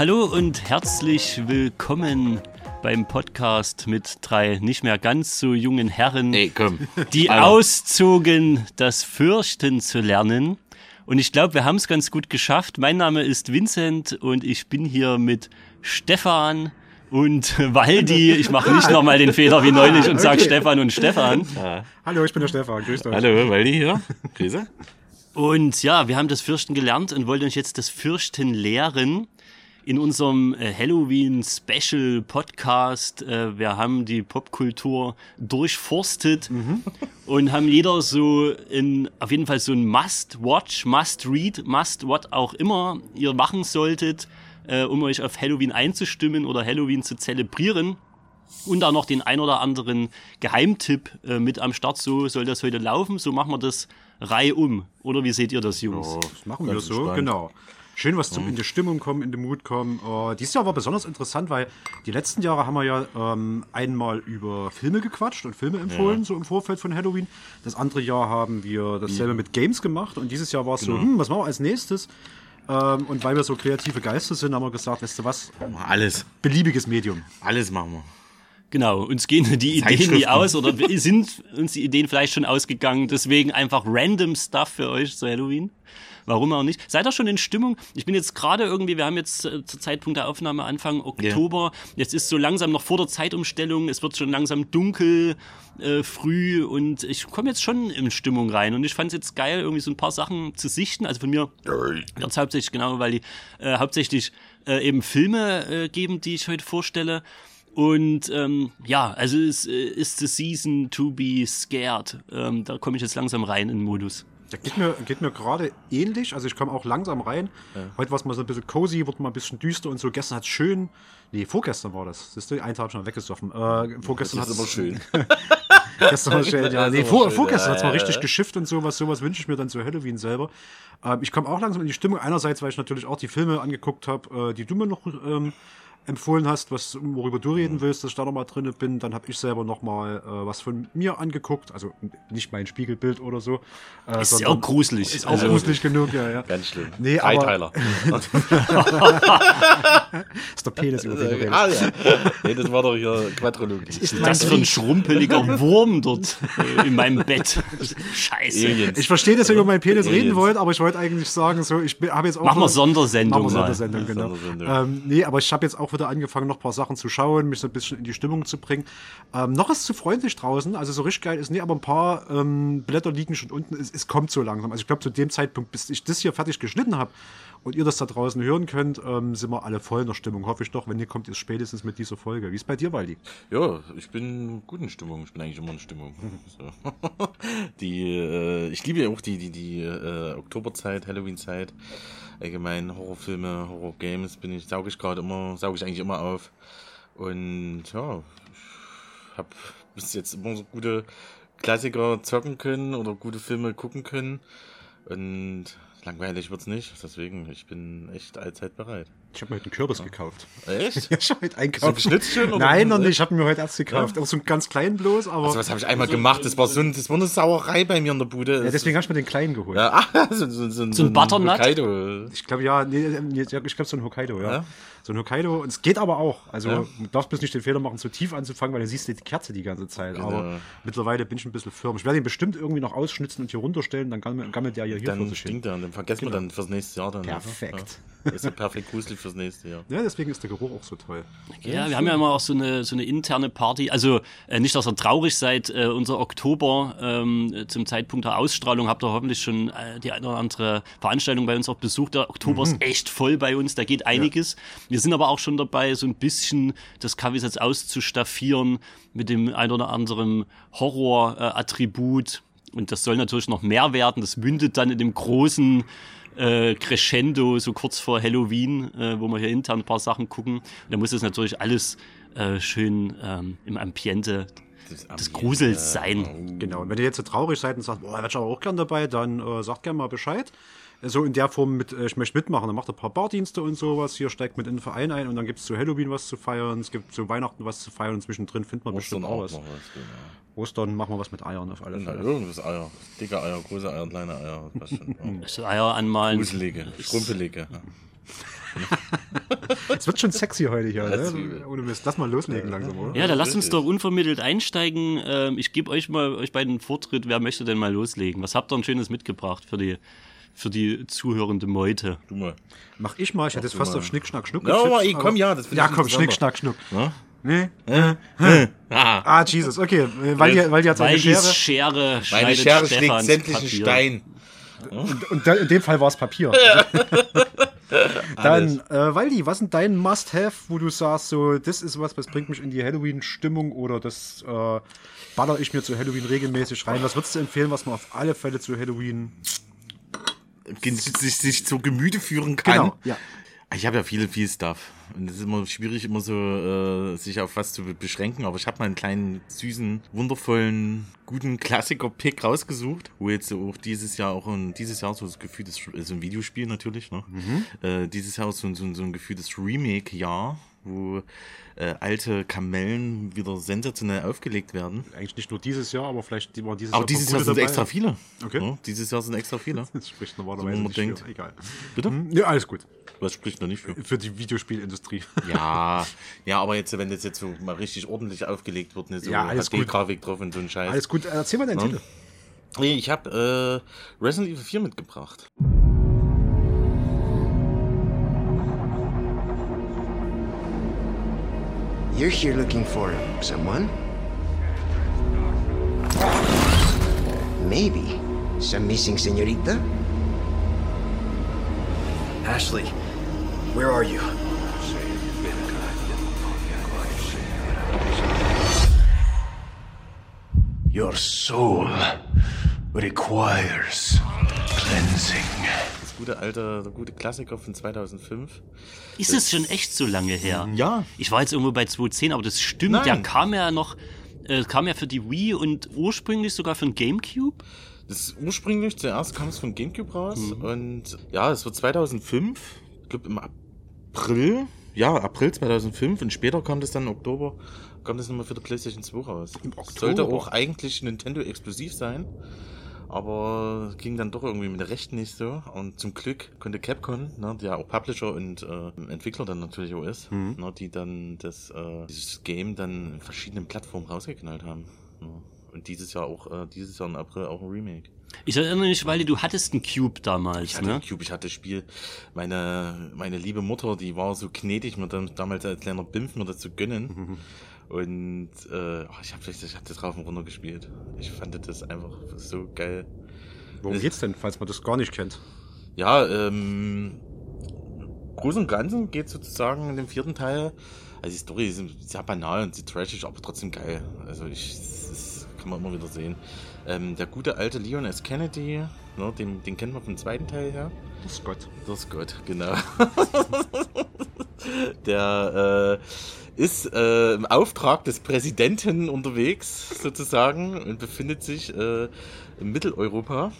Hallo und herzlich willkommen beim Podcast mit drei nicht mehr ganz so jungen Herren, komm. die Alter. auszogen, das Fürchten zu lernen. Und ich glaube, wir haben es ganz gut geschafft. Mein Name ist Vincent und ich bin hier mit Stefan und Waldi. Ich mache nicht nochmal den Fehler wie neulich und sage Okay. Stefan und Stefan. Hallo, ich bin der Stefan. Grüßt euch. Hallo, Waldi hier. Grüße. Und ja, wir haben das Fürchten gelernt und wollen euch jetzt das Fürchten lehren. In unserem äh, Halloween Special Podcast. Äh, wir haben die Popkultur durchforstet und haben jeder so in, auf jeden Fall so ein Must-Watch, Must-Read, Must-What auch immer ihr machen solltet, äh, um euch auf Halloween einzustimmen oder Halloween zu zelebrieren. Und auch noch den ein oder anderen Geheimtipp mit am Start. So soll das heute laufen. So machen wir das reihum. Oder wie seht ihr das, Jungs? Oh, Das machen wir so, entspannt. genau. Schön was zum in die Stimmung kommen, in den Mut kommen. Uh, dieses Jahr war besonders interessant, weil die letzten Jahre haben wir ja ähm, einmal über Filme gequatscht und Filme empfohlen, so im Vorfeld von Halloween. Das andere Jahr haben wir dasselbe mit Games gemacht und dieses Jahr war es so, hm, was machen wir als nächstes? Ähm, und weil wir so kreative Geister sind, haben wir gesagt, weißt du was, Alles. beliebiges Medium. Alles machen wir. Genau, uns gehen die Ideen nie aus oder sind uns die Ideen vielleicht schon ausgegangen. Deswegen einfach random Stuff für euch zu Halloween. Warum auch nicht? Seid ihr schon in Stimmung? Ich bin jetzt gerade irgendwie, wir haben jetzt äh, zu Zeitpunkt der Aufnahme Anfang Oktober. Jetzt ist so langsam noch vor der Zeitumstellung. Es wird schon langsam dunkel, äh, früh und ich komme jetzt schon in Stimmung rein. Und ich fand es jetzt geil, irgendwie so ein paar Sachen zu sichten. Also von mir es hauptsächlich, genau, weil die äh, hauptsächlich äh, eben Filme äh, geben, die ich heute vorstelle. Und ähm, ja, also es äh, ist the season to be scared. Ähm, da komme ich jetzt langsam rein in den Modus. Ja, geht mir, geht mir gerade ähnlich. Also ich komme auch langsam rein. Heute war es mal so ein bisschen cozy, wurde mal ein bisschen düster und so. Gestern hat es schön. Nee, vorgestern war das. Siehst du, einen Tag schon weggesoffen. Äh, vorgestern hat ist aber schön. Gestern war schön, ja. Nee, vor, schön, vorgestern ja, hat es mal ja, richtig ja. geschifft und sowas. Sowas wünsche ich mir dann zu Halloween selber. Ähm, ich komme auch langsam in die Stimmung. Einerseits, weil ich natürlich auch die Filme angeguckt habe, äh, die du mir noch ähm, empfohlen hast, was, worüber du reden willst, dass ich da nochmal drin bin. Dann habe ich selber nochmal äh, was von mir angeguckt. Also nicht mein Spiegelbild oder so. Äh, Ist auch gruselig. Ist auch Also- gruselig genug, ja, ja. Ganz schlimm. Nee, aber- Dreiteiler. ist der Penis über den du redest. ah, ja. Nee, das war doch hier Quadrologie. ist Was das für ein schrumpeliger Wurm dort äh, in meinem Bett. Scheiße. Aliens. Ich verstehe, dass ihr über meinen Penis reden Aliens. wollt, aber ich wollte eigentlich sagen, so, ich habe jetzt auch. Machen wir Sondersendung Machen wir mal. Sondersendung, genau. Sondersendung. Ähm, nee, aber ich habe jetzt auch wieder angefangen, noch ein paar Sachen zu schauen, mich so ein bisschen in die Stimmung zu bringen. Ähm, noch ist zu freundlich draußen, also so richtig geil ist nee, aber ein paar ähm, Blätter liegen schon unten. Es, es kommt so langsam. Also ich glaube, zu dem Zeitpunkt, bis ich das hier fertig geschnitten habe und ihr das da draußen hören könnt, ähm, sind wir alle voll in der Stimmung. Hoffe ich doch, wenn ihr kommt, ist spätestens mit dieser Folge. Wie ist bei dir, Waldi? Ja, ich bin gut in Stimmung. Ich bin eigentlich immer in Stimmung. Die, äh, ich liebe ja auch die, die, die äh, Oktoberzeit, Halloween-Zeit. Allgemein Horrorfilme, Horrorgames bin ich, sauge ich gerade immer, sauge ich eigentlich immer auf. Und ja, ich habe bis jetzt immer so gute Klassiker zocken können oder gute Filme gucken können. Und langweilig wird's nicht. Deswegen, ich bin echt allzeit bereit. Ich habe mir heute einen Kürbis gekauft. Echt? Ja, ich habe heute geschnitzt schon, oder? Nein, noch nicht. Ich habe mir heute erst gekauft. Auch so einen ganz kleinen bloß, aber. Also was habe ich einmal gemacht? Das war so ein, das war eine Sauerei bei mir in der Bude. ja, deswegen habe ich mir den kleinen geholt. Ja, ah, so, so, so, So ein Butternut? Hokkaido. Ich glaube, ja, nee, ja, ich glaube, so ein Hokkaido, ja. Ja? So ein Hokkaido. Und es geht aber auch. Also, Ja. du darfst bloß nicht den Fehler machen, zu tief anzufangen, weil dann siehst du die Kerze die ganze Zeit. Aber mittlerweile bin ich ein bisschen firm. Ich werde ihn bestimmt irgendwie noch ausschnitzen und hier runterstellen, dann gammelt der ja hier vor Dann sich hin. stinkt er und dann vergessen wir dann fürs nächste Jahr dann. Perfekt. Ja. Ist ja perfekt gruselig fürs nächste Jahr. Ja, deswegen ist der Geruch auch so toll. Ja, wir haben ja immer auch so eine, so eine interne Party. Also äh, nicht, dass ihr traurig seid. Äh, unser Oktober ähm, äh, zum Zeitpunkt der Ausstrahlung habt ihr hoffentlich schon äh, die eine oder andere Veranstaltung bei uns auch besucht. Der Oktober ist echt voll bei uns. Da geht einiges. Wir sind aber auch schon dabei, so ein bisschen das Kaffeesatz auszustaffieren mit dem ein oder anderen Horror-Attribut. Und das soll natürlich noch mehr werden. Das mündet dann in dem großen äh, Crescendo, so kurz vor Halloween, äh, wo wir hier intern ein paar Sachen gucken. Und da muss es natürlich alles äh, schön ähm, im Ambiente des Grusels sein. Genau. Und wenn ihr jetzt so traurig seid und sagt, boah, da wäre ich aber auch gern dabei, dann äh, sagt gerne mal Bescheid. So in der Form mit, äh, ich möchte mitmachen, dann macht ihr ein paar Bardienste und sowas, hier steigt mit in den Verein ein und dann gibt es zu Halloween was zu feiern, es gibt zu Weihnachten was zu feiern und zwischendrin findet man Ostern bestimmt auch was. was. Genau. Ostern machen wir was mit Eiern auf alle Fälle. irgendwas Eier. Dicke Eier, große Eier, kleine Eier. Das schon. Ja. Eier anmalen. Gruselige, schrumpelige. Es wird schon sexy heute hier, ne? Ohne Mist. Lass mal loslegen langsam, oder? Ja, da lasst uns doch unvermittelt einsteigen. Ähm, ich gebe euch mal euch beiden den Vortritt. Wer möchte denn mal loslegen? Was habt ihr ein schönes mitgebracht für die für die zuhörende Meute? Du mal. Mach ich mal. Ich hätte jetzt fast mal. auf Schnick, Schnack, Schnuck getippt, ey, komm, ja, das Ja, komm. Schnick, Schnack, Schnuck. Ne? Nee? Ah, Ah, Jesus, okay. äh, Weil die, weil die hat seine Schere. Schere meine schneidet Schere schlägt Stefans sämtlichen Papier. Stein. Und da, in dem Fall war es Papier. Dann, äh, Waldi, was sind dein Must-Have, wo du sagst, so, das ist was, was bringt mich in die Halloween-Stimmung oder das äh, baller ich mir zu Halloween regelmäßig rein? Was würdest du empfehlen, was man auf alle Fälle zu Halloween. sich, sich zu Gemüte führen kann. Genau, ja. Ich habe ja viel, viel Stuff. Und es ist immer schwierig, immer so äh, sich auf was zu be- beschränken. Aber ich habe mal einen kleinen, süßen, wundervollen, guten Klassiker-Pick rausgesucht, wo jetzt so auch dieses Jahr auch ein, dieses Jahr so das Gefühl des, also ein Videospiel natürlich, ne? Äh, dieses Jahr so, ein- so, ein- so ein Gefühl des Remake-Jahr, wo äh, alte Kamellen wieder sensationell aufgelegt werden. Eigentlich nicht nur dieses Jahr, aber vielleicht die waren dieses Aber Jahr. dieses noch Jahr sind dabei. extra viele. Okay. Ja, dieses Jahr sind extra viele. Das spricht So, normalerweise man nicht denkt. für. Egal. Bitte? Hm, Ja, alles gut. Was spricht da nicht für? Für die Videospielindustrie. Ja, ja, aber jetzt, wenn das jetzt so mal richtig ordentlich aufgelegt wird, ne, so Ja, alles gut. HD-Grafik drauf und so ein Scheiß. Alles gut, erzähl mal deinen Titel. Nee, ich habe äh, Resident Evil 4 mitgebracht. You're here looking for someone? Maybe some missing senorita? Ashley, where are you? Your soul requires cleansing. Gute alte, der gute Klassiker von 2005. Ist es schon echt so lange her? Ja. Ich war jetzt irgendwo bei 210, aber das stimmt. Nein. Der kam ja noch, äh, kam ja für die Wii und ursprünglich sogar für den Gamecube. Das ist ursprünglich, zuerst kam es von Gamecube raus Mhm. und ja, es war 2005, ich glaube im April, ja, April 2005 und später kam das dann im Oktober, kam das nochmal für die PlayStation 2 raus. Im Oktober? Sollte auch eigentlich Nintendo exklusiv sein, aber ging dann doch irgendwie mit der Rechten nicht so und zum Glück konnte Capcom, ne, der auch Publisher und äh, Entwickler dann natürlich auch ist, Mhm. ne, die dann das, äh, dieses Game dann in verschiedenen Plattformen rausgeknallt haben. Ne. Und dieses Jahr auch, äh, dieses Jahr im April auch ein Remake. Ich erinnere mich, weil du hattest einen Cube damals, Ich hatte ne? Cube, ich hatte das Spiel. Meine, meine liebe Mutter, die war so gnädig, mir dann damals als kleiner Bimpf mir das zu gönnen. Und äh, ich habe ich hab das rauf und runter gespielt. Ich fand das einfach so geil. Worum geht's denn, falls man das gar nicht kennt? Ja, ähm, groß und ganzen geht sozusagen in dem vierten Teil. Also die Story ist sehr banal und sehr trashig, aber trotzdem geil. Also ich, das kann man immer wieder sehen. Ähm, der gute alte Leon S. Kennedy, ne, den, den kennt man vom zweiten Teil her. Das ist Gott. Das ist gut, genau. Der äh, ist äh, im Auftrag des Präsidenten unterwegs, sozusagen, und befindet sich äh, in Mitteleuropa,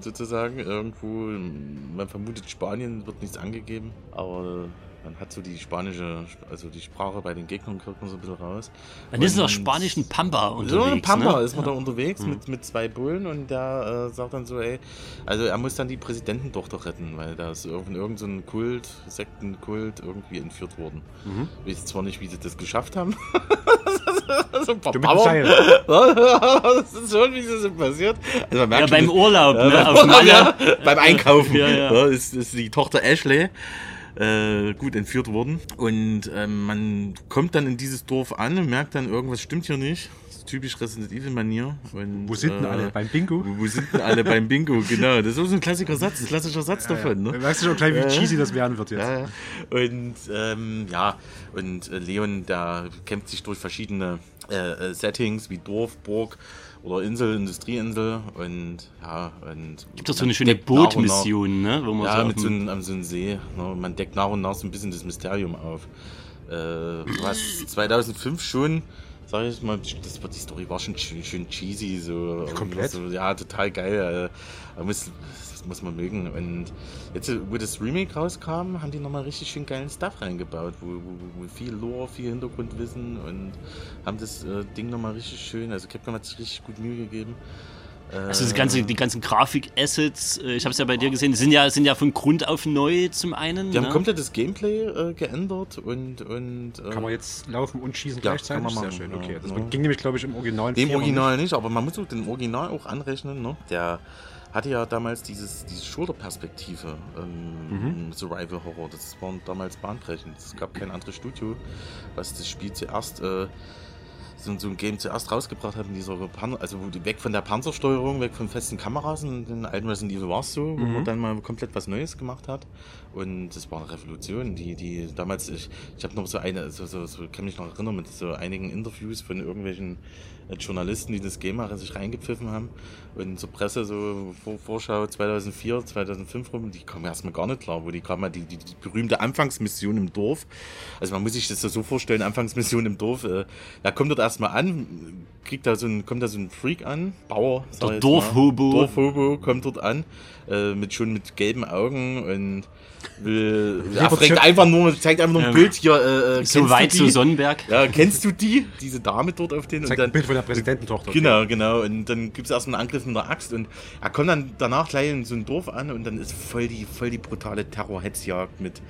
sozusagen, irgendwo, man vermutet Spanien, wird nichts angegeben, aber man hat so die spanische, also die Sprache bei den Gegnern kriegt man so ein bisschen raus. Dann ist er Und- spanischen Pampa unterwegs. so in Pampa ne? ist man da unterwegs mit, mit zwei Bullen und der äh, sagt dann so, ey, also er muss dann die Präsidententochter retten, weil da ist in irgendein so ein Kult, Sektenkult irgendwie entführt worden. Mhm. Ich weiß zwar nicht, wie sie das geschafft haben. so ein paar Du das ist schon, wie das so passiert. Also man Ja, merkt beim schon, Urlaub, ja, ne? beim, ja, beim Einkaufen Ja, ja. Ja, ist, ist die Tochter Ashley äh, gut entführt worden. Und ähm, man kommt dann in dieses Dorf an und merkt dann, irgendwas stimmt hier nicht. Typisch Resident Evil-Manier. Und, Wo sind denn äh, alle? Beim Bingo? Wo, wo sind denn alle beim Bingo? Genau, das ist so ein klassischer Satz, ein klassischer Satz davon. Ne? Weißt du schon gleich, wie Äh, cheesy das werden wird jetzt? Ja, ja. Und ähm, ja, und äh, Leon, der kämpft sich durch verschiedene äh, äh, Settings wie Dorf, Burg oder Insel, Industrieinsel und ja, und Gibt doch so eine schöne Bootmission, ne? Wo man Ja, so mit so einem, so einem See. Ne? Man deckt nach und nach so ein bisschen das Mysterium auf. Äh, was 2005 schon, sag ich mal, das, die Story war schon schön, schön cheesy. So, Komplett? So, ja, total geil. Äh, muss, das man mögen. Und jetzt, wo das Remake rauskam, haben die nochmal richtig schön geilen Stuff reingebaut, wo, wo, wo viel Lore, viel Hintergrundwissen und haben das äh, Ding nochmal richtig schön, also Capcom hat sich richtig gut Mühe gegeben. Also die, ganze, die ganzen Grafik-Assets, äh, ich habe es ja bei dir gesehen, die sind ja, sind ja von Grund auf neu zum einen. Die haben ne? komplett das Gameplay äh, geändert und. und äh, Kann man jetzt laufen und schießen Ja, gleichzeitig? kann man Sehr machen, schön, ja, okay. Das ja. ging nämlich, glaube ich, im Original. Dem Original nicht, aber man muss auch den Original auch anrechnen. Ne? Der hatte ja damals dieses, diese Schulterperspektive ähm, im Survival Horror. Das war damals bahnbrechend. Es gab kein anderes Studio, was das Spiel zuerst, äh, so, so ein Game zuerst rausgebracht hat in dieser Pan also weg von der Panzersteuerung, weg von festen Kameras und in den alten Resident Evil war es so, wo man dann mal komplett was Neues gemacht hat. Und das war eine Revolution, die, die damals, ich, ich habe noch so eine, so, so, so kann mich noch erinnern mit so einigen Interviews von irgendwelchen äh, Journalisten, die das Game sich reingepfiffen haben. Und zur Presse, so Vor Vorschau 2004, 2005 rum, die kamen erstmal gar nicht klar, wo die kamen, die, die, die berühmte Anfangsmission im Dorf. Also man muss sich das so vorstellen, Anfangsmission im Dorf, äh, da kommt dort erstmal an, kriegt da so ein, kommt da so ein Freak an, Bauer, Der Dorfhobo. Dorfhobo kommt dort an, äh, mit schon mit gelben Augen und will, er fragt einfach nur, zeigt einfach nur ein Ähm, Bild hier, äh, äh, So weit zu? Sonnenberg. Ja, kennst du die? Diese Dame dort auf den Zeigt ein Bild von der Präsidententochter. okay. Genau, genau. Und dann gibt es erstmal einen Angriff mit der Axt und er kommt dann danach gleich in so ein Dorf an und dann ist voll die, voll die brutale Terror-Hetzjagd mit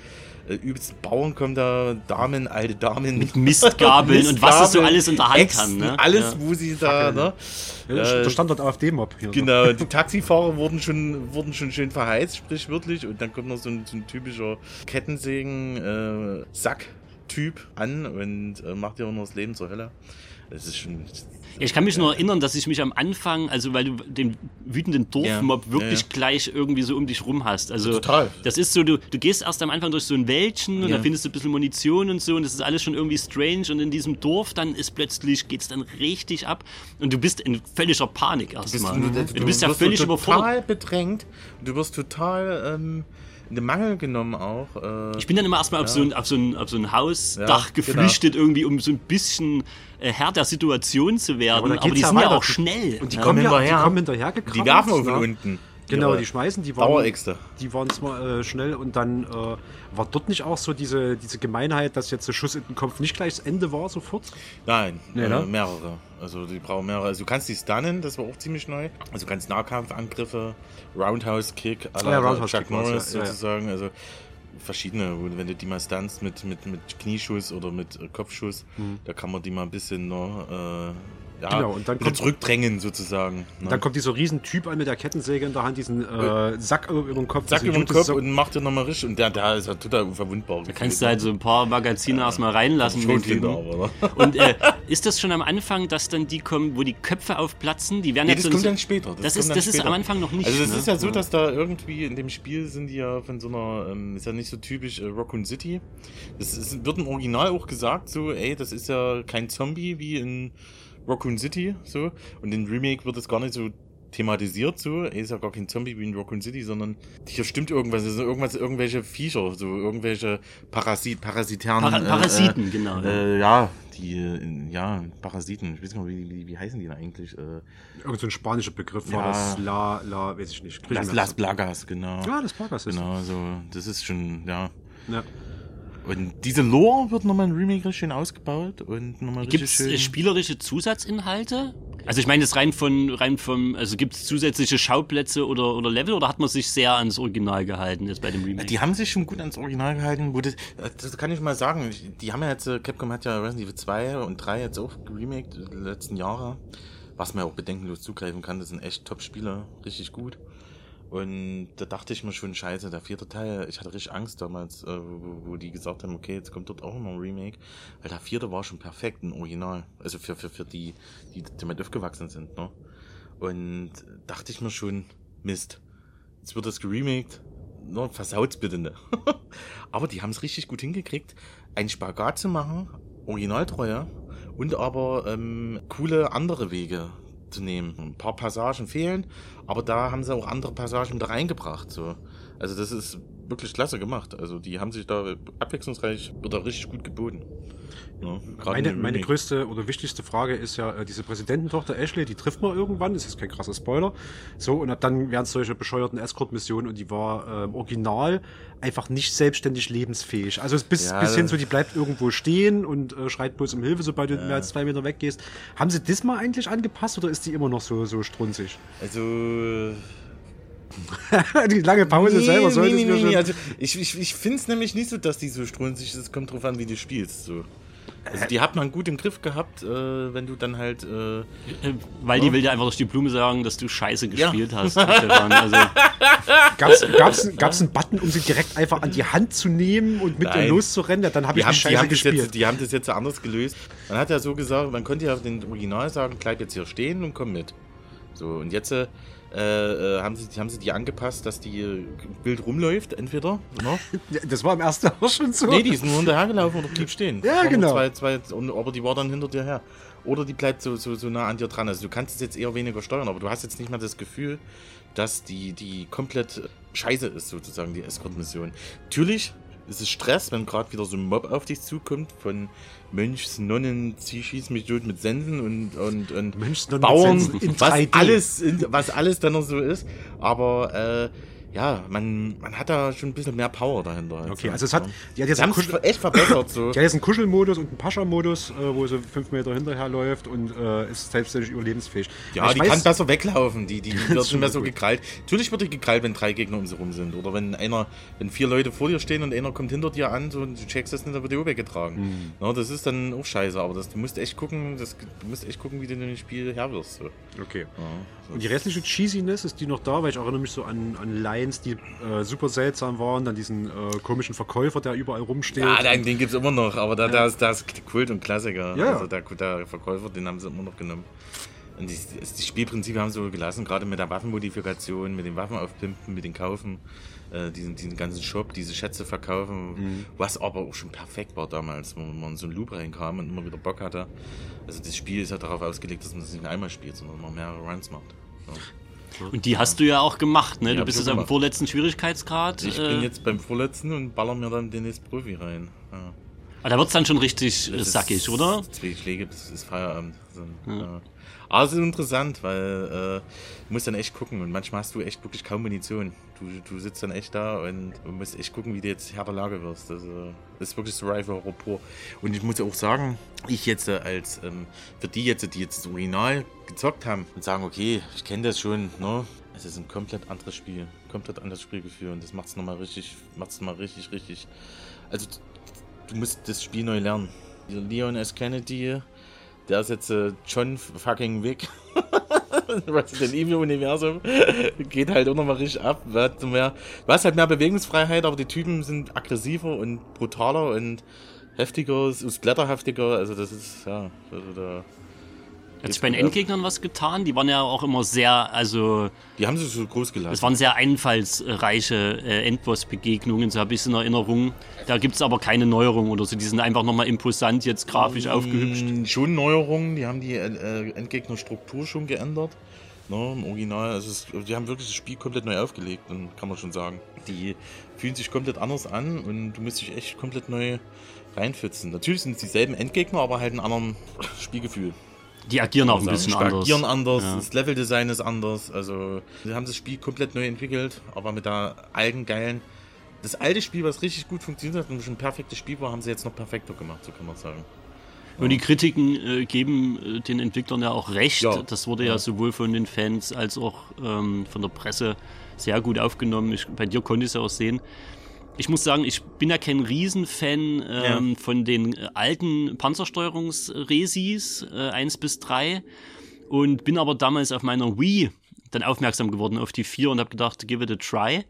äh, übelsten Bauern kommen da, Damen, alte Damen. Mit Mistgabeln und was es so Mistgabeln, alles in der Hand Äxten, haben. Ne? Alles, Ja. wo sie da, ne? Ja, Äh, da stand dort AfD-Mob hier. Genau, die Taxifahrer wurden schon, wurden schon schön verheizt, sprichwörtlich. Und dann kommt noch so ein, so ein typischer Kettensägen-Sack-Typ an und äh, macht dir auch noch das Leben zur Hölle. Das ist schon. Ich kann mich nur erinnern, dass ich mich am Anfang, also weil du den wütenden Dorfmob Ja, wirklich ja, ja. gleich irgendwie so um dich rum hast. Also Total. das ist so, du, du gehst erst am Anfang durch so ein Wäldchen und Ja. da findest du ein bisschen Munition und so und das ist alles schon irgendwie strange und in diesem Dorf dann ist plötzlich, geht's dann richtig ab und du bist in völliger Panik erstmal. Du, bist ja wirst völlig total überfordert. bedrängt. Du wirst total ähm, in den Mangel genommen auch. Äh, Ich bin dann immer erstmal auf, so ein, auf, so ein, auf so ein Hausdach Ja, genau. geflüchtet, irgendwie, um so ein bisschen äh, Herr der Situation zu werden. aber da Aber, geht's die ja sind ja auch schnell. Und die ja. kommen, ja, die hinterher. kommen hinterher die werfen auf ne? von unten. Genau, die schmeißen, die waren, Daueräxte. die waren zwar äh, schnell und dann äh, war dort nicht auch so diese, diese Gemeinheit, dass jetzt der Schuss in den Kopf nicht gleich das Ende war sofort? Nein, Nee, äh, ne? mehrere. Also die brauchen mehrere. Also du kannst die stunnen, das war auch ziemlich neu. Also du kannst Nahkampfangriffe, Roundhouse Kick, à la Ja, Roundhouse Chuck Norris ja, ja, ja. sozusagen. Also verschiedene, wo- wenn du die mal stunst mit, mit, mit Knieschuss oder mit äh, Kopfschuss, da kann man die mal ein bisschen noch, äh, ja, Genau, und dann kommt- zurückdrängen sozusagen. Ne? Dann kommt dieser Riesentyp an mit der Kettensäge in der Hand, diesen äh, Sack über den Kopf. Diese über den Kopf und macht dir nochmal richtig. Und der, der ist ja total unverwundbar. Da kannst du halt so ein paar Magazine erstmal reinlassen. schon Kinder, aber, ne? Und äh, ist das schon am Anfang, dass dann die kommen, wo die Köpfe aufplatzen? Die werden Nee, das so- kommt dann später. Das, kommt ist, dann das ist später. am Anfang noch nicht. Also das ne? ist ja so, dass da irgendwie in dem Spiel sind die ja von so einer, ähm, ist ja nicht so typisch äh, Raccoon City. Das ist, wird im Original auch gesagt, so, ey, das ist ja kein Zombie wie in Raccoon City, so. Und in Remake wird das gar nicht so thematisiert, so, ey, ist ja gar kein Zombie wie in Raccoon City, sondern hier stimmt irgendwas, also irgendwas, irgendwelche Viecher, so irgendwelche Parasit, parasitären. Para- Parasiten, genau, ja. Äh, ja, die, äh, ja, Parasiten, ich weiß gar nicht, wie, wie, wie heißen die denn eigentlich? Äh, Irgend so ein spanischer Begriff war Ja. das. La, la, weiß ich nicht. Las, Las das- Plagas, genau. Ja, das Plagas ist Genau, so, das ist schon, ja. Ja. Und diese Lore wird nochmal in Remake schön ausgebaut und nochmal Gibt es schön. spielerische Zusatzinhalte? Also ich meine das rein von rein vom, also gibt es zusätzliche Schauplätze oder, oder Level oder hat man sich sehr ans Original gehalten jetzt bei dem Remake? die haben sich schon gut ans Original gehalten. Wo das, das kann ich mal sagen. Die haben ja jetzt, äh, Capcom hat ja Resident Evil 2 und 3 jetzt auch geremaked die letzten Jahre. Was man ja auch bedenkenlos zugreifen kann. Das sind echt Top-Spiele. Richtig gut. Und da dachte ich mir schon, scheiße, der vierte Teil, ich hatte richtig Angst damals, äh, wo, wo die gesagt haben, okay, jetzt kommt dort auch noch ein Remake. Weil der vierte war schon perfekt, ein Original. Also für, für, für die, die damit aufgewachsen sind, ne? Und dachte ich mir schon, Mist. Jetzt wird das geremaked. No, versaut's bitte nicht. aber die haben es richtig gut hingekriegt, einen Spagat zu machen, Originaltreue, und aber ähm, coole andere Wege zu nehmen. Ein paar Passagen fehlen, aber da haben sie auch andere Passagen da reingebracht. So. Also das ist wirklich klasse gemacht. Also die haben sich da abwechslungsreich oder richtig gut geboten. Ja, Meine, meine größte oder wichtigste Frage ist ja, äh, diese Präsidententochter Ashley, die trifft man irgendwann, das ist kein krasser Spoiler. So, und ab dann werden es solche bescheuerten Escort-Missionen und die war äh, im Original einfach nicht selbstständig lebensfähig. Also es bis, Ja, bis hin so, die bleibt irgendwo stehen und äh, schreit bloß um Hilfe, sobald du mehr als zwei Meter weggehst. Haben sie das mal eigentlich angepasst oder ist die immer noch so, so strunzig? Also die lange Pause selber sollte nee, nee, nee, nee. Also ich, ich, ich finde es nämlich nicht so, dass die so strunzig ist. Es kommt drauf an, wie du spielst. So. Also die hat man gut im Griff gehabt, äh, wenn du dann halt. Äh, Weil die will dir einfach durch die Blume sagen, dass du scheiße Ja. gespielt hast. Stefan. Also, Gab's, gab's, gab's einen Button, um sie direkt einfach an die Hand zu nehmen und mit ihr Nein. loszurennen? Ja, Dann habe die, ich haben, mich die, scheiße haben das gespielt. jetzt, die haben das jetzt anders gelöst. Man hat ja so gesagt, man konnte ja den Original sagen, bleib jetzt hier stehen und komm mit. So, und jetzt äh, äh, haben, sie, haben sie die angepasst, dass die äh, Bild rumläuft, entweder. Ne? Das war im ersten auch schon so. Nee, die ist nur hinterhergelaufen oder blieb stehen. Ja, genau. Zwei, zwei, und, aber die war dann hinter dir her. Oder die bleibt so, so, so nah an dir dran. Also du kannst es jetzt eher weniger steuern, aber du hast jetzt nicht mehr das Gefühl, dass die, die komplett scheiße ist, sozusagen, die Escort-Mission. Natürlich ist es Stress, wenn gerade wieder so ein Mob auf dich zukommt von Mönchs, Nonnen, schieß mich tot mit Sensen und, und, und Mönchs, Nonnen mit Bauern, was 3D. alles, was alles dann noch so ist. Aber äh, ja, man, man hat da schon ein bisschen mehr Power dahinter. als Okay, also es hat, ja. die hat jetzt einen Kuschel, echt verbessert. So. die hat jetzt einen Kuschelmodus und einen Pascha-Modus, äh, wo sie fünf Meter hinterher läuft und äh, ist selbstständig überlebensfähig. Ja, Ich die weiß- kann besser weglaufen. Die, die wird schon so gut. gekrallt. Natürlich wird die gekrallt, wenn drei Gegner um sie rum sind. Oder wenn einer, wenn vier Leute vor dir stehen und einer kommt hinter dir an so, und du checkst das nicht, dann wird die weggetragen. Mhm. Ja, das ist dann auch scheiße, aber das, du musst echt gucken, das, du musst echt gucken, wie du in dem Spiel her wirst. So. Okay. Ja, so. Und die restliche Cheesiness, ist die noch da? Weil ich erinnere mich so an, an Lines, die äh, super seltsam waren. Dann diesen äh, komischen Verkäufer, der überall rumsteht. Ja, den, den gibt es immer noch, aber da, da, ist, da ist Kult und Klassiker. Ja. Also der, der Verkäufer, den haben sie immer noch genommen. Und die, die Spielprinzip haben sie so gelassen, gerade mit der Waffenmodifikation, mit den Waffen aufpimpen, mit den Kaufen, äh, diesen, diesen ganzen Shop, diese Schätze verkaufen, Mhm. was aber auch schon perfekt war damals, wo man in so einen Loop reinkam und immer wieder Bock hatte. Also das Spiel ist ja darauf ausgelegt, dass man das nicht einmal spielt, sondern man mehrere Runs macht. So. Und die hast du ja auch gemacht, ne? Die Du bist jetzt am vorletzten Schwierigkeitsgrad. Ich äh, bin jetzt beim vorletzten und baller mir dann den nächsten Profi rein. Ja. aber da wird's dann schon richtig äh, Das sackig, ist oder? Zwei Schläge, das ist Feierabend. So, ja. Aber es ist interessant, weil äh, du musst dann echt gucken und manchmal hast du echt wirklich kaum Munition. Du, du sitzt dann echt da und, musst echt gucken, wie du jetzt Herr der Lage wirst. Also, das ist wirklich Survivor Horror. Und ich muss auch sagen, ich jetzt äh, als, ähm, für die jetzt, die jetzt das Original gezockt haben und sagen, okay, ich kenne das schon, ne? Es ist ein komplett anderes Spiel, komplett anderes Spielgefühl und das macht es nochmal richtig, macht's nochmal richtig, richtig. Also du musst das Spiel neu lernen. Leon S. Kennedy, der ist jetzt äh, John fucking Wick. Resident Evil Universum geht halt auch nochmal richtig ab. Du hast halt mehr Bewegungsfreiheit, aber die Typen sind aggressiver und brutaler und heftiger, splatterhaftiger. Also das ist, ja, also da. Hat sich bei den Endgegnern was getan? Die waren ja auch immer sehr, also Die haben sich so groß gelassen. es waren sehr einfallsreiche äh, Endboss-Begegnungen, so habe ich es in Erinnerung. Da gibt's aber keine Neuerung oder so. Die sind einfach nochmal imposant jetzt grafisch aufgehübscht. Mm, Schon Neuerungen, die haben die äh, Endgegnerstruktur schon geändert. Ne, Im Original, also es, die haben wirklich das Spiel komplett neu aufgelegt, dann kann man schon sagen. Die fühlen sich komplett anders an und du musst dich echt komplett neu reinpfützen. Natürlich sind es dieselben Endgegner, aber halt ein anderes Spielgefühl. Die agieren auch ein Die bisschen anders. agieren anders, Ja. das Leveldesign ist anders. Also, sie haben das Spiel komplett neu entwickelt, aber mit der alten, geilen. Das alte Spiel, was richtig gut funktioniert hat und schon ein perfektes Spiel war, haben sie jetzt noch perfekter gemacht, so kann man sagen. Und die Kritiken äh, geben äh, den Entwicklern ja auch recht. Ja. Das wurde ja, Ja. sowohl von den Fans als auch ähm, von der Presse sehr gut aufgenommen. Ich, bei dir konnte ich es ja auch sehen. Ich muss sagen, ich bin ja kein Riesenfan ähm, von den äh, alten Panzersteuerungsresis äh, 1 bis 3 und bin aber damals auf meiner Wii dann aufmerksam geworden auf die 4 und habe gedacht, give it a try.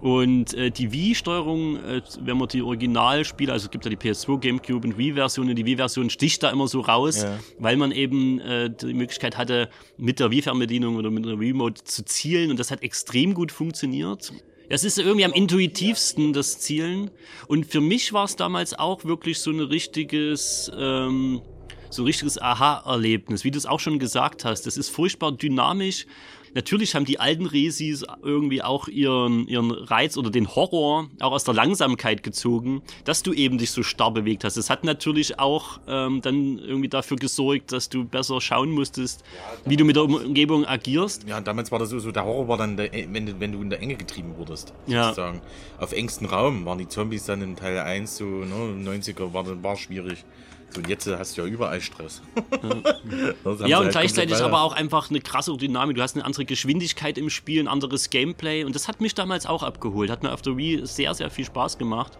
Und äh, die Wii-Steuerung, äh, wenn man die Originalspiele, also es gibt ja die PS2, GameCube und Wii-Version, und die Wii-Version sticht da immer so raus, Ja. weil man eben äh, die Möglichkeit hatte, mit der Wii-Fernbedienung oder mit der Remote zu zielen und das hat extrem gut funktioniert. Es ist irgendwie am intuitivsten, das Zielen. Und für mich war es damals auch wirklich so ein richtiges, ähm, so ein richtiges Aha-Erlebnis, wie du es auch schon gesagt hast. Das ist furchtbar dynamisch. Natürlich haben die alten Resis irgendwie auch ihren, ihren Reiz oder den Horror auch aus der Langsamkeit gezogen, dass du eben dich so starr bewegt hast. Es hat natürlich auch ähm, dann irgendwie dafür gesorgt, dass du besser schauen musstest, wie du mit der Umgebung agierst. Ja, damals war das so, so der Horror war dann, der, wenn, du, wenn du in der Enge getrieben wurdest. Ja. Sozusagen. Auf engstem Raum waren die Zombies dann in Teil 1 so, ne, 90er war, war schwierig. So, und jetzt hast du ja überall Stress. Ja, und halt gleichzeitig aber auch einfach eine krasse Dynamik. Du hast eine andere Geschwindigkeit im Spiel, ein anderes Gameplay. Und das hat mich damals auch abgeholt. Hat mir auf der Wii sehr, sehr viel Spaß gemacht.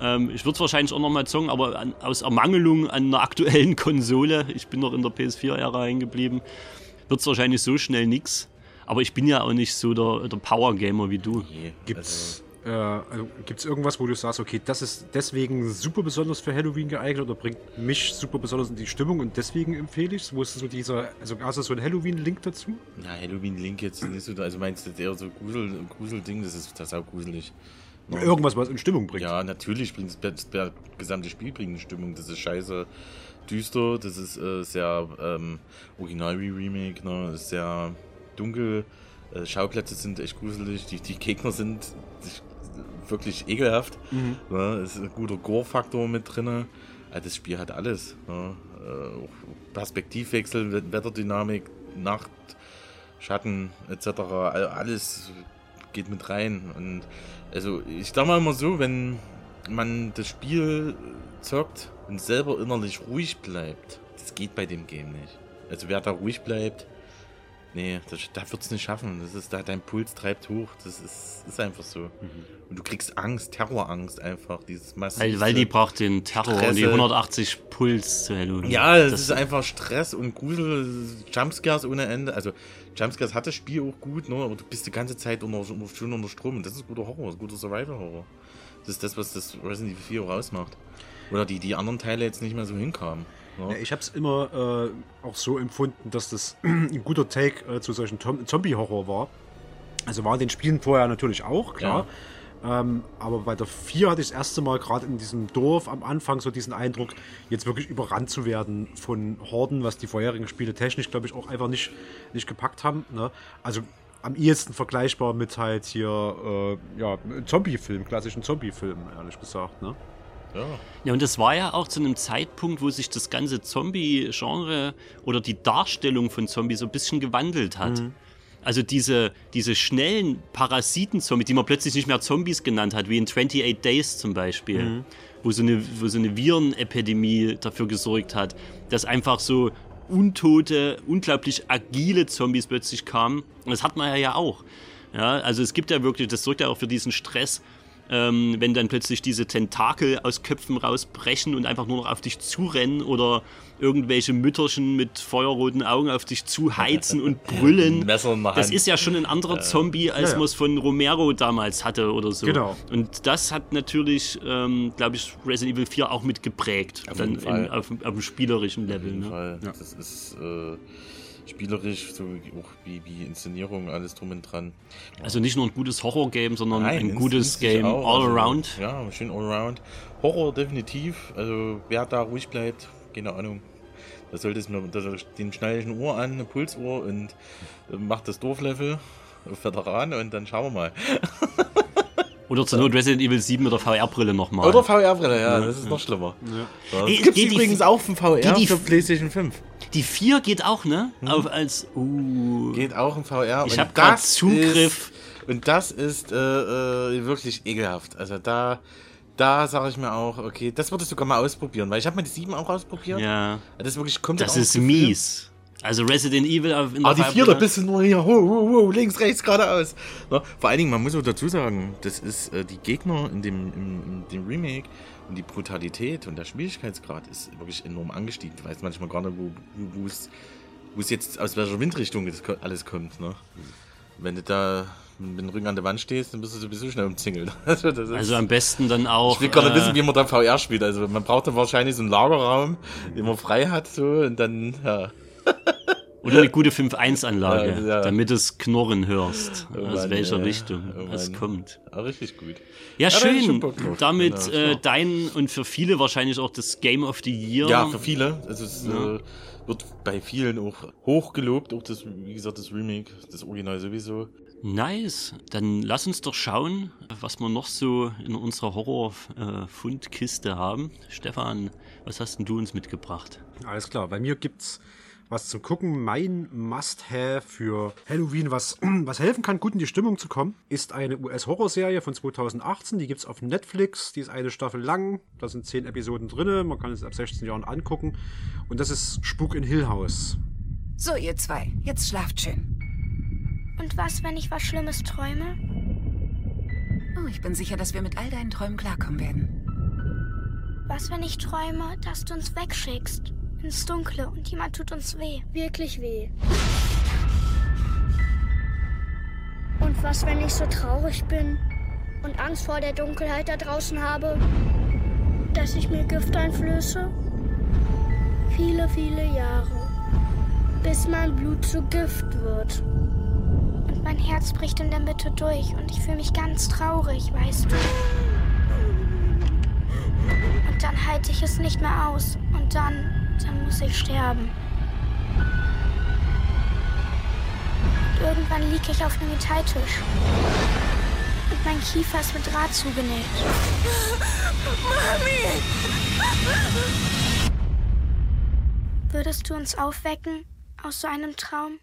Ähm, ich würde es wahrscheinlich auch nochmal zocken, aber an, aus Ermangelung an einer aktuellen Konsole, ich bin noch in der PS4-Ära hängen geblieben, wird es wahrscheinlich so schnell nix. Aber ich bin ja auch nicht so der, der Power-Gamer wie du. Nee, Gibt's, äh, also, gibt's irgendwas, wo du sagst, okay, das ist deswegen super besonders für Halloween geeignet oder bringt mich super besonders in die Stimmung und deswegen empfehle ich es? Wo ist so dieser, also hast du so ein Halloween-Link dazu? Na, Halloween Link jetzt nicht so, also meinst du eher so Grusel, Gruselding, das ist das ist auch gruselig. Ja. Irgendwas, was in Stimmung bringt. Ja, natürlich bringt das, das, gesamte Spiel bringt eine Stimmung. Das ist scheiße düster, das ist äh, sehr ähm, original wie Remake, ne? Ist sehr dunkel. Äh, Schauplätze sind echt gruselig, die, die Gegner sind wirklich ekelhaft. Mhm. Ne? Es ist ein guter Gore-Faktor mit drin. Das Spiel hat alles. Ne? Äh, Perspektivwechsel, Wetterdynamik, Nacht, Schatten etc. all- Alles geht mit rein. Und also ich sag mal immer so, wenn man das Spiel zockt und selber innerlich ruhig bleibt, das geht bei dem Game nicht. Also wer da ruhig bleibt, nee, das, da wird's nicht schaffen. Das ist da dein Puls treibt hoch. Das ist, ist einfach so. Mhm. Und du kriegst Angst, Terrorangst einfach, dieses massive. Weil, weil die braucht den Terror und die Stresse. 180 Puls zu Halloween. Ja, es ist einfach Stress und Grusel, Jumpscares ohne Ende. Also, Jumpscares hat das Spiel auch gut, ne? aber du bist die ganze Zeit unter, unter, schön unter Strom. Und das ist guter Horror, das guter Survival-Horror. Das ist das, was das Resident Evil 4 auch ausmacht. Oder die, die anderen Teile jetzt nicht mehr so hinkamen. Ja, ich habe es immer äh, auch so empfunden, dass das ein guter Take äh, zu solchen Zombie-Horror war. Also war in den Spielen vorher natürlich auch, klar. Ähm, aber bei der 4 hatte ich das erste Mal gerade in diesem Dorf am Anfang so diesen Eindruck, jetzt wirklich überrannt zu werden von Horden, was die vorherigen Spiele technisch, glaube ich, auch einfach nicht, nicht gepackt haben. Ne? Also am ehesten vergleichbar mit halt hier, äh, ja, Zombie-Film, klassischen Zombie-Film, ehrlich gesagt. Ne? Ja. Ja, und das war ja auch zu einem Zeitpunkt, wo sich das ganze Zombie-Genre oder die Darstellung von Zombies so ein bisschen gewandelt hat. Also diese, diese schnellen Parasiten-Zombies, die man plötzlich nicht mehr Zombies genannt hat, wie in 28 Days zum Beispiel, wo, so eine, wo so eine Virenepidemie dafür gesorgt hat, dass einfach so untote, unglaublich agile Zombies plötzlich kamen. Und das hat man ja, ja auch. Ja, also es gibt ja wirklich, das sorgt ja auch für diesen Stress, ähm, wenn dann plötzlich diese Tentakel aus Köpfen rausbrechen und einfach nur noch auf dich zurennen oder irgendwelche Mütterchen mit feuerroten Augen auf dich zuheizen und brüllen. Das ist ja schon ein anderer Zombie, als Ja, ja. man es von Romero damals hatte oder so. Genau. Und das hat natürlich, ähm, glaube ich, Resident Evil 4 auch mit geprägt. Auf dann jeden Fall. in, auf, auf dem spielerischen Level. Auf jeden Ne? Fall. Das ist äh, spielerisch, so wie- auch wie, wie Inszenierung, alles drum und dran. Also nicht nur ein gutes Horror-Game, sondern ein ins- gutes Game auch, all also, around. Ja, schön all around. Horror definitiv. Also wer da ruhig bleibt, keine Ahnung. Da sollte es mir, da den schneide ich ein Ohr an, eine Pulsuhr und äh, macht das Dorflevel auf Veteran und dann schauen wir mal. Oder zur Not Resident Evil 7 mit der VR-Brille nochmal. Oder VR-Brille, ja, das ist noch schlimmer. Ja. Das die- übrigens auch vom VR geht die- für PlayStation 5. Die 4 geht auch, ne? Auf als. Uh, Geht auch im VR. Ich und hab grad das Zugriff. Ist, und das ist äh, äh, wirklich ekelhaft. Also da, da sage ich mir auch, okay, das würde ich sogar mal ausprobieren, weil ich habe mal die 7 auch ausprobiert. ja. Das ist wirklich komplett Das ist mies. Also Resident Evil auf- in der Ah, die 4, da VR-Brille. bist du nur hier, ho, ho, ho, links, rechts, geradeaus. Ne? Vor allen Dingen, man muss auch dazu sagen, das ist äh, die Gegner in dem, im, in dem Remake und die Brutalität und der Schwierigkeitsgrad ist wirklich enorm angestiegen. Du weißt manchmal gar nicht, wo, es wo es jetzt aus welcher Windrichtung das alles kommt. Ne? Wenn du da mit dem Rücken an der Wand stehst, dann bist du sowieso schnell umzingelt. Also, das ist, Also am besten dann auch. ich will gar nicht äh, wissen, wie man da VR spielt. Also man braucht dann wahrscheinlich so einen Lagerraum, den man frei hat, so und dann, ja. Oder eine gute 5.1-Anlage, Ja, ja. damit du es knurren hörst, Oh aus Mann, welcher ey. Richtung Oh es kommt. Ah, richtig gut. Ja, schön. Damit Genau, äh, dein und für viele wahrscheinlich auch das Game of the Year. Ja, für viele. Also es Ja. äh, wird bei vielen auch hochgelobt, auch das, wie gesagt, das Remake, das Original sowieso. Nice. Dann lass uns doch schauen, was wir noch so in unserer Horror-Fundkiste haben. Stefan, was hast denn du uns mitgebracht? Alles klar, bei mir gibt's was zum Gucken. Mein Must-Have für Halloween, was, was helfen kann, gut in die Stimmung zu kommen, ist eine US-Horrorserie von 2018. Die gibt's auf Netflix. Die ist eine Staffel lang. Da sind zehn Episoden drin. Man kann es ab 16 Jahren angucken. Und das ist Spuk in Hill House. So, ihr zwei, jetzt schlaft schön. Und was, wenn ich was Schlimmes träume? Oh, ich bin sicher, dass wir mit all deinen Träumen klarkommen werden. Was, wenn ich träume, dass du uns wegschickst? Ins Dunkle und jemand tut uns weh. Wirklich weh. Und was, wenn ich so traurig bin und Angst vor der Dunkelheit da draußen habe, dass ich mir Gift einflöße? Viele, viele Jahre, bis mein Blut zu Gift wird. Und mein Herz bricht in der Mitte durch und ich fühle mich ganz traurig, weißt du. Und dann halte ich es nicht mehr aus. Und dann, dann muss ich sterben. Und irgendwann liege ich auf einem Metalltisch. Und mein Kiefer ist mit Draht zugenäht. Mami! Würdest du uns aufwecken aus so einem Traum?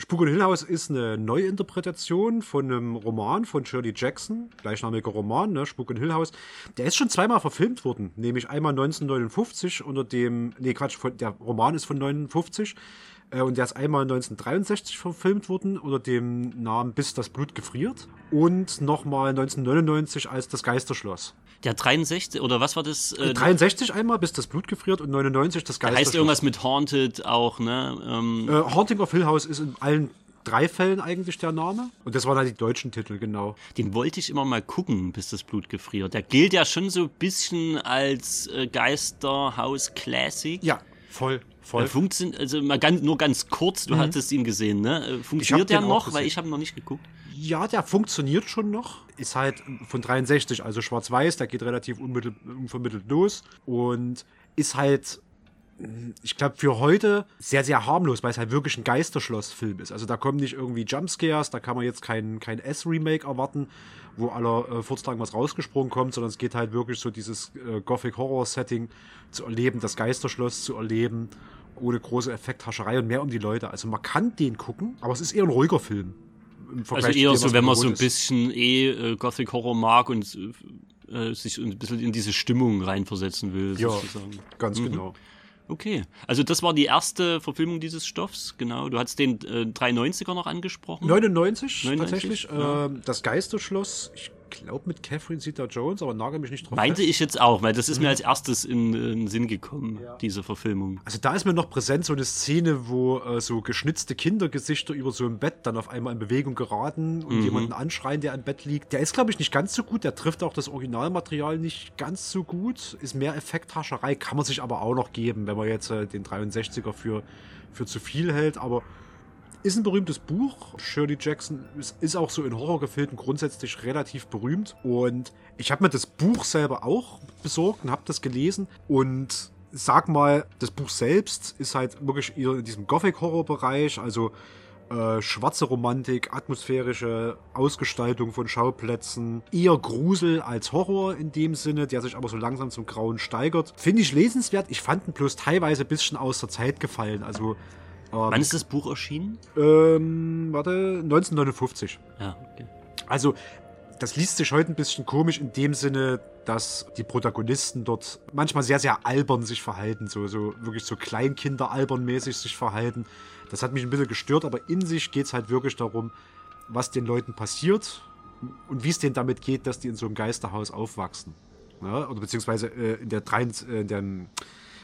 Spuk in Hill House ist eine Neuinterpretation von einem Roman von Shirley Jackson, gleichnamiger Roman, ne, Spuk in Hill House. Der ist schon zweimal verfilmt worden, nämlich einmal 1959 unter dem, nee Quatsch, der Roman ist von 59 äh, und der ist einmal 1963 verfilmt worden unter dem Namen Bis das Blut gefriert und nochmal 1999 als Das Geisterschloss. Der 63, oder was war das? Äh, 63 einmal Bis das Blut gefriert und 99 Das Geisterschloss. heißt irgendwas mit Haunted auch, ne? Ähm, Äh, Haunting of Hill House ist in allen drei Fällen eigentlich der Name. Und das waren halt die deutschen Titel, genau. Den wollte ich immer mal gucken, bis das Blut gefriert. Der gilt ja schon so ein bisschen als äh, Geisterhaus Classic. Ja, voll, voll. Der funktioniert, also mal ganz, nur ganz kurz, du hattest ihn gesehen, ne? Mhm. Funktioniert der noch? Weil ich habe noch nicht geguckt. Ja, der funktioniert schon noch. Ist halt von 63, also schwarz-weiß, der geht relativ unmittel, unvermittelt los. Und ist halt, ich glaube, für heute sehr, sehr harmlos, weil es halt wirklich ein Geisterschloss-Film ist. Also da kommen nicht irgendwie Jumpscares, da kann man jetzt kein, kein S-Remake erwarten, wo aller äh, Furzlang was rausgesprungen kommt, sondern es geht halt wirklich so dieses äh, Gothic-Horror-Setting zu erleben, das Geisterschloss zu erleben, ohne große Effekthascherei und mehr um die Leute. Also man kann den gucken, aber es ist eher ein ruhiger Film. Also eher dem, so, wenn man so ein ist. bisschen eh äh, Gothic Horror mag und äh, sich ein bisschen in diese Stimmung reinversetzen will, Ja, sozusagen. ganz Mhm. genau. Okay, also das war die erste Verfilmung dieses Stoffs, genau. Du hast den äh, 390er noch angesprochen. 99, 99, tatsächlich. ja. Ähm, das Geisterschloss, ich glaube mit Catherine Zeta-Jones, aber nagel mich nicht drauf Meinte fest. ich jetzt auch, weil das ist Mhm. mir als erstes in, den Sinn gekommen, diese Verfilmung. Also da ist mir noch präsent so eine Szene, wo äh, so geschnitzte Kindergesichter über so ein Bett dann auf einmal in Bewegung geraten und Mhm. jemanden anschreien, der im Bett liegt. Der ist, glaube ich, nicht ganz so gut. Der trifft auch das Originalmaterial nicht ganz so gut. Ist mehr Effekthascherei, kann man sich aber auch noch geben, wenn man jetzt äh, den 63er für, für zu viel hält. Aber ist ein berühmtes Buch. Shirley Jackson ist, ist auch so in Horrorgefilden grundsätzlich relativ berühmt. Und ich habe mir das Buch selber auch besorgt und habe das gelesen. Und sag mal, das Buch selbst ist halt wirklich eher in diesem Gothic-Horror-Bereich. Also äh, schwarze Romantik, atmosphärische Ausgestaltung von Schauplätzen, eher Grusel als Horror in dem Sinne, der sich aber so langsam zum Grauen steigert. Finde ich lesenswert. Ich fand ihn bloß teilweise ein bisschen aus der Zeit gefallen. Also Wann ist das Buch erschienen? ähm, warte, 1959. Ja, okay. Also, das liest sich heute ein bisschen komisch in dem Sinne, dass die Protagonisten dort manchmal sehr, sehr albern sich verhalten, so, so wirklich so Kleinkinder albernmäßig sich verhalten. Das hat mich ein bisschen gestört, aber in sich geht es halt wirklich darum, was den Leuten passiert und wie es denen damit geht, dass die in so einem Geisterhaus aufwachsen. Ja, oder beziehungsweise äh, in der, drei, äh, in dem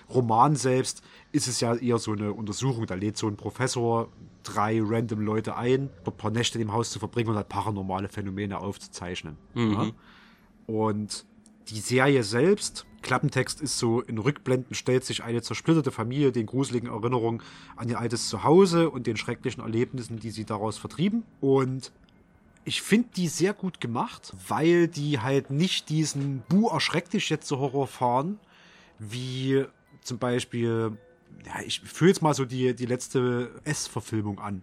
Roman selbst ist es ja eher so eine Untersuchung. Da lädt so ein Professor drei random Leute ein, ein paar Nächte im Haus zu verbringen und halt paranormale Phänomene aufzuzeichnen. Ja. Und die Serie selbst Klappentext ist so, in Rückblenden stellt sich eine zersplitterte Familie den gruseligen Erinnerungen an ihr altes Zuhause und den schrecklichen Erlebnissen, die sie daraus vertrieben. Und ich finde die sehr gut gemacht, weil die halt nicht diesen Bu erschreck dich jetzt so Horror fahren, wie zum Beispiel, ja, ich fühle jetzt mal so die, die letzte S-Verfilmung an.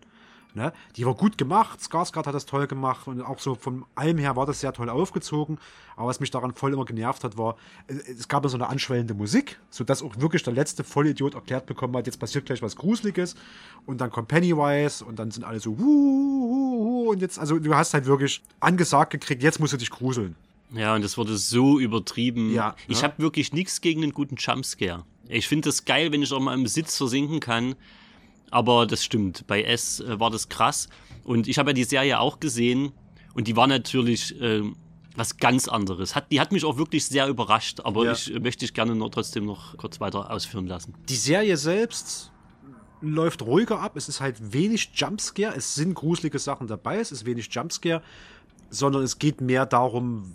Ne? Die war gut gemacht, Skarsgård hat das toll gemacht und auch so von allem her war das sehr toll aufgezogen. Aber was mich daran voll immer genervt hat, war, äh, es gab so eine anschwellende Musik, sodass auch wirklich der letzte Vollidiot erklärt bekommen hat, jetzt passiert gleich was Gruseliges und dann kommt Pennywise und dann sind alle so, wuh, und jetzt, also du hast halt wirklich angesagt gekriegt, jetzt musst du dich gruseln. Ja, und das wurde so übertrieben. Ja, ich ja. habe wirklich nichts gegen einen guten Jumpscare. Ich finde das geil, wenn ich auch mal im Sitz versinken kann. Aber das stimmt. Bei S äh, war das krass. Und ich habe ja die Serie auch gesehen. Und die war natürlich äh, was ganz anderes. Hat, die hat mich auch wirklich sehr überrascht. Aber Ja. ich äh, möchte ich gerne noch, trotzdem noch kurz weiter ausführen lassen. Die Serie selbst läuft ruhiger ab. Es ist halt wenig Jumpscare. Es sind gruselige Sachen dabei. Es ist wenig Jumpscare. Sondern es geht mehr darum,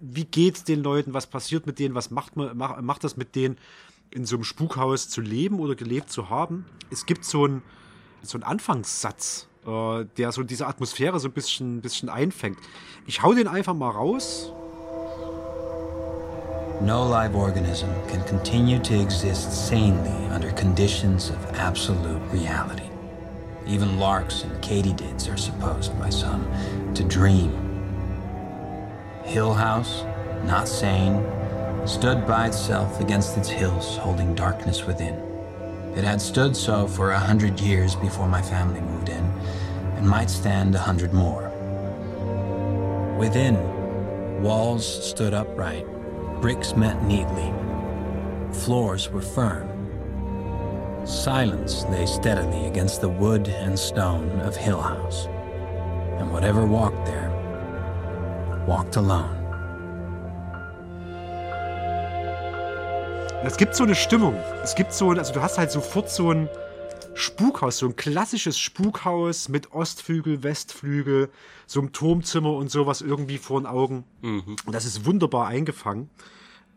wie geht's den Leuten, was passiert mit denen, was macht, man, macht, macht das mit denen, in so einem Spukhaus zu leben oder gelebt zu haben. Es gibt so einen so einen Anfangssatz, äh, der so diese Atmosphäre so ein bisschen, bisschen einfängt. Ich hau den einfach mal raus. No live organism can continue to exist sanely under conditions of absolute reality. Even larks and katydids are supposed by some to dream. Hill House, not sane, stood by itself against its hills, holding darkness within. It had stood so for a hundred years before my family moved in, and might stand a hundred more. Within, walls stood upright, bricks met neatly, floors were firm. Silence lay steadily against the wood and stone of Hill House, and whatever walked there walked alone. Es gibt so eine Stimmung. Es gibt so, also du hast halt sofort so ein Spukhaus, so ein klassisches Spukhaus mit Ostflügel, Westflügel, so einem Turmzimmer und sowas irgendwie vor den Augen. Und das ist wunderbar eingefangen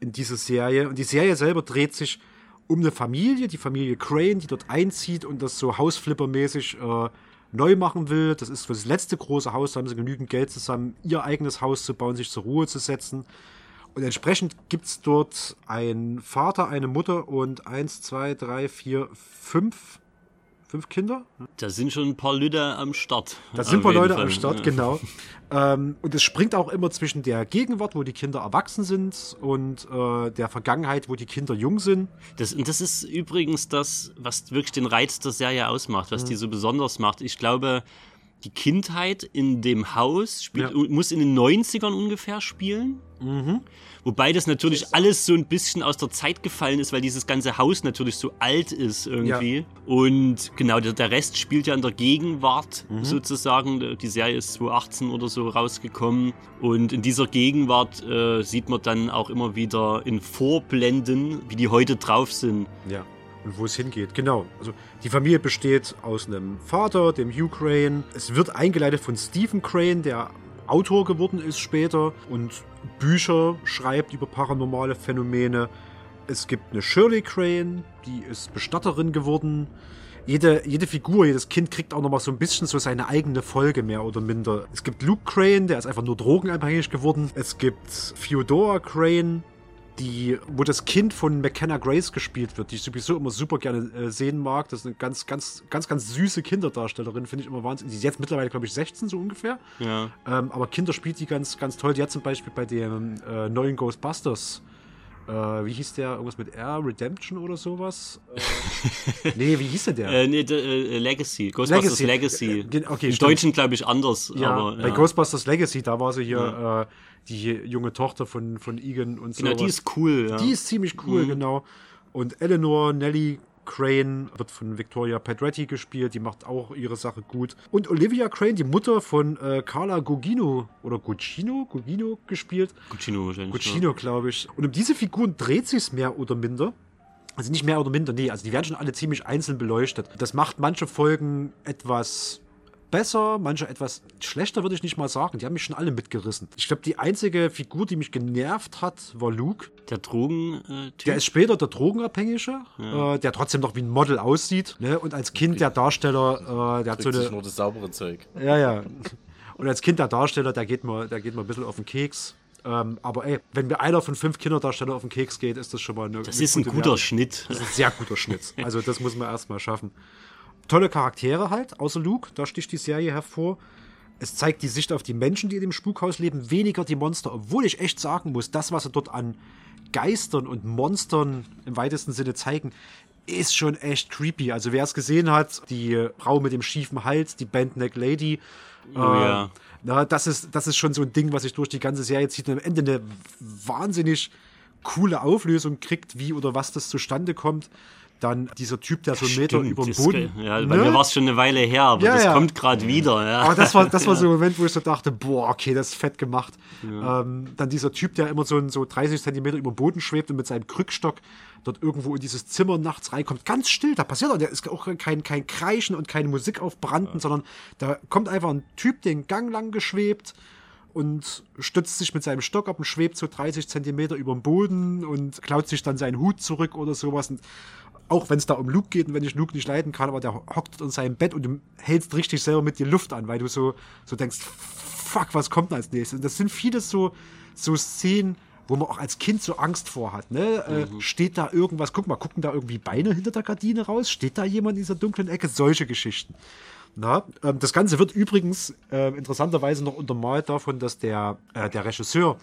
in diese Serie. Und die Serie selber dreht sich um eine Familie, die Familie Crane, die dort einzieht und das so Hausflipper-mäßig äh, neu machen will. Das ist das letzte große Haus, da haben sie genügend Geld zusammen, ihr eigenes Haus zu bauen, sich zur Ruhe zu setzen. Und entsprechend gibt's dort einen Vater, eine Mutter und eins, zwei, drei, vier, fünf, fünf Kinder. Da sind schon ein paar Leute am Start. Da sind wir jeden Leute Fall. am Start, Ja. genau. Ähm, und es springt auch immer zwischen der Gegenwart, wo die Kinder erwachsen sind, und äh, der Vergangenheit, wo die Kinder jung sind. Das, und das ist übrigens das, was wirklich den Reiz der Serie ausmacht, was die so besonders macht. Ich glaube, die Kindheit in dem Haus spielt, Ja. muss in den 90ern ungefähr spielen. Wobei das natürlich alles so ein bisschen aus der Zeit gefallen ist, weil dieses ganze Haus natürlich so alt ist irgendwie. Und genau, der, der Rest spielt ja in der Gegenwart sozusagen. Die Serie ist 2018 oder so rausgekommen. Und in dieser Gegenwart äh, sieht man dann auch immer wieder in Vorblenden, wie die heute drauf sind. Ja. Und wo es hingeht, genau. Also die Familie besteht aus einem Vater, dem Hugh Crane. Es wird eingeleitet von Stephen Crane, der Autor geworden ist später und Bücher schreibt über paranormale Phänomene. Es gibt eine Shirley Crane, die ist Bestatterin geworden. Jede, jede Figur, jedes Kind kriegt auch nochmal so ein bisschen so seine eigene Folge, mehr oder minder. Es gibt Luke Crane, der ist einfach nur drogenabhängig geworden. Es gibt Theodora Crane, die, wo das Kind von McKenna Grace gespielt wird, die ich sowieso immer super gerne äh, sehen mag. Das ist eine ganz, ganz, ganz, ganz süße Kinderdarstellerin, finde ich immer wahnsinnig. Die ist jetzt mittlerweile, glaube ich, 16 so ungefähr. Ja. Ähm, aber Kinder spielt die ganz, ganz toll. Die hat zum Beispiel bei dem äh, neuen Ghostbusters, äh, wie hieß der, irgendwas mit R, Redemption oder sowas? Äh, nee, wie hieß denn der? Äh, nee, äh, Legacy. Ghostbusters Legacy. Legacy. Äh, okay, Im stimmt. Deutschen, glaube ich, anders. ja, aber, bei ja. Ghostbusters Legacy, da war sie hier äh, die junge Tochter von, von Egan und so. Genau, die ist cool. Ja. Die ist ziemlich cool, Mhm. genau. Und Eleanor Nelly Crane wird von Victoria Pedretti gespielt, die macht auch ihre Sache gut. Und Olivia Crane, die Mutter von äh, Carla Gugino oder Gugino, Gugino gespielt. Guccino wahrscheinlich. Gugino, glaube ich. Und um diese Figuren dreht sich mehr oder minder. Also nicht mehr oder minder, nee, also die werden schon alle ziemlich einzeln beleuchtet. Das macht manche Folgen etwas besser, manche etwas schlechter, würde ich nicht mal sagen. Die haben mich schon alle mitgerissen. Ich glaube, die einzige Figur, die mich genervt hat, war Luke. Der Drogen-Typ. Der ist später der Drogenabhängige, äh, der trotzdem noch wie ein Model aussieht. Ne? Und als Kind der Darsteller, äh, der hat so Kriegt sich eine. nur das saubere Zeug. Ja, ja. Und als Kind der Darsteller, der geht mir, der geht mir ein bisschen auf den Keks. Ähm, aber ey, wenn mir einer von fünf Kinderdarstellern auf den Keks geht, ist das schon mal eine. das eine ist ein gute guter Wertung. Schnitt. Das ist ein sehr guter Schnitt. Also das muss man erstmal schaffen. Tolle Charaktere halt, außer Luke, da sticht die Serie hervor. Es zeigt die Sicht auf die Menschen, die in dem Spukhaus leben, weniger die Monster, obwohl ich echt sagen muss, das, was sie dort an Geistern und Monstern im weitesten Sinne zeigen, ist schon echt creepy. Also wer es gesehen hat, die Frau mit dem schiefen Hals, die Bandneck Lady, Oh ja. na, das ist, das ist schon so ein Ding, was sich durch die ganze Serie zieht und am Ende eine wahnsinnig coole Auflösung kriegt, wie oder was das zustande kommt. Dann dieser Typ, der so einen Meter Stimmt, über dem Boden. ge- Ja, bei Ne? mir war es schon eine Weile her, aber Ja, das ja. kommt gerade wieder. Ja. Aber das war, das war so ein Moment, wo ich so dachte, boah, okay, das ist fett gemacht. Ähm, dann dieser Typ, der immer so, so 30 Zentimeter über dem Boden schwebt und mit seinem Krückstock dort irgendwo in dieses Zimmer nachts reinkommt. Ganz still, da passiert auch, da ist auch kein, kein Kreischen und keine Musik auf Branden, sondern da kommt einfach ein Typ den Gang lang geschwebt und stützt sich mit seinem Stock ab und schwebt so 30 Zentimeter über dem Boden und klaut sich dann seinen Hut zurück oder sowas. Und auch wenn es da um Luke geht und wenn ich Luke nicht leiden kann, aber der hockt in seinem Bett und du hältst richtig selber mit dir Luft an, weil du so, so denkst, fuck, was kommt als nächstes? Und das sind vieles so, so Szenen, wo man auch als Kind so Angst vor hat. Ne? Äh, steht da irgendwas, guck mal, gucken da irgendwie Beine hinter der Gardine raus? Steht da jemand in dieser dunklen Ecke? Solche Geschichten. Na, ähm, das Ganze wird übrigens äh, interessanterweise noch untermalt davon, dass der, äh, der Regisseur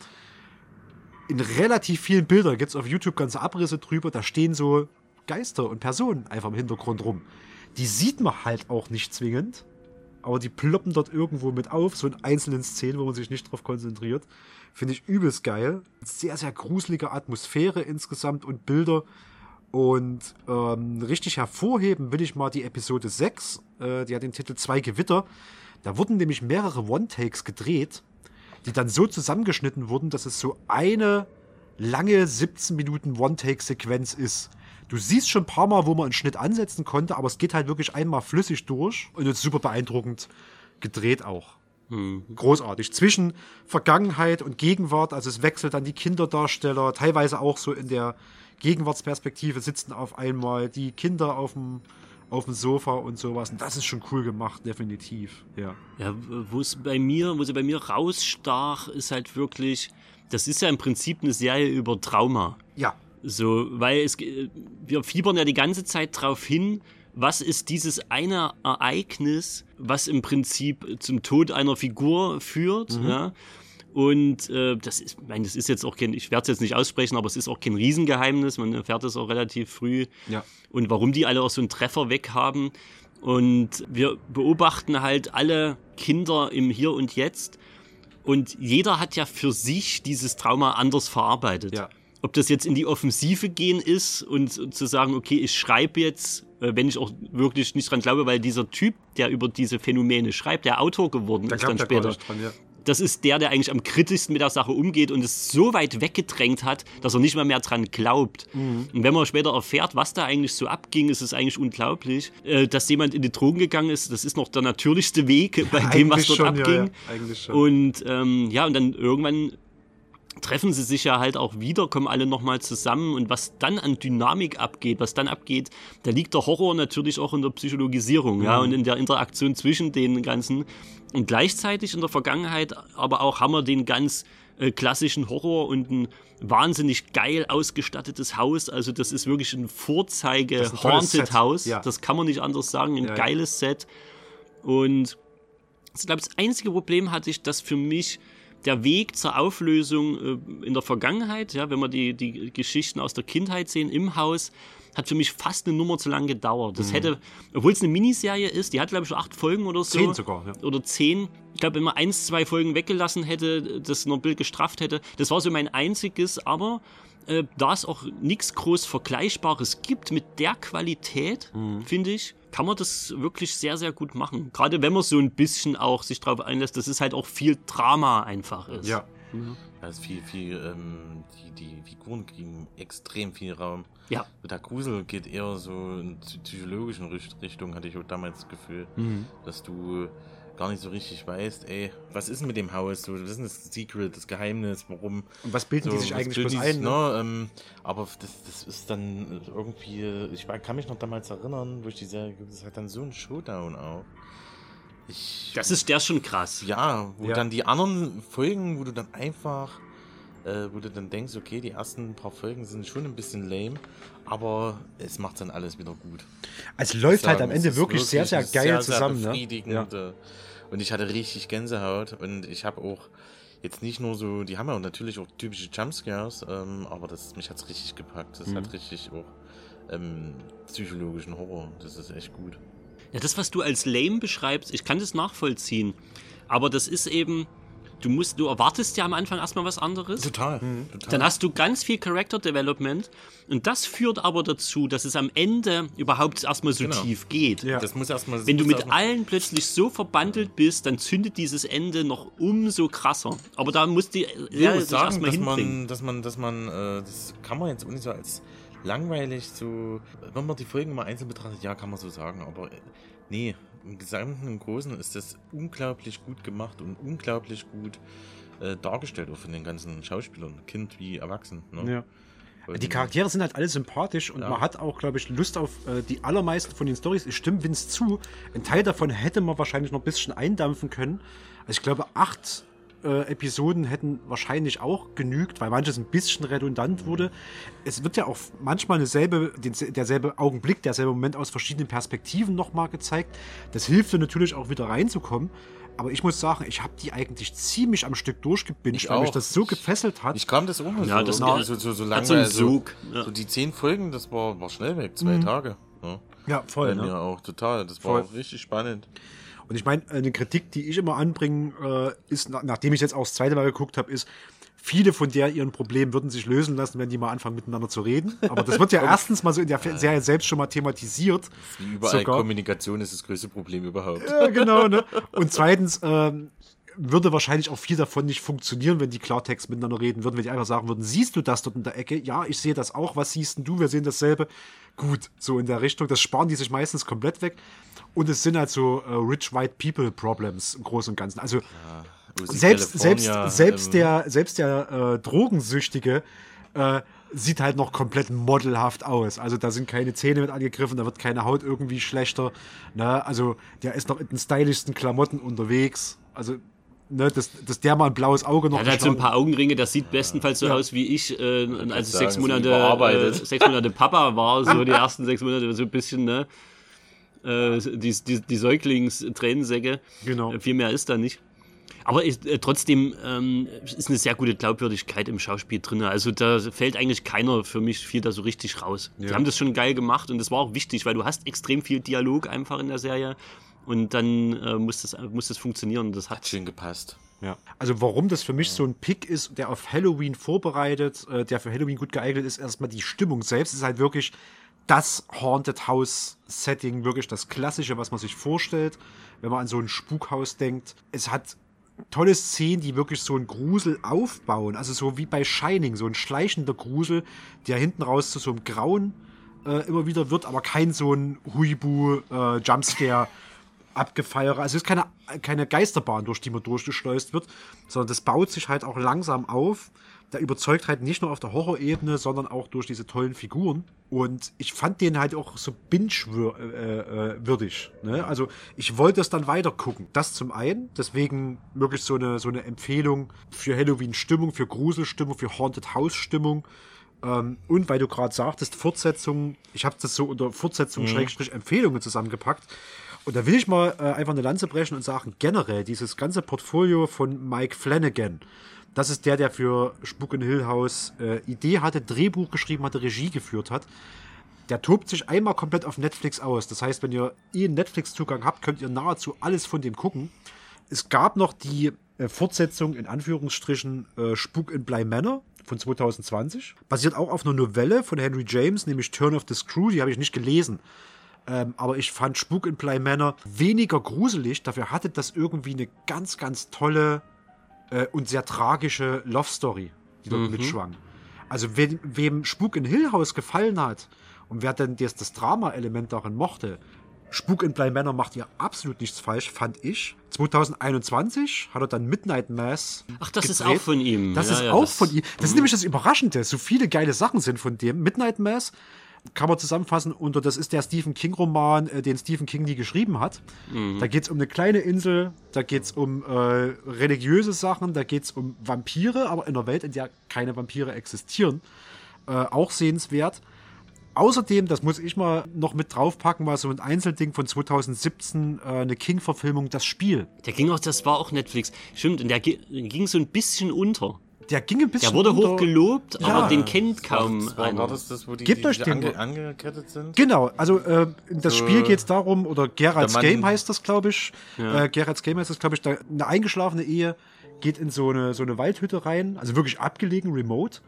in relativ vielen Bildern, gibt es auf YouTube ganze Abrisse drüber, da stehen so Geister und Personen einfach im Hintergrund rum. Die sieht man halt auch nicht zwingend, aber die ploppen dort irgendwo mit auf, so in einzelnen Szenen, wo man sich nicht drauf konzentriert. Finde ich übelst geil. Sehr, sehr gruselige Atmosphäre insgesamt und Bilder. Und ähm, richtig hervorheben will ich mal die Episode 6, äh, die hat den Titel Zwei Gewitter. Da wurden nämlich mehrere One-Takes gedreht, die dann so zusammengeschnitten wurden, dass es so eine lange 17 Minuten One-Take-Sequenz ist. Du siehst schon ein paar Mal, wo man einen Schnitt ansetzen konnte, aber es geht halt wirklich einmal flüssig durch und ist super beeindruckend gedreht auch. Großartig. Zwischen Vergangenheit und Gegenwart, also es wechselt dann die Kinderdarsteller, teilweise auch so in der Gegenwartsperspektive sitzen auf einmal die Kinder auf dem, auf dem Sofa und sowas. Und das ist schon cool gemacht, definitiv. Ja. Ja, wo es bei mir, wo sie bei mir rausstach, ist halt wirklich, das ist ja im Prinzip eine Serie über Trauma. Ja. So, weil es, wir fiebern ja die ganze Zeit drauf hin, was ist dieses eine Ereignis, was im Prinzip zum Tod einer Figur führt, ja. Und äh, das ist, ich meine, das ist jetzt auch kein, ich werde es jetzt nicht aussprechen, aber es ist auch kein Riesengeheimnis, man erfährt es auch relativ früh. Ja. Und warum die alle auch so einen Treffer weg haben. Und wir beobachten halt alle Kinder im Hier und Jetzt. Und jeder hat ja für sich dieses Trauma anders verarbeitet. Ja. Ob das jetzt in die Offensive gehen ist und zu sagen, okay, ich schreibe jetzt, äh, wenn ich auch wirklich nicht dran glaube, weil dieser Typ, der über diese Phänomene schreibt, der Autor geworden Da ist dann er später, dran, ja. das ist der, der eigentlich am kritischsten mit der Sache umgeht und es so weit weggedrängt hat, dass er nicht mal mehr dran glaubt. Mhm. Und wenn man später erfährt, was da eigentlich so abging, ist es eigentlich unglaublich. Äh, dass jemand in die Drogen gegangen ist, das ist noch der natürlichste Weg bei dem, was dort schon, ja, abging. ja. Eigentlich schon. Und ähm, ja, und dann irgendwann treffen sie sich ja halt auch wieder, kommen alle nochmal zusammen und was dann an Dynamik abgeht, was dann abgeht, da liegt der Horror natürlich auch in der Psychologisierung, ja, Mhm. und in der Interaktion zwischen den ganzen. Und gleichzeitig in der Vergangenheit aber auch haben wir den ganz äh, klassischen Horror und ein wahnsinnig geil ausgestattetes Haus. Also das ist wirklich ein Vorzeige ein Haunted House. ja. Das kann man nicht anders sagen. Ein Ja, ja. geiles Set. Und ich glaube, das einzige Problem hatte ich, dass für mich der Weg zur Auflösung äh, in der Vergangenheit, ja, wenn wir die, die Geschichten aus der Kindheit sehen im Haus, hat für mich fast eine Nummer zu lang gedauert. Mhm. Das hätte, obwohl es eine Miniserie ist, die hat glaube ich schon acht Folgen oder so. Zehn sogar, ja. Oder zehn. Ich glaube, wenn man eins, zwei Folgen weggelassen hätte, das noch ein Bild gestrafft hätte, das war so mein einziges, aber äh, da es auch nichts groß Vergleichbares gibt mit der Qualität, Mhm. finde ich, kann man das wirklich sehr, sehr gut machen. Gerade wenn man so ein bisschen auch sich drauf einlässt, dass es halt auch viel Drama einfach ist. Ja. Da ist viel, viel, ähm, die, die Figuren kriegen extrem viel Raum. Ja. Der Grusel geht eher so in psy- psychologischen Richt- Richtung, hatte ich auch damals das Gefühl, Mhm. dass du gar nicht so richtig weißt, ey, was ist denn mit dem Haus? So, was ist denn das Secret, das Geheimnis, warum? Und was bilden die So, sich was eigentlich bilden bloß die sich, ein? Ne? Ne? Ähm, aber das, das ist dann irgendwie, ich war- kann mich noch damals erinnern, wo ich die Serie das hat dann so ein Showdown auch. Ich, Das ist der schon krass. ja, wo Ja. dann die anderen Folgen, wo du dann einfach, äh, wo du dann denkst, okay, die ersten paar Folgen sind schon ein bisschen lame, aber es macht dann alles wieder gut. Es läuft halt am es Ende ist wirklich sehr, sehr geil sehr, zusammen. Sehr ne? befriedigend. äh, Und ich hatte richtig Gänsehaut und ich habe auch jetzt nicht nur so, die haben ja auch natürlich auch typische Jumpscares, ähm, aber das, mich hat's richtig gepackt. Das Mhm. hat richtig auch ähm, psychologischen Horror. Das ist echt gut. Ja, das, was du als lame beschreibst, ich kann das nachvollziehen. Aber das ist eben, du musst, du erwartest ja am Anfang erstmal was anderes. Total. total. Dann hast du ganz viel Character Development und das führt aber dazu, dass es am Ende überhaupt erstmal so Genau. tief geht. Ja. das muss erstmal. Wenn du mit allen plötzlich so verbandelt bist, dann zündet dieses Ende noch umso krasser. Aber da muss die muss sich sagen, erstmal dass hinbringen. man, dass man, dass man, äh, das kann man jetzt auch nicht so als langweilig so, wenn man die Folgen mal einzeln betrachtet, ja, kann man so sagen, aber äh, nee, im Gesamten, im Großen ist das unglaublich gut gemacht und unglaublich gut äh, dargestellt, auch von den ganzen Schauspielern, Kind wie Erwachsen. Ne? Ja. Und, Die Charaktere sind halt alle sympathisch und Ja. man hat auch, glaube ich, Lust auf äh, die allermeisten von den Stories. Ich stimme Vince zu. Ein Teil davon hätte man wahrscheinlich noch ein bisschen eindampfen können. Also ich glaube, acht äh, Episoden hätten wahrscheinlich auch genügt, weil manches ein bisschen redundant wurde. Es wird ja auch manchmal dasselbe, den, derselbe Augenblick, derselbe Moment aus verschiedenen Perspektiven nochmal gezeigt. Das hilft dir natürlich auch wieder reinzukommen. Aber ich muss sagen, ich habe die eigentlich ziemlich am Stück durchgebinged, Ich weil mich das so gefesselt hat. Ich kam das auch mal Ja, so, das geht- so, so, so lange. so einen also, ja. So die zehn Folgen, das war, war schnell weg, zwei Tage. Ne? ja, voll. Bei Ne? mir auch, total. Das war auch richtig spannend. Und ich meine, eine Kritik, die ich immer anbringe, äh, ist, na, nachdem ich jetzt auch das zweite Mal geguckt habe, ist, viele von der ihren Problemen würden sich lösen lassen, wenn die mal anfangen miteinander zu reden. Aber das wird ja erstens mal so in der Serie selbst schon mal thematisiert. Wie überall Sogar. Kommunikation ist das größte Problem überhaupt. Ja, genau, ne? Und zweitens ähm, würde wahrscheinlich auch viel davon nicht funktionieren, wenn die Klartext miteinander reden würden, wenn die einfach sagen würden, siehst du das dort in der Ecke? Ja, ich sehe das auch. Was siehst denn du? Wir sehen dasselbe. Gut, so in der Richtung. Das sparen die sich meistens komplett weg. Und es sind halt so äh, Rich White People Problems im Großen und Ganzen. Also OC selbst, selbst, California, selbst ähm, der, selbst der äh, Drogensüchtige äh, sieht halt noch komplett modelhaft aus. Also da sind keine Zähne mit angegriffen, da wird keine Haut irgendwie schlechter. Ne? Also der ist noch in den stylischsten Klamotten unterwegs. Also, ne, dass, dass der mal ein blaues Auge noch Er hat halt so ein paar Augenringe, das sieht bestenfalls so aus wie ich, äh, als ich sechs Monate, äh, sechs Monate Papa war, so die ersten sechs Monate, so ein bisschen, ne? Äh, die, die, die Säuglingstränensäcke. Genau. Äh, Viel mehr ist da nicht. Aber ist, äh, trotzdem ähm, ist eine sehr gute Glaubwürdigkeit im Schauspiel drin. Also da fällt eigentlich keiner für mich viel da so richtig raus. Die haben das schon geil gemacht und das war auch wichtig, weil du hast extrem viel Dialog einfach in der Serie und dann äh, muss, das, muss das funktionieren. Das hat Hat schön gepasst. Ja. Also warum das für mich so ein Pick ist, der auf Halloween vorbereitet, äh, der für Halloween gut geeignet ist, erstmal die Stimmung selbst ist halt wirklich das Haunted House Setting, wirklich das Klassische, was man sich vorstellt, wenn man an so ein Spukhaus denkt. Es hat tolle Szenen, die wirklich so einen Grusel aufbauen, also so wie bei Shining, so ein schleichender Grusel, der hinten raus zu so einem Grauen äh, immer wieder wird, aber kein so ein Huibu äh, Jumpscare abgefeiere. Also es ist keine, keine Geisterbahn, durch die man durchgeschleust wird, sondern das baut sich halt auch langsam auf. Der überzeugt halt nicht nur auf der Horrorebene, sondern auch durch diese tollen Figuren. Und ich fand den halt auch so binge-würdig. Ne? Also ich wollte es dann weiter gucken. Das zum einen. Deswegen wirklich so eine, so eine Empfehlung für Halloween-Stimmung, für Gruselstimmung, für Haunted House-Stimmung. Ähm, und weil du gerade sagtest, Fortsetzung, ich habe das so unter Fortsetzung, Schrägstrich Empfehlungen zusammengepackt. Und da will ich mal äh, einfach eine Lanze brechen und sagen, generell dieses ganze Portfolio von Mike Flanagan, das ist der, der für Spuk in Hill House äh, Idee hatte, Drehbuch geschrieben hatte, Regie geführt hat. Der tobt sich einmal komplett auf Netflix aus. Das heißt, wenn ihr eh einen Netflix-Zugang habt, könnt ihr nahezu alles von dem gucken. Es gab noch die äh, Fortsetzung in Anführungsstrichen äh, Spuk in Bly Manor von 2020. Basiert auch auf einer Novelle von Henry James, nämlich Turn of the Screw. Die habe ich nicht gelesen. Ähm, aber ich fand Spuk in Bly Manor weniger gruselig. Dafür hatte das irgendwie eine ganz, ganz tolle äh, und sehr tragische Love Story, die dort mitschwang. Also wem, wem Spuk in Hill House gefallen hat und wer denn das, das Drama-Element darin mochte, Spuk in Bly Manor macht ja absolut nichts falsch, fand ich. 2021 hat er dann Midnight Mass. Ach, das ist gedreht. auch von ihm. Das Ja, ist ja, auch das- von ihm. Das ist nämlich das Überraschende. So viele geile Sachen sind von dem. Midnight Mass kann man zusammenfassen unter, das ist der Stephen King-Roman, äh, den Stephen King nie geschrieben hat. Mhm. Da geht es um eine kleine Insel, da geht es um äh, religiöse Sachen, da geht es um Vampire, aber in einer Welt, in der keine Vampire existieren. Äh, auch sehenswert. Außerdem, das muss ich mal noch mit draufpacken, war so ein Einzelding von 2017, äh, eine King-Verfilmung, das Spiel. Der ging auch, das war auch Netflix. Stimmt, und der gi- ging so ein bisschen unter. Der ging ein bisschen Der wurde unter. hoch gelobt, Ja. aber den kennt kaum Das war, war einer. das das, wo die, Gebt die, euch die den- ange, angekettet sind? Genau, also äh, in das So, Spiel geht es darum, oder Mann- Game heißt das, glaube ich. Äh, Geralds Game heißt das, glaube ich, da, eine eingeschlafene Ehe geht in so eine, so eine Waldhütte rein, also wirklich abgelegen, remote.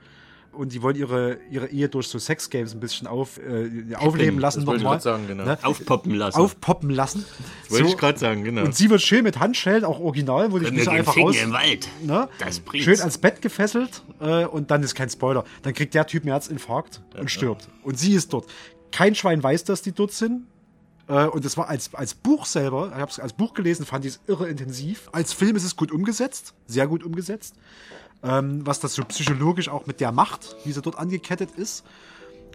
Und die wollen ihre, ihre Ehe durch so Sexgames ein bisschen auf, äh, aufleben lassen das nochmal. sagen, genau. Ne? Aufpoppen lassen. Aufpoppen lassen. Wollte So, ich gerade sagen, genau. und sie wird schön mit Handschellen, auch original, wo ich nicht einfach raus. im Wald. Ne? Das bringt's. Schön ans Bett gefesselt äh, und dann ist kein Spoiler. Dann kriegt der Typ einen Herzinfarkt und stirbt. Und sie ist dort. Kein Schwein weiß, dass die dort sind. Äh, und das war als, als Buch selber, ich habe es als Buch gelesen, fand ich es irre intensiv. Als Film ist es gut umgesetzt, sehr gut umgesetzt. Ähm, was das so psychologisch auch mit der Macht, wie sie dort angekettet ist.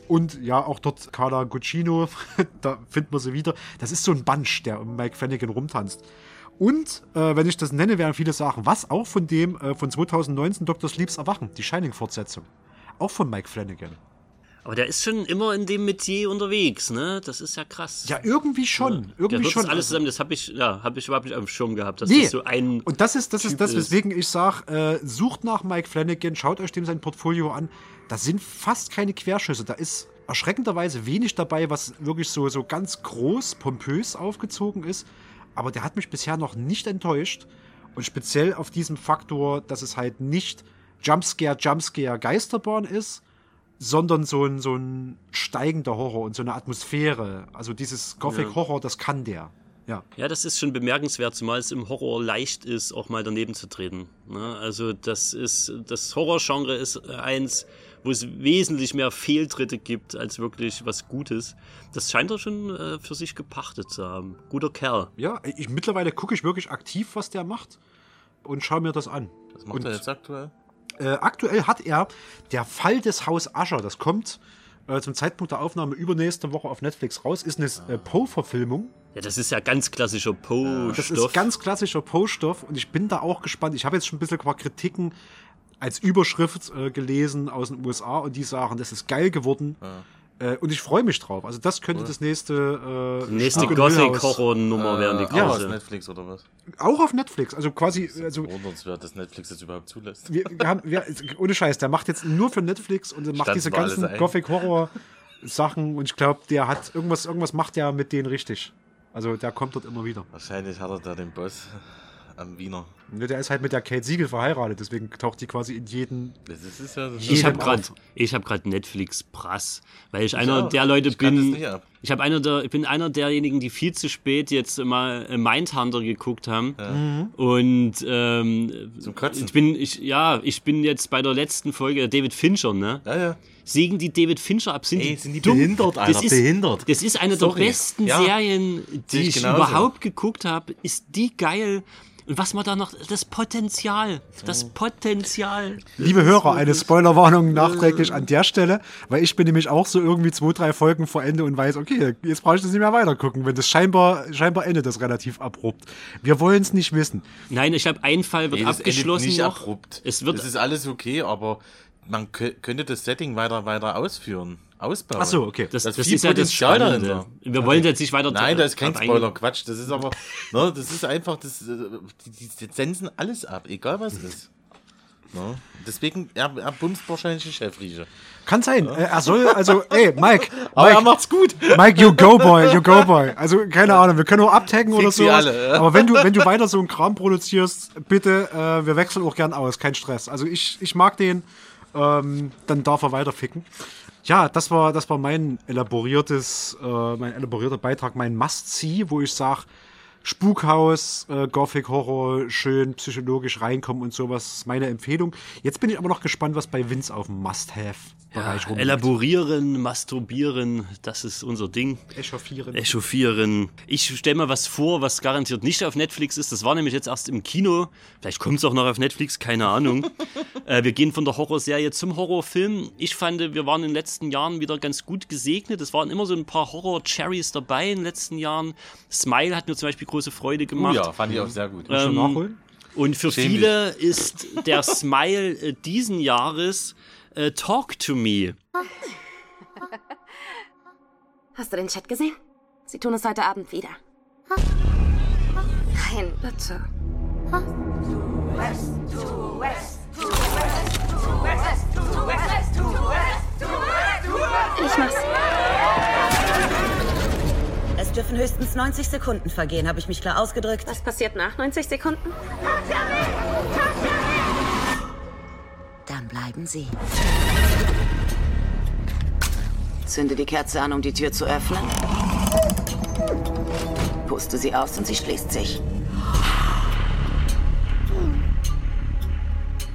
Und ja, auch dort Carla Guccino, da findet man sie wieder. Das ist so ein Bunch, der um Mike Flanagan rumtanzt. Und, äh, wenn ich das nenne, werden viele sagen, was auch von dem, äh, von 2019 Dr. Sleeps Erwachen, die Shining-Fortsetzung. Auch von Mike Flanagan. Aber der ist schon immer in dem Metier unterwegs, ne? Das ist ja krass. Ja, irgendwie schon. der Irgendwie schon. alles Also- zusammen, das habe ich, ja, habe ich überhaupt nicht auf dem Schirm gehabt, dass Nee. das so ein. Und das ist das, ist das ist. weswegen ich sage, äh, sucht nach Mike Flanagan, schaut euch dem sein Portfolio an. Da sind fast keine Querschüsse. Da ist erschreckenderweise wenig dabei, was wirklich so, so ganz groß, pompös aufgezogen ist. Aber der hat mich bisher noch nicht enttäuscht. Und speziell auf diesem Faktor, dass es halt nicht Jumpscare, Jumpscare, Geisterbahn ist, sondern so ein, so ein steigender Horror und so eine Atmosphäre. Also dieses Gothic-Horror, das kann der. Ja. Ja, das ist schon bemerkenswert, zumal es im Horror leicht ist, auch mal daneben zu treten. Ne? Also das ist, das Horrorgenre ist eins, wo es wesentlich mehr Fehltritte gibt als wirklich was Gutes. Das scheint er schon äh, für sich gepachtet zu haben. Guter Kerl. Ja, ich, mittlerweile gucke ich wirklich aktiv, was der macht und schaue mir das an. Was macht und, er jetzt aktuell? Äh, aktuell hat er der Fall des Haus Ascher, das kommt äh, zum Zeitpunkt der Aufnahme übernächste Woche auf Netflix raus, ist eine äh, Poe-Verfilmung. Ja, das ist ja ganz klassischer Poe-Stoff. Das ist ganz klassischer Poe-Stoff und ich bin da auch gespannt. Ich habe jetzt schon ein bisschen ein paar Kritiken als Überschrift äh, gelesen aus den USA und die sagen, das ist geil geworden. Äh, und ich freue mich drauf. Also das könnte das nächste äh, Nächste Gothic-Horror-Nummer werden die ja, große. Netflix oder was? Auch auf Netflix. Also quasi, also Wundernswert, dass Netflix das überhaupt zulässt. wir, wir haben, wir, ohne Scheiß, der macht jetzt nur für Netflix und macht Stand diese ganzen ein. Gothic-Horror-Sachen und ich glaube, der hat irgendwas, irgendwas macht der mit denen richtig. Also der kommt dort immer wieder. Wahrscheinlich hat er da den Boss am Wiener. Ne, Der ist halt mit der Kate Siegel verheiratet, deswegen taucht die quasi in jeden. Das ist, ist ja das Ich habe gerade auf. ich habe gerade Netflix Prass, weil ich einer auch. der Leute Ich bin. Ich habe einer der ich bin einer derjenigen, die viel zu spät jetzt mal äh, Mindhunter geguckt haben. Und ähm, Zum Kotzen. ich bin ich ja, ich bin jetzt bei der letzten Folge David Fincher, ne? Ja, ja. Sägen die David Fincher ab, sind Ey, die, sind die behindert, Alter, das ist, behindert. Das ist eine Sorry. der besten Ja. Serien, die ich ich überhaupt geguckt habe. Ist die geil? Und was man da noch, das Potenzial, das Potenzial. Liebe Hörer, eine Spoilerwarnung nachträglich an der Stelle, weil ich bin nämlich auch so irgendwie zwei, drei Folgen vor Ende und weiß, okay, jetzt brauche ich das nicht mehr weitergucken, wenn das scheinbar, scheinbar endet das relativ abrupt. Wir wollen es nicht wissen. Nein, ich habe einen Fall wird Nee, das endet abgeschlossen nicht noch. abrupt. Es wird das ist alles okay, aber man kö- könnte das Setting weiter, weiter ausführen, ausbauen. Ach so, okay. das, da das ist ja das Spannende. Wir wollen jetzt nicht weiter Nein, da ist kein Spoiler. Quatsch. Das ist aber, ne, das ist einfach, das, äh, die, die, die sensen alles ab, egal was ist. Ne? Deswegen, er, er bumst wahrscheinlich die Chefrieche. Kann sein. Äh, Er soll, also, ey, Mike, Aber er Mike, macht's gut. Mike, you go boy, you go boy. Also, keine Ahnung, wir können nur abtaggen oder so. alle, ja. Aber wenn du, wenn du weiter so einen Kram produzierst, bitte, äh, wir wechseln auch gern aus, kein Stress. Also ich, ich mag den, ähm, dann darf er weiter ficken. Ja, das war, das war mein elaboriertes, äh, mein elaborierter Beitrag, mein Must-See, wo ich sage, Spukhaus, äh, Gothic Horror, schön psychologisch reinkommen und sowas. meine Empfehlung. Jetzt bin ich aber noch gespannt, was bei Vince auf dem Must-Have-Bereich Ja, rumliegt. elaborieren, masturbieren, das ist unser Ding. Echauffieren. Echauffieren. Ich stelle mal was vor, was garantiert nicht auf Netflix ist. Das war nämlich jetzt erst im Kino. Vielleicht kommt es auch noch auf Netflix, keine Ahnung. äh, wir gehen von der Horrorserie zum Horrorfilm. Ich fand, wir waren in den letzten Jahren wieder ganz gut gesegnet. Es waren immer so ein paar Horror-Cherries dabei in den letzten Jahren. Smile hat mir zum Beispiel große Freude Oh gemacht. ja, fand ich auch sehr gut. Schon ähm, nachholen? Und für Schäm viele ist der Smile äh, diesen Jahres äh, Talk to Me. Hast du den Chat gesehen? Sie tun es heute Abend wieder. Nein, bitte. Ich mach's. Es dürfen höchstens 90 Sekunden vergehen, habe ich mich klar ausgedrückt. Was passiert nach 90 Sekunden? Dann bleiben Sie. Zünde die Kerze an, um die Tür zu öffnen. Puste sie aus und sie schließt sich.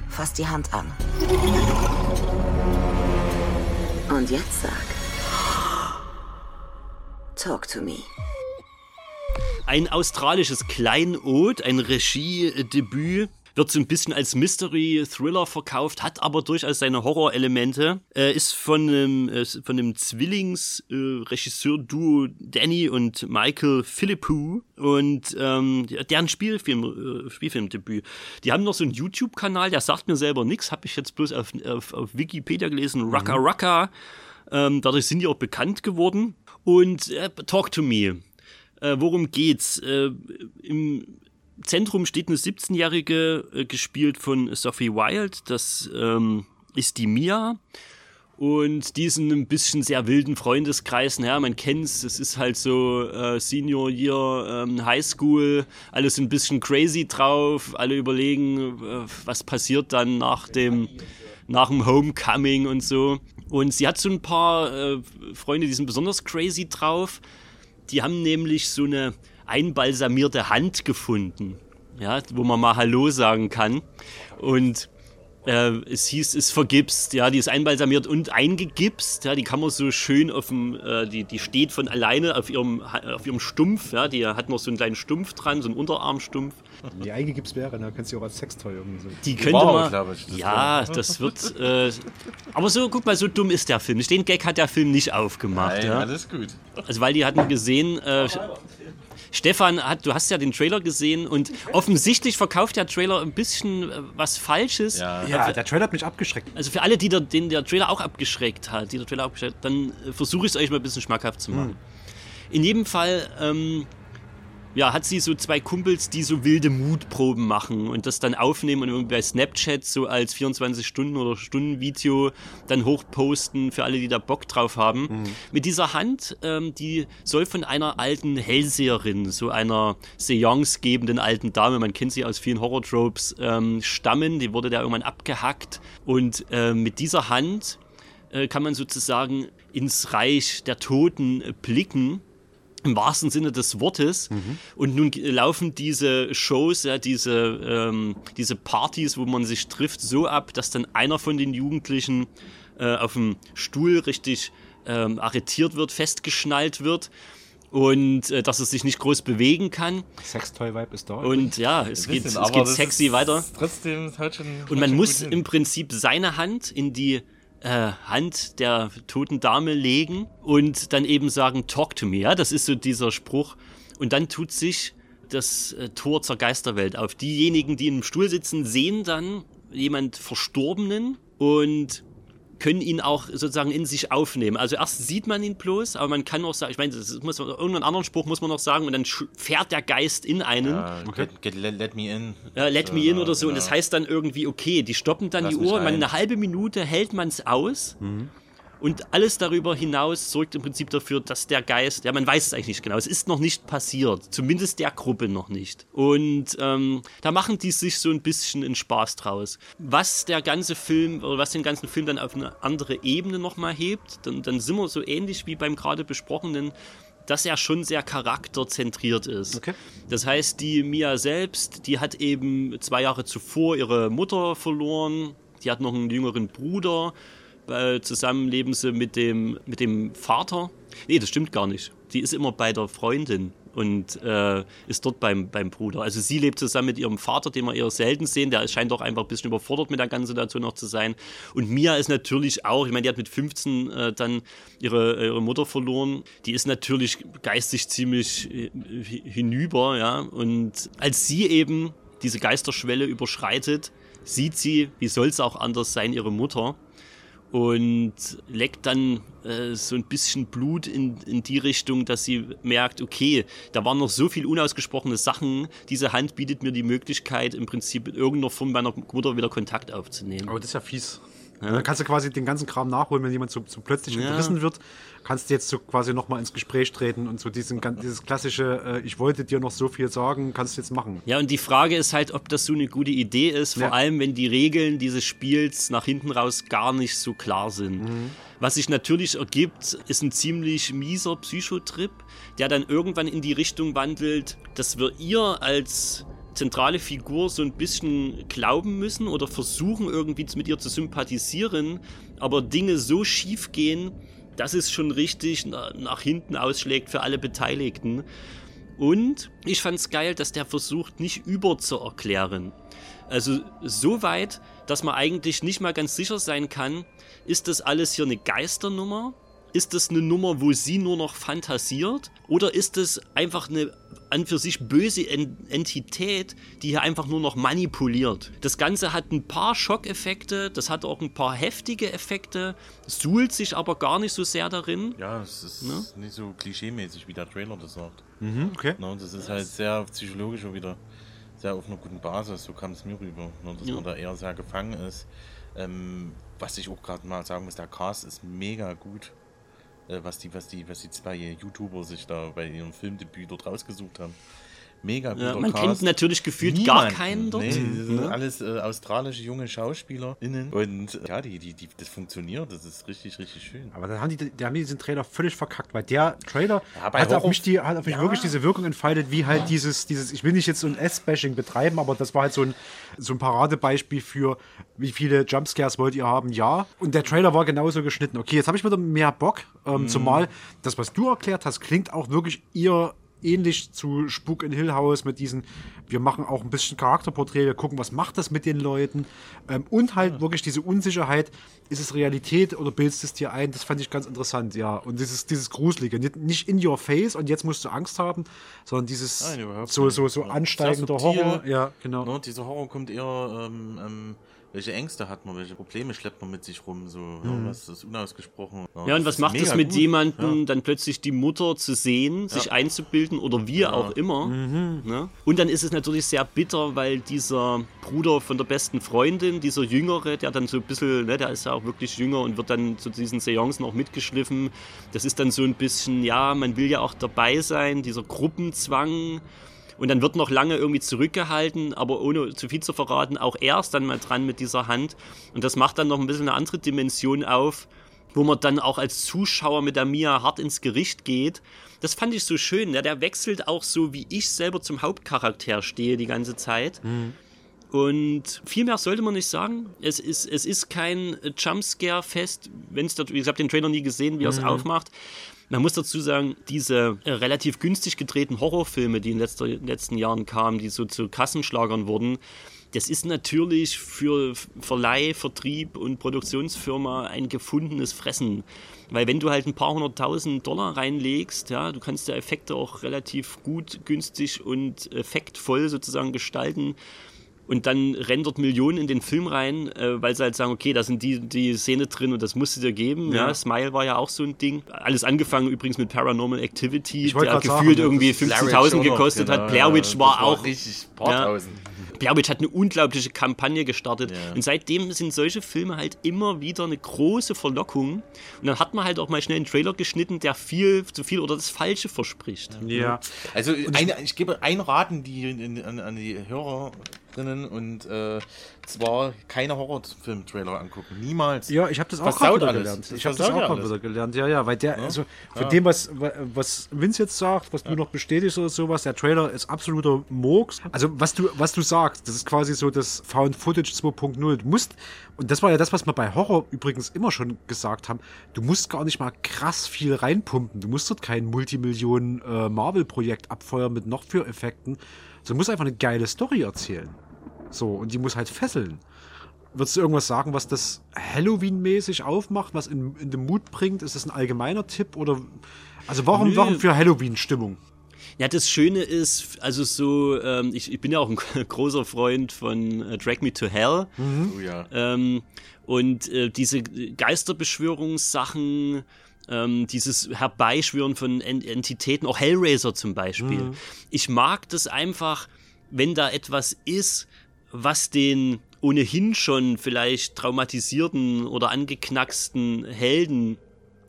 Fass die Hand an. Und jetzt sag. Talk to me. Ein australisches Kleinod, ein Regiedebüt. Wird so ein bisschen als Mystery-Thriller verkauft, hat aber durchaus seine Horrorelemente. Äh, ist von einem, äh, von einem Zwillings-Regisseur-Duo Danny und Michael Philippou und ähm, deren Spielfilm, äh, Spielfilmdebüt. Die haben noch so einen YouTube-Kanal, der sagt mir selber nichts, habe ich jetzt bloß auf, auf, auf Wikipedia gelesen, Raka Raka. Ähm, dadurch sind die auch bekannt geworden. Und äh, Talk to Me. Äh, worum geht's? Äh, Im Zentrum steht eine 17-Jährige, äh, gespielt von Sophie Wild. Das ähm, ist die Mia. Und die ist in einem bisschen sehr wilden Freundeskreis. Naja, man kennt's, es ist halt so äh, Senior Year, ähm, High School, alles ein bisschen crazy drauf, alle überlegen, äh, was passiert dann nach dem, nach dem Homecoming und so. Und sie hat so ein paar äh, Freunde, die sind besonders crazy drauf. Die haben nämlich so eine einbalsamierte Hand gefunden, ja, wo man mal Hallo sagen kann. Und äh, es hieß, es vergipst, ja, die ist einbalsamiert und eingegipst, ja, die kann man so schön auf dem, äh, die, die steht von alleine auf ihrem, auf ihrem Stumpf, ja, die hat noch so einen kleinen Stumpf dran, so einen Unterarmstumpf. Wenn die eingegipst wäre, dann kannst du auch als Sextoy irgendwie so. Die könnte Wow, man. ich, das ja, war- das wird. Äh, aber so, guck mal, so dumm ist der Film. Den Gag hat der Film nicht aufgemacht. Nein, ja. alles gut. Also weil die hatten gesehen, äh, Stefan hat, du hast ja den Trailer gesehen und offensichtlich verkauft der Trailer ein bisschen äh, was Falsches. Ja. Ja, der Trailer hat mich abgeschreckt. Also für alle, die der, den der Trailer auch abgeschreckt hat, die der Trailer abgeschreckt hat, dann äh, versuche ich es euch mal ein bisschen schmackhaft zu machen. In jedem Fall ähm, ja, hat sie so zwei Kumpels, die so wilde Mutproben machen und das dann aufnehmen und irgendwie bei Snapchat so als 24 Stunden oder Stunden-Video dann hochposten für alle, die da Bock drauf haben. Mit dieser Hand, ähm, die soll von einer alten Hellseherin, so einer seance-gebenden alten Dame, man kennt sie aus vielen Horror-Tropes, ähm, stammen. Die wurde da irgendwann abgehackt und ähm, mit dieser Hand äh, kann man sozusagen ins Reich der Toten äh, blicken im wahrsten Sinne des Wortes. Und nun laufen diese Shows, ja, diese, ähm, diese Partys, wo man sich trifft, so ab, dass dann einer von den Jugendlichen äh, auf dem Stuhl richtig ähm, arretiert wird, festgeschnallt wird und äh, dass er sich nicht groß bewegen kann. Sextoy-Vibe ist da. Und ja, es geht, bisschen, es geht sexy weiter. Trotzdem, es Und man muss im Prinzip seine Hand in die Hand der toten Dame legen und dann eben sagen, talk to me. Ja, das ist so dieser Spruch. Und dann tut sich das äh, Tor zur Geisterwelt auf. Diejenigen, die im Stuhl sitzen, sehen dann jemand Verstorbenen und können ihn auch sozusagen in sich aufnehmen. Also erst sieht man ihn bloß, aber man kann auch sagen, ich meine, das muss man, irgendeinen anderen Spruch muss man noch sagen und dann fährt der Geist in einen. Ja, get, get, let, let me in. Ja, let So, me in oder so. Und genau. das heißt dann irgendwie, okay, die stoppen dann Lass die Uhr, man eine halbe Minute hält man es aus. Und alles darüber hinaus sorgt im Prinzip dafür, dass der Geist, ja, man weiß es eigentlich nicht genau, es ist noch nicht passiert, zumindest der Gruppe noch nicht. Und ähm, da machen die sich so ein bisschen einen Spaß draus. Was der ganze Film, oder was den ganzen Film dann auf eine andere Ebene nochmal hebt, dann, dann sind wir so ähnlich wie beim gerade besprochenen dass er schon sehr charakterzentriert ist. Okay. Das heißt, die Mia selbst, die hat eben zwei Jahre zuvor ihre Mutter verloren. Die hat noch einen jüngeren Bruder. Äh, zusammen leben sie mit dem, mit dem Vater. Nee, das stimmt gar nicht. Die ist immer bei der Freundin und äh, ist dort beim, beim Bruder. Also sie lebt zusammen mit ihrem Vater, den wir eher selten sehen. Der scheint doch einfach ein bisschen überfordert mit der ganzen Situation noch zu sein. Und Mia ist natürlich auch, ich meine, die hat mit 15 äh, dann ihre, ihre Mutter verloren. Die ist natürlich geistig ziemlich äh, hinüber, ja. Und als sie eben diese Geisterschwelle überschreitet, sieht sie, wie soll es auch anders sein, ihre Mutter und leckt dann äh, so ein bisschen Blut in, in die Richtung, dass sie merkt, okay, da waren noch so viel unausgesprochene Sachen. Diese Hand bietet mir die Möglichkeit, im Prinzip in irgendeiner Form meiner Mutter wieder Kontakt aufzunehmen. Aber das ist ja fies. Ja. Dann kannst du quasi den ganzen Kram nachholen, wenn jemand so, so plötzlich Ja. entrissen wird. Kannst du jetzt so quasi nochmal ins Gespräch treten und so diesen, dieses klassische, äh, ich wollte dir noch so viel sagen, kannst du jetzt machen. Ja, und die Frage ist halt, ob das so eine gute Idee ist, vor Ja. allem wenn die Regeln dieses Spiels nach hinten raus gar nicht so klar sind. Was sich natürlich ergibt, ist ein ziemlich mieser Psychotrip, der dann irgendwann in die Richtung wandelt, dass wir ihr als zentrale Figur so ein bisschen glauben müssen oder versuchen irgendwie mit ihr zu sympathisieren, aber Dinge so schief gehen, dass es schon richtig na- nach hinten ausschlägt für alle Beteiligten. Und ich fand's geil, dass der versucht, nicht über zu erklären. Also so weit, dass man eigentlich nicht mal ganz sicher sein kann, ist das alles hier eine Geisternummer? Ist das eine Nummer, wo sie nur noch fantasiert? Oder ist es einfach eine an für sich böse En Entität, die hier einfach nur noch manipuliert? Das Ganze hat ein paar Schockeffekte, das hat auch ein paar heftige Effekte, suhlt sich aber gar nicht so sehr darin. Ja, es ist Ne? nicht so klischee-mäßig, wie der Trailer das sagt. Mhm, okay. Ne, das ist halt sehr psychologisch und wieder sehr auf einer guten Basis, so kam es mir rüber, ne, dass Ja. man da eher sehr gefangen ist. Ähm, was ich auch gerade mal sagen muss, der Cast ist mega gut. Äh, was, die, was, die, was die zwei YouTuber sich da bei ihrem Filmdebüt dort rausgesucht haben. Mega guter Ja, man Cast. kennt natürlich gefühlt Niemanden. gar keinen dort. Nee, Ne? alles äh, australische junge SchauspielerInnen. Und äh, ja, die, die, die, das funktioniert, das ist richtig, richtig schön. Aber dann haben die, die haben diesen Trailer völlig verkackt, weil der Trailer Ja, hat auf mich, die, hat auf mich Ja. wirklich diese Wirkung entfaltet, wie halt dieses, dieses, ich will nicht jetzt so ein S-Bashing betreiben, aber das war halt so ein, so ein Paradebeispiel für, wie viele Jumpscares wollt ihr haben, ja. Und der Trailer war genauso geschnitten. Okay, jetzt habe ich wieder mehr Bock, ähm, Mhm. zumal das, was du erklärt hast, klingt auch wirklich eher ähnlich zu Spuk in Hill House mit diesen, wir machen auch ein bisschen Charakterporträt, wir gucken, was macht das mit den Leuten ähm, und halt wirklich diese Unsicherheit, ist es Realität oder bildest du es dir ein, das fand ich ganz interessant, ja. Und dieses, dieses Gruselige, nicht, in your face und jetzt musst du Angst haben, sondern dieses Nein, so, so, so Ja. ansteigender subtil. Horror, ja, genau. Ne, dieser Horror kommt eher, ähm, ähm, welche Ängste hat man, welche Probleme schleppt man mit sich rum, so, ja, Mhm. was ist unausgesprochen. Ja, und was macht es mit gut. jemandem, dann plötzlich die Mutter zu sehen, sich Ja. einzubilden oder wie auch immer? Ne? Und dann ist es natürlich sehr bitter, weil dieser Bruder von der besten Freundin, dieser Jüngere, der dann so ein bisschen, ne, der ist ja auch wirklich jünger und wird dann zu diesen Seancen auch mitgeschliffen. Das ist dann so ein bisschen, ja, man will ja auch dabei sein, dieser Gruppenzwang. Und dann wird noch lange irgendwie zurückgehalten, aber ohne zu viel zu verraten, auch er ist dann mal dran mit dieser Hand. Und das macht dann noch ein bisschen eine andere Dimension auf, wo man dann auch als Zuschauer mit der Mia hart ins Gericht geht. Das fand ich so schön. Ja, der wechselt auch so, wie ich selber zum Hauptcharakter stehe die ganze Zeit. Und viel mehr sollte man nicht sagen. Es ist, es ist kein Jumpscare-Fest, wenn es dort, wie gesagt, den Trailer nie gesehen, wie er es Mhm. aufmacht. Man muss dazu sagen, diese äh, relativ günstig gedrehten Horrorfilme, die in, den letzten Jahren kamen, die so zu Kassenschlagern wurden, das ist natürlich für Verleih, Vertrieb und Produktionsfirma ein gefundenes Fressen. Weil wenn du halt ein paar hunderttausend Dollar reinlegst, ja, du kannst ja Effekte auch relativ gut, günstig und effektvoll sozusagen gestalten. Und dann rendert Millionen in den Film rein, äh, weil sie halt sagen, okay, da sind die, die Szene drin und das musst du dir geben. Ja. Ja. Smile war ja auch so ein Ding. Alles angefangen übrigens mit Paranormal Activity, der sagen, gefühlt das irgendwie ist Blair 50.000 Witch auch noch, gekostet genau, hat. Blair Witch ja, war war auch richtig paar tausend. Blair Witch hat eine unglaubliche Kampagne gestartet. Und seitdem sind solche Filme halt immer wieder eine große Verlockung. Und dann hat man halt auch mal schnell einen Trailer geschnitten, der viel zu viel oder das Falsche verspricht. Also eine, ich gebe einen Raten die, in, an, an die Hörer drinnen und äh, zwar keine Horrorfilm-Trailer angucken. Niemals. Ja, ich habe das auch gerade gelernt. Ich habe das auch ja gerade wieder gelernt. Ja, ja, weil der, Ja? also von Ja. dem, was, was Vince jetzt sagt, was du noch bestätigst oder sowas, der Trailer ist absoluter Murks. Also was du, was du sagst, das ist quasi so das Found Footage 2.0. Du musst, und das war ja das, was wir bei Horror übrigens immer schon gesagt haben, du musst gar nicht mal krass viel reinpumpen. Du musst dort kein Multimillionen äh, Marvel-Projekt abfeuern mit noch für Effekten. Du musst einfach eine geile Story erzählen. So, und die muss halt fesseln. Würdest du irgendwas sagen, was das Halloween-mäßig aufmacht, was in, in den Mut bringt? Ist das ein allgemeiner Tipp oder also warum, Nö. warum für Halloween-Stimmung? Ja, das Schöne ist, also so, ähm, ich, ich bin ja auch ein großer Freund von äh, Drag Me to Hell. Oh ja. Ähm, und äh, diese Geisterbeschwörungssachen, ähm, dieses Herbeischwören von En Entitäten, auch Hellraiser zum Beispiel. Mhm. Ich mag das einfach, wenn da etwas ist, was den ohnehin schon vielleicht traumatisierten oder angeknacksten Helden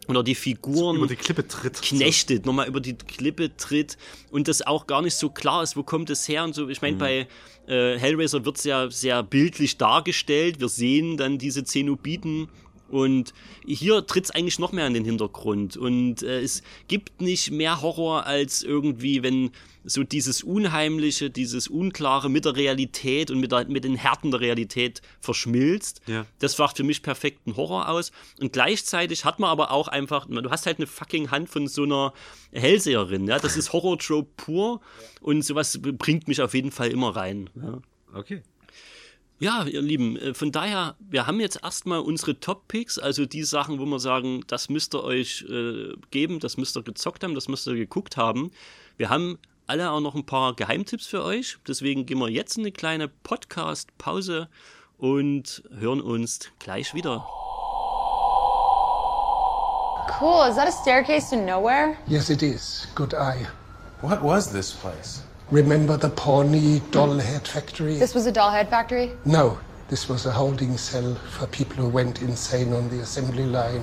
oder die Figuren Über die Klippe tritt. knechtet, nochmal über die Klippe tritt und das auch gar nicht so klar ist, wo kommt es her und so. Ich meine, Mhm. bei äh, Hellraiser wird es ja sehr bildlich dargestellt. Wir sehen dann diese Zenobiten und hier tritt es eigentlich noch mehr in den Hintergrund. Und äh, es gibt nicht mehr Horror als irgendwie, wenn so dieses Unheimliche, dieses Unklare mit der Realität und mit, der, mit den Härten der Realität verschmilzt. Ja. Das macht für mich perfekten Horror aus. Und gleichzeitig hat man aber auch einfach, du hast halt eine fucking Hand von so einer Hellseherin, ja. Das ist Horror-Trope pur und sowas bringt mich auf jeden Fall immer rein. Ja. Okay. Ja, ihr Lieben, äh, von daher, wir haben jetzt erstmal unsere Top-Picks, also die Sachen, wo wir sagen, das müsst ihr euch äh, geben, das müsst ihr gezockt haben, das müsst ihr geguckt haben. Wir haben alle auch noch ein paar Geheimtipps für euch, deswegen gehen wir jetzt eine kleine Podcast-Pause und hören uns gleich wieder. Cool. Is that a staircase to nowhere? Yes, it is. Good eye. What was this place? Remember the Pawnee doll head factory? This was a doll head factory? No, this was a holding cell for people who went insane on the assembly line.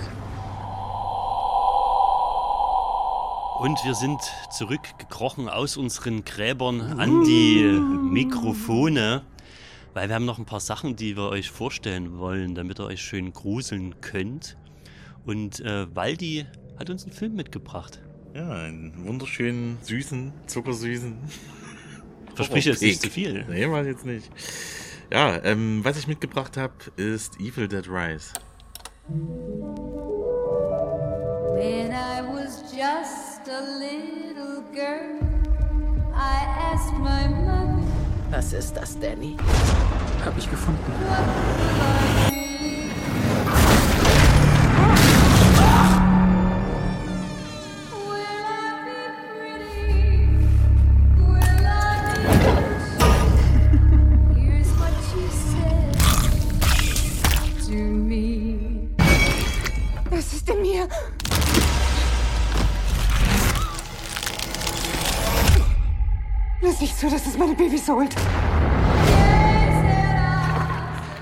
Und wir sind zurückgekrochen aus unseren Gräbern an die Mikrofone, weil wir haben noch ein paar Sachen, die wir euch vorstellen wollen, damit ihr euch schön gruseln könnt. Und äh, Waldi hat uns einen Film mitgebracht. Ja, einen wunderschönen, süßen, zuckersüßen. Versprich jetzt nicht zu viel. Nee, mach ich jetzt nicht. Ja, ähm, was ich mitgebracht habe, ist Evil Dead Rise. When I was just a little girl, I asked my mother, Was ist das, Danny? Hab ich gefunden. Meine Babys holt.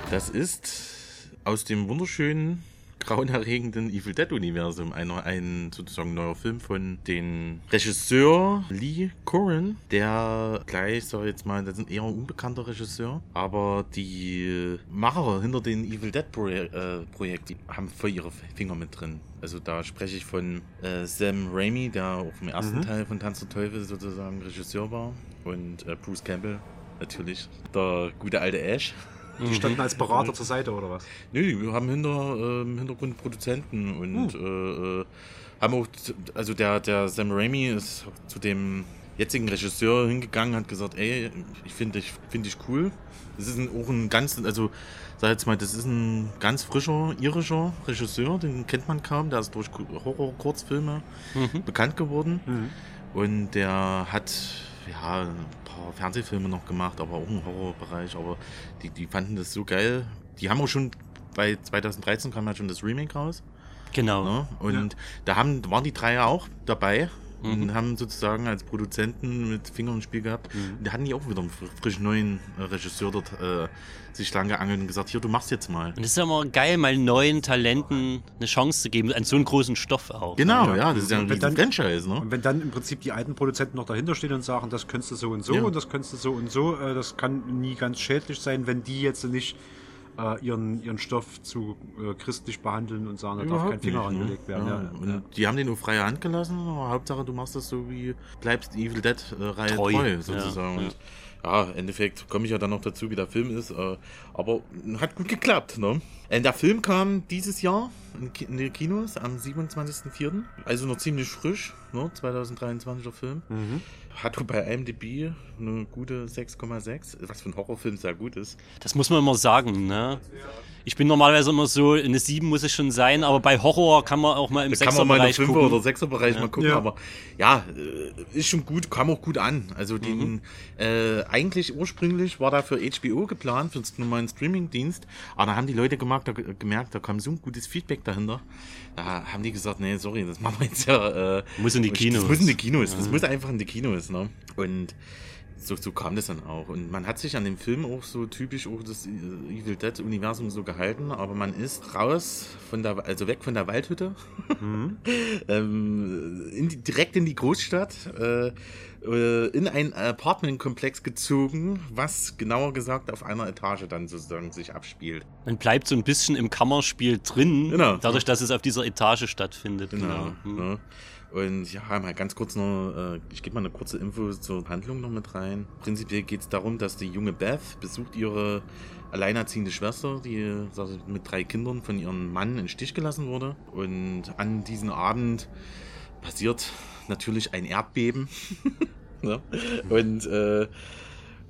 Das ist aus dem wunderschönen, grauenerregenden Evil Dead Universum einer, ein sozusagen neuer Film von den Regisseur Lee Curran, der gleich, sag ich jetzt mal, das ist ein eher unbekannter Regisseur, aber die Macher hinter den Evil Dead Proje äh, haben voll ihre Finger mit drin. Also da spreche ich von äh, Sam Raimi, der auch im ersten Mhm. Teil von Tanz der Teufel sozusagen Regisseur war und äh, Bruce Campbell natürlich, der gute alte Ash. Die standen als Berater zur Seite oder was? Nö, wir haben hinter, äh, im Hintergrund Produzenten und Hm. äh, haben auch, also der, der Sam Raimi ist zu dem jetzigen Regisseur hingegangen, hat gesagt, ey, ich finde dich, finde ich cool. Das ist ein, auch ein ganz, also sag jetzt mal, das ist ein ganz frischer irischer Regisseur, den kennt man kaum, der ist durch Horror-Kurzfilme Mhm. bekannt geworden. Und der hat ja paar Fernsehfilme noch gemacht, aber auch im Horrorbereich. Aber die, die fanden das so geil. Die haben auch schon bei 2013 kam ja schon das Remake raus. Genau. Ne? Und da haben, waren die drei ja auch dabei. Und haben sozusagen als Produzenten mit Fingern im Spiel gehabt. Und da hatten die auch wieder einen fr- frisch neuen äh, Regisseur dort äh, sich lang geangelt und gesagt, hier, du machst jetzt mal. Und es ist ja immer geil, mal neuen Talenten eine Chance zu geben, an so einen großen Stoff auch. Genau, ja, das ist ja ein dann- Franchise, ne? Und wenn dann im Prinzip die alten Produzenten noch dahinter stehen und sagen, das könntest du so und so Ja. und das könntest du so und so, äh, das kann nie ganz schädlich sein, wenn die jetzt nicht äh, ihren, ihren Stoff zu äh, christlich behandeln und sagen, da darf kein Finger nicht, ne? angelegt werden. Ja, Ja, und die haben den nur freie Hand gelassen, aber Hauptsache du machst das so wie, bleibst Evil Dead-Reihe Treu. treu, Ja, sozusagen. Ja. Ja, im Endeffekt komme ich ja dann noch dazu, wie der Film ist, äh, aber hat gut geklappt, ne? Äh, Der Film kam dieses Jahr in, die Kinos am 27.04., also noch ziemlich frisch, ne? 2023er Film. Mhm. Hat bei IMDb eine gute 6,6, was für ein Horrorfilm sehr gut ist. Das muss man immer sagen, ne? Ich bin normalerweise immer so, eine 7 muss es schon sein, aber bei Horror kann man auch mal im Da kann man mal in den 6er-Bereich 5er gucken. oder 6er Bereich Ja. mal gucken, Ja. aber ja, äh, ist schon gut, kam auch gut an. Also den, Mhm. äh, eigentlich ursprünglich war da für HBO geplant, für einen normalen Streamingdienst, aber da haben die Leute gemerkt, da, gemerkt, da kam so ein gutes Feedback dahinter. Da haben die gesagt, nee, sorry, das machen wir jetzt ja. Äh, Muss in die das Kinos. muss in die Kinos, das Ja. muss einfach in die Kinos, ne? Und so, so kam das dann auch. Und man hat sich an dem Film auch so typisch auch das äh, Evil Dead Universum so gehalten, aber man ist raus von der, also weg von der Waldhütte, ähm, in die, direkt in die Großstadt, äh, äh, in ein Apartmentkomplex gezogen, was genauer gesagt auf einer Etage dann sozusagen sich abspielt. Man bleibt so ein bisschen im Kammerspiel drin, Genau. dadurch, dass es auf dieser Etage stattfindet. Genau. Hm. Ne? Und ja, mal ganz kurz noch, äh, ich gebe mal eine kurze Info zur Handlung noch mit rein. Prinzipiell geht es darum, dass die junge Beth besucht ihre alleinerziehende Schwester, die mit drei Kindern von ihrem Mann in Stich gelassen wurde. Und an diesem Abend passiert natürlich ein Erdbeben. ne? Und äh,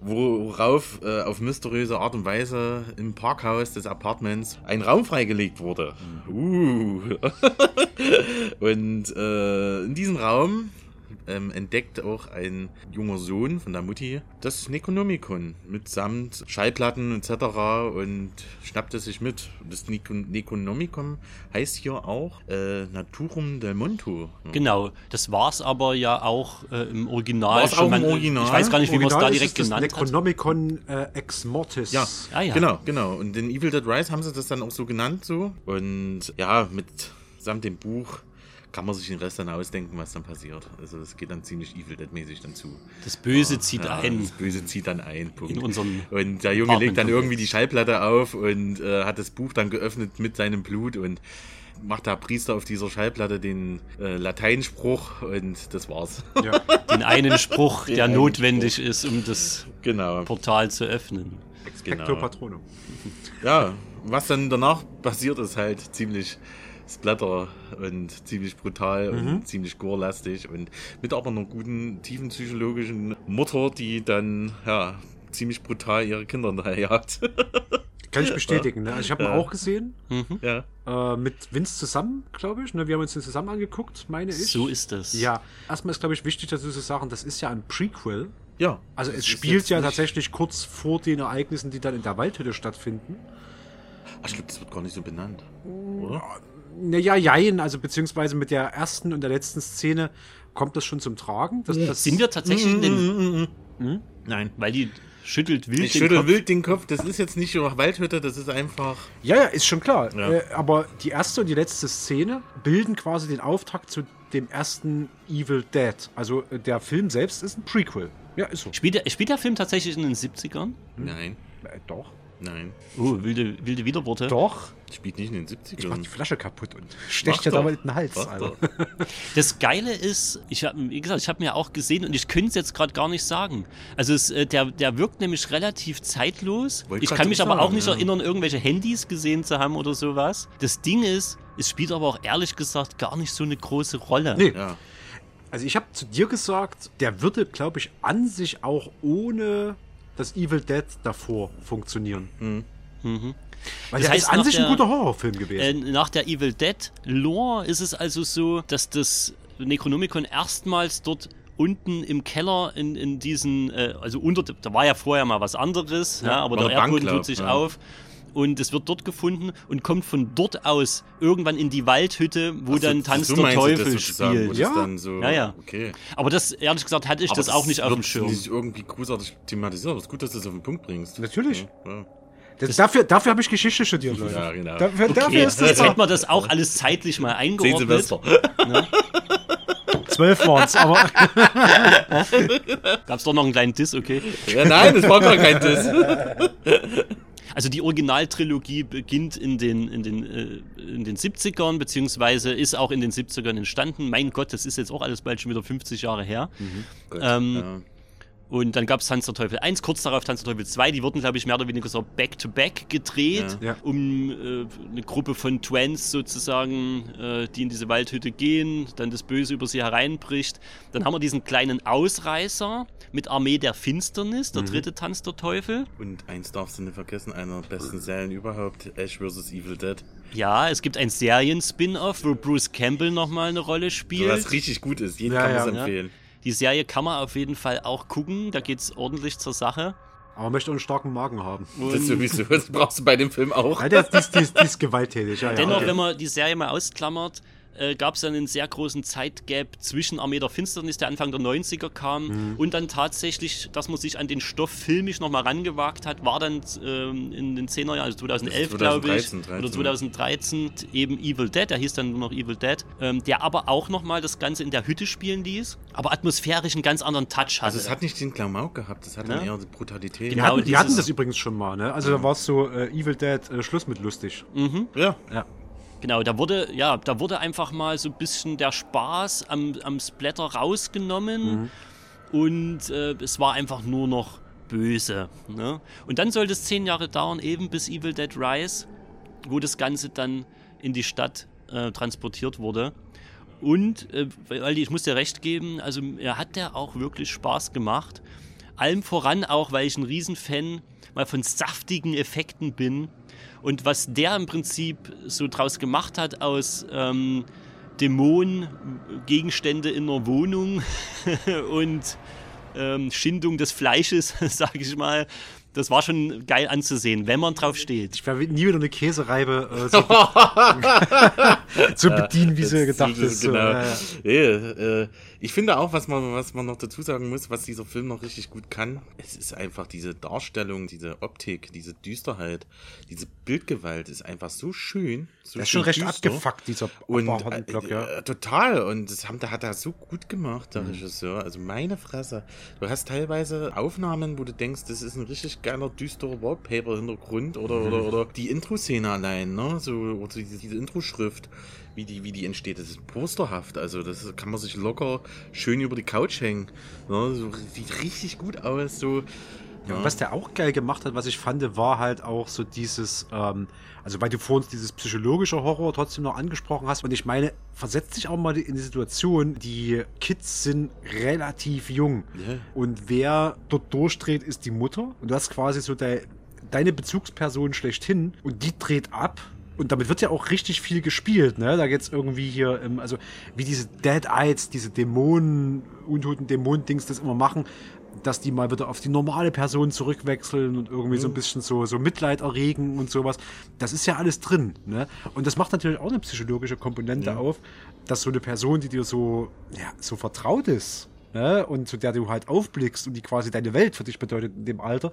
worauf äh, auf mysteriöse Art und Weise im Parkhaus des Apartments ein Raum freigelegt wurde. Uh. und äh, in diesem Raum ähm, entdeckt auch ein junger Sohn von der Mutti das Necronomicon mitsamt Schallplatten etc. und schnappt es sich mit. Das Necron- Necronomicon heißt hier auch äh, Naturum del Monto. Genau, das war's aber ja auch äh, im Original. War's auch im Original? Ich weiß gar nicht, wie man es da ist direkt es das genannt hat. Necronomicon äh, Ex Mortis. Ja, Ah, ja. genau, genau. Und in Evil Dead Rise haben sie das dann auch so genannt so. Und ja, mit samt dem Buch kann man sich den Rest dann ausdenken, was dann passiert. Also das geht dann ziemlich Evil Dead-mäßig dann zu. Das Böse zieht ein. Das Böse zieht dann ein, Punkt. In unseren und der Junge legt dann irgendwie die Schallplatte auf und äh, hat das Buch dann geöffnet mit seinem Blut und macht der Priester auf dieser Schallplatte den äh, Lateinspruch und das war's. Den einen Spruch, Den der einen notwendig Spruch. ist, um das Genau. Portal zu öffnen. Expecto Patronum. Ja, was dann danach passiert, ist halt ziemlich splatter und ziemlich brutal Mhm. und ziemlich gorelastig und mit aber einer guten, tiefen psychologischen Mutter, die dann, ja, ziemlich brutal ihre Kinder hinterherjagt. Kann ich bestätigen. Ne? Also ich habe ihn Ja. auch gesehen. Ja. Äh, mit Vince zusammen, glaube ich. Ne? Wir haben uns den zusammen angeguckt, meine ich. So ist das. Ja. Erstmal ist, glaube ich, wichtig dazu zu sagen, das ist ja ein Prequel. Ja. Also es spielt ja nicht- tatsächlich kurz vor den Ereignissen, die dann in der Waldhütte stattfinden. Ach, ich glaube, das wird gar nicht so benannt. Oder? Naja, jein, also beziehungsweise mit der ersten und der letzten Szene kommt das schon zum Tragen. Das, das Sind wir tatsächlich in den. Mhm. Nein. Weil die schüttelt wild Ich den schüttel Kopf. wild den Kopf. Das ist jetzt nicht nur Waldhütte, das ist einfach. Ja, ja, ist schon klar. Ja. Äh, aber die erste und die letzte Szene bilden quasi den Auftakt zu dem ersten Evil Dead. Also äh, der Film selbst ist ein Prequel. Ja, ist so. Spielt der, spielt der Film tatsächlich in den 70ern? Nein. Äh, doch. Nein. Oh, wilde, wilde Widerworte. Doch. Spielt nicht in den 70ern. Ich mach die Flasche kaputt und ja doch. damit in den Hals. Doch. Das Geile ist, ich habe, wie gesagt, ich habe mir auch gesehen und ich könnte es jetzt gerade gar nicht sagen. Also es, äh, der, der wirkt nämlich relativ zeitlos. Wollte ich kann mich aber sagen, auch nicht ja. erinnern, irgendwelche Handys gesehen zu haben oder sowas. Das Ding ist, es spielt aber auch ehrlich gesagt gar nicht so eine große Rolle. Nee. Ja. Also ich habe zu dir gesagt, der würde, glaube ich, an sich auch ohne das Evil Dead davor funktionieren. Mhm. Weil Das der heißt, ist an sich ein der- guter Horrorfilm gewesen. Äh, nach der Evil Dead Lore ist es also so, dass das Necronomicon erstmals dort unten im Keller in, in diesen, äh, also unter, da war ja vorher mal was anderes, ja, Ja, aber der Erdboden tut sich ja. auf. Und es wird dort gefunden und kommt von dort aus irgendwann in die Waldhütte, wo Ach so, dann Tanz so der das Teufel spielt. das Ja. dann so, Ja, ja. Okay. Aber das, ehrlich gesagt, hatte ich Aber das auch nicht auf dem Schirm. nicht irgendwie großartig thematisiert, aber es ist gut, dass du das auf den Punkt bringst. Natürlich. Ja. Das, dafür dafür habe ich Geschichte studiert, Leute. Ja, genau. Dafür, dafür Okay, ist das jetzt da. hätten wir das auch alles zeitlich mal Zehn eingeordnet. Silvester. Zwölf waren es, aber Gab es doch noch einen kleinen Diss, okay. Ja, nein, das war gar kein Diss. Also die Originaltrilogie beginnt in den, in, den, äh, in den 70ern, beziehungsweise ist auch in den 70ern entstanden. Mein Gott, das ist jetzt auch alles bald schon wieder 50 Jahre her. Gut, Ähm, ja. Und dann gab es Tanz der Teufel 1, kurz darauf Tanz der Teufel 2. Die wurden, glaube ich, mehr oder weniger so back-to-back gedreht, Ja. Ja. um äh, eine Gruppe von Twins sozusagen, äh, die in diese Waldhütte gehen, dann das Böse über sie hereinbricht. Dann haben wir diesen kleinen Ausreißer mit Armee der Finsternis, der Mhm. dritte Tanz der Teufel. Und eins darfst du nicht vergessen, einer der besten Serien überhaupt, Ash vs. Evil Dead. Ja, es gibt ein Serien-Spin-Off, wo Bruce Campbell nochmal eine Rolle spielt. Was richtig gut ist, jeden Ja, kann ja. es empfehlen. Die Serie kann man auf jeden Fall auch gucken, da geht's ordentlich zur Sache. aber man möchte auch einen starken Magen haben. Das sowieso, das brauchst du bei dem Film auch. Ja, der, die, ist, die, ist, die ist gewalttätig. Ja, ja, Dennoch, okay. wenn man die Serie mal ausklammert, äh, gab es dann einen sehr großen Zeitgap zwischen Armee der Finsternis, der Anfang der 90er kam, Mhm. und dann tatsächlich, dass man sich an den Stoff filmisch nochmal rangewagt hat, war dann ähm, in den 10er Jahren, also 2011 Das ist glaube ich, 2013, oder 2013 eben Evil Dead, der hieß dann nur noch Evil Dead, ähm, der aber auch nochmal das Ganze in der Hütte spielen ließ, aber atmosphärisch einen ganz anderen Touch hatte. Also es hat nicht den Klamauk gehabt, es hat Ne? eher die Brutalität. Die, Genau, hatten, die hatten das übrigens schon mal, ne? Also da war es so äh, Evil Dead, äh, Schluss mit lustig. Mhm. Ja. Ja. Genau, da wurde, ja, da wurde einfach mal so ein bisschen der Spaß am, am Splatter rausgenommen und äh, es war einfach nur noch böse. Ne? Und dann sollte es zehn Jahre dauern, eben bis Evil Dead Rise, wo das Ganze dann in die Stadt äh, transportiert wurde. Und, äh, weil ich muss dir recht geben, also er hat der auch wirklich Spaß gemacht. Allem voran auch, weil ich ein Riesenfan mal von saftigen Effekten bin. Und was der im Prinzip so draus gemacht hat aus ähm, Dämonengegenstände in einer Wohnung und ähm, Schindung des Fleisches, sage ich mal, das war schon geil anzusehen, wenn man drauf steht. Ich werde nie wieder eine Käsereibe äh, so, so bedienen, wie sie gedacht ist. So, Genau. Nee, äh, ich finde auch, was man, was man noch dazu sagen muss, was dieser Film noch richtig gut kann, es ist einfach diese Darstellung, diese Optik, diese Düsterheit, diese Bildgewalt ist einfach so schön. So Der ist schon recht düster. abgefuckt, dieser Und Block, ja. äh, total. Und das haben, hat er so gut gemacht, der Mhm. Regisseur. Also meine Fresse. Du hast teilweise Aufnahmen, wo du denkst, das ist ein richtig geiler, düsterer Wallpaper-Hintergrund oder, Mhm. oder, oder die Intro-Szene allein, ne? So, oder diese, diese Intro-Schrift, wie die, wie die entsteht. Das ist posterhaft. Also das kann man sich locker schön über die Couch hängen. Ne? So, sieht richtig gut aus. So. Ja, und was der auch geil gemacht hat, was ich fand, war halt auch so dieses, ähm, also weil du vorhin dieses psychologische Horror trotzdem noch angesprochen hast. Und ich meine, versetzt dich auch mal in die Situation, die Kids sind relativ jung. Ja. Und wer dort durchdreht, ist die Mutter. Und du hast quasi so de deine Bezugsperson schlechthin und die dreht ab. Und damit wird ja auch richtig viel gespielt, ne? Da geht's irgendwie hier, ähm, also wie diese Dead Eyes, diese Dämonen, untoten Dämonen-Dings das immer machen, dass die mal wieder auf die normale Person zurückwechseln und irgendwie so ein bisschen so, so Mitleid erregen und sowas. Das ist ja alles drin, ne? Und das macht natürlich auch eine psychologische Komponente Ja. auf, dass so eine Person, die dir so, ja, so vertraut ist, ne? und zu der du halt aufblickst und die quasi deine Welt für dich bedeutet in dem Alter,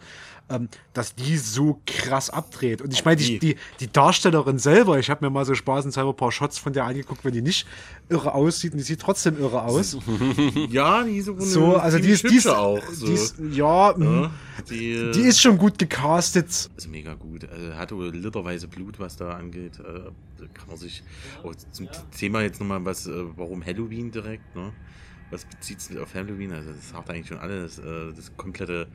ähm, dass die so krass abdreht. Und ich meine, die, die, die Darstellerin selber, ich habe mir mal so spaßenshalber ein paar Shots von der angeguckt, wenn die nicht irre aussieht und die sieht trotzdem irre aus. Ja, die ist so, So, also die ist, die ist, auch. So. die ist, ja, mh, die, äh, die ist schon gut gecastet. ist mega gut. Also hat wohl literweise Blut, was da angeht. Äh, kann man sich auch zum Thema jetzt nochmal was, äh, warum Halloween direkt, ne? Was bezieht sich auf Halloween? Also das sagt eigentlich schon alles. Äh, das komplette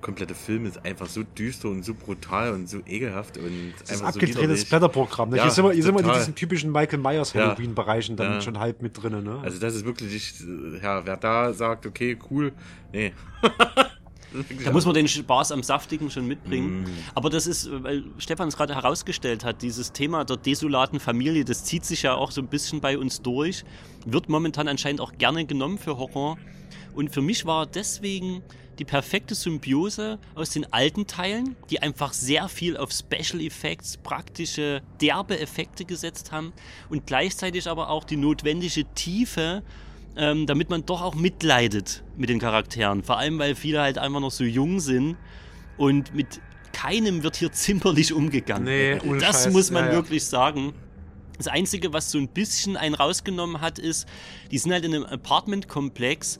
komplette Film ist einfach so düster und so brutal und so ekelhaft und Das ist einfach so abgedrehtes widerlich. Blätterprogramm. Ne? Ja, hier sind wir, hier sind wir in diesen typischen Michael Myers. Halloween-Bereichen dann Ja. schon halb mit drin. Ne? Also das ist wirklich, äh, ja, wer da sagt, okay, cool, nee. Da muss man den Spaß am Saftigen schon mitbringen. Mm. Aber das ist, weil Stefan es gerade herausgestellt hat, dieses Thema der desolaten Familie, das zieht sich ja auch so ein bisschen bei uns durch, wird momentan anscheinend auch gerne genommen für Horror. Und für mich war deswegen die perfekte Symbiose aus den alten Teilen, die einfach sehr viel auf Special Effects, praktische, derbe Effekte gesetzt haben und gleichzeitig aber auch die notwendige Tiefe, ähm, damit man doch auch mitleidet mit den Charakteren. Vor allem, weil viele halt einfach noch so jung sind und mit keinem wird hier zimperlich umgegangen. Nee, ohne das Scheiß. muss man Ja, wirklich sagen. Das Einzige, was so ein bisschen einen rausgenommen hat, ist, die sind halt in einem Apartmentkomplex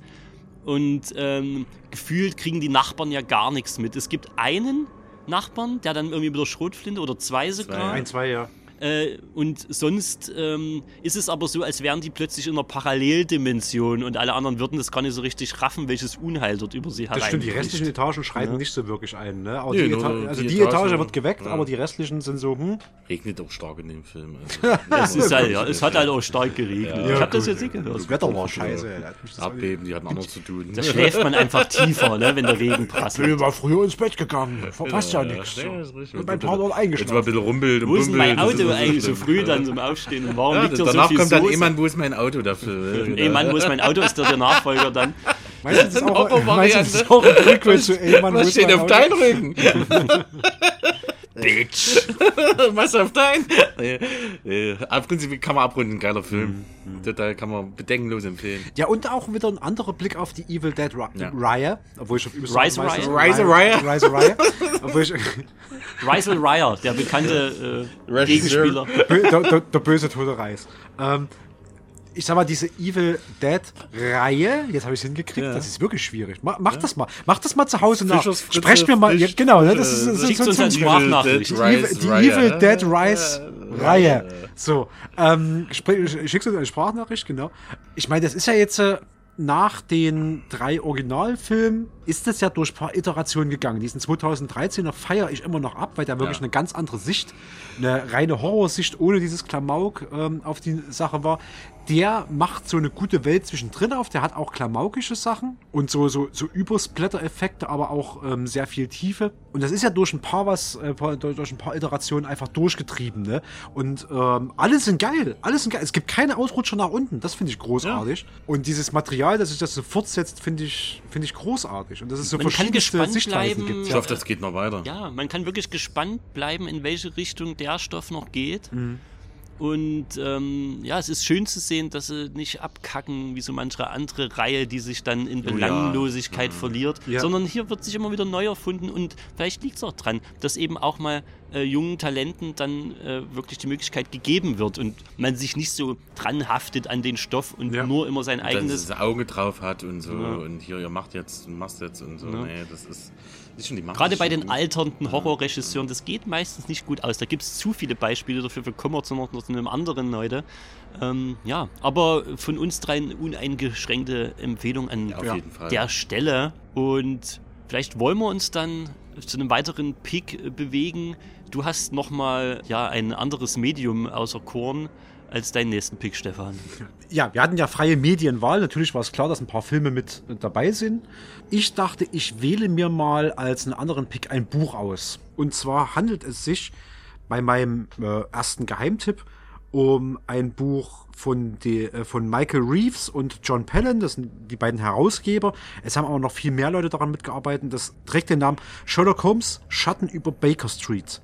und ähm, gefühlt kriegen die Nachbarn ja gar nichts mit. Es gibt einen Nachbarn, der dann irgendwie mit der Schrotflinte oder zwei sogar. Ein, zwei, ja. Äh, und sonst ähm, ist es aber so, als wären die plötzlich in einer Paralleldimension und alle anderen würden das gar nicht so richtig raffen, welches Unheil dort über sie Das stimmt, die hereinbricht. restlichen Etagen schreiben Ja. nicht so wirklich ein. Ne? Aber Nee, die, Eta also die die, Etage, Etage, wird geweckt, ja. aber die restlichen sind so, hm. Regnet auch stark in dem Film. Also. Es ist halt, ja, es hat halt auch stark geregnet. Ja, ich habe das jetzt nicht gehört. Das Wetter war scheiße. das Abbeben, die hatten anderes zu tun. Da schläft man einfach tiefer, ne, wenn der Regen prasselt. Ich bin mal früher ins Bett gegangen. Verpasst ja, nichts. Ist richtig. Und mein Paar dort Jetzt mal ein eingeschlafen. bisschen rumpelt und Wo ist eigentlich so früh dann zum Aufstehen? Und warum Ja, liegt hier so danach viel kommt dann Soße? jemand, wo ist mein Auto dafür? Ey Mann, wo ist mein Auto? Ist der der Nachfolger dann? Meinst du, das ist eine auch, ist auch ein Prequel zu Ey, Mann, wo Was ist steht auf deinem Rücken? Bitch! Was auf dein? Nee, nee. Aber prinzipiell kann man abrunden, geiler Film. Mhm. Total kann man bedenkenlos empfehlen. Ja, und auch wieder ein anderer Blick auf die Evil Dead Ra Ja. Raya. Obwohl ich auf übelst Rise Raya? Rise Raya? Rise Raya. Obwohl ich, Rysel Ryer, der bekannte äh, Regisseur. Gegenspieler. Der, der, der böse tote Reis. Ähm, ich sag mal, diese Evil Dead-Reihe, jetzt habe ich es hingekriegt, Ja. das ist wirklich schwierig. Mach, mach das mal. Mach das mal zu Hause nach. Fischers Fritze, Sprecht mir mal. Ja, genau, ne, das ist, das ist Schickt so ein uns. Sprachnachricht. Die, Rise Evil, die. Evil Dead Rise Reihe. So, ähm, schickst du eine Sprachnachricht, genau. Ich meine, das ist ja jetzt äh, nach den drei Originalfilmen ist das ja durch ein paar Iterationen gegangen. Diesen 2013er feiere ich immer noch ab, weil der wirklich Ja. eine ganz andere Sicht, eine reine Horrorsicht ohne dieses Klamauk ähm, auf die Sache war. Der macht so eine gute Welt zwischendrin auf. Der hat auch klamaukische Sachen und so, so, so Übersplatter-Effekte, aber auch ähm, sehr viel Tiefe. Und das ist ja durch ein paar was, äh, durch ein paar Iterationen einfach durchgetrieben, ne? Und ähm, alle sind geil. Alles sind geil. Es gibt keine Ausrutscher nach unten. Das finde ich großartig. Und dieses Material, dass sich das so fortsetzt, finde ich, finde ich großartig. Und dass es so Man kann verschiedenste gespannt Sichtweisen bleiben. gibt. Ich hoffe, das geht noch weiter. Ja, man kann wirklich gespannt bleiben, in welche Richtung der Stoff noch geht. Mhm. Und ähm, ja, es ist schön zu sehen, dass sie nicht abkacken wie so manche andere Reihe, die sich dann in Oh ja. Belanglosigkeit verliert, Ja. sondern hier wird sich immer wieder neu erfunden und vielleicht liegt es auch dran, dass eben auch mal äh, jungen Talenten dann äh, wirklich die Möglichkeit gegeben wird und man sich nicht so dran haftet an den Stoff und Ja. nur immer sein Dass eigenes es ein Auge drauf hat und so. Und hier, ihr macht jetzt und machst jetzt und so. Nee, das ist, Gerade bei den alternden Horrorregisseuren, das geht meistens nicht gut aus. Da gibt es zu viele Beispiele dafür. Wir kommen zu noch zu einem anderen heute. Ähm, ja, aber von uns dreien uneingeschränkte Empfehlung an Fall. der Stelle. Und vielleicht wollen wir uns dann zu einem weiteren Pick äh, bewegen. Du hast nochmal ja, ein anderes Medium außer Korn als deinen nächsten Pick, Stefan. ja, wir hatten ja freie Medienwahl. Natürlich war es klar, dass ein paar Filme mit dabei sind. Ich dachte, ich wähle mir mal als einen anderen Pick ein Buch aus. Und zwar handelt es sich bei meinem äh, ersten Geheimtipp um ein Buch von, die, äh, von Michael Reeves und John Pellon. Das sind die beiden Herausgeber. Es haben aber noch viel mehr Leute daran mitgearbeitet. Das trägt den Namen Sherlock Holmes Schatten über Baker Street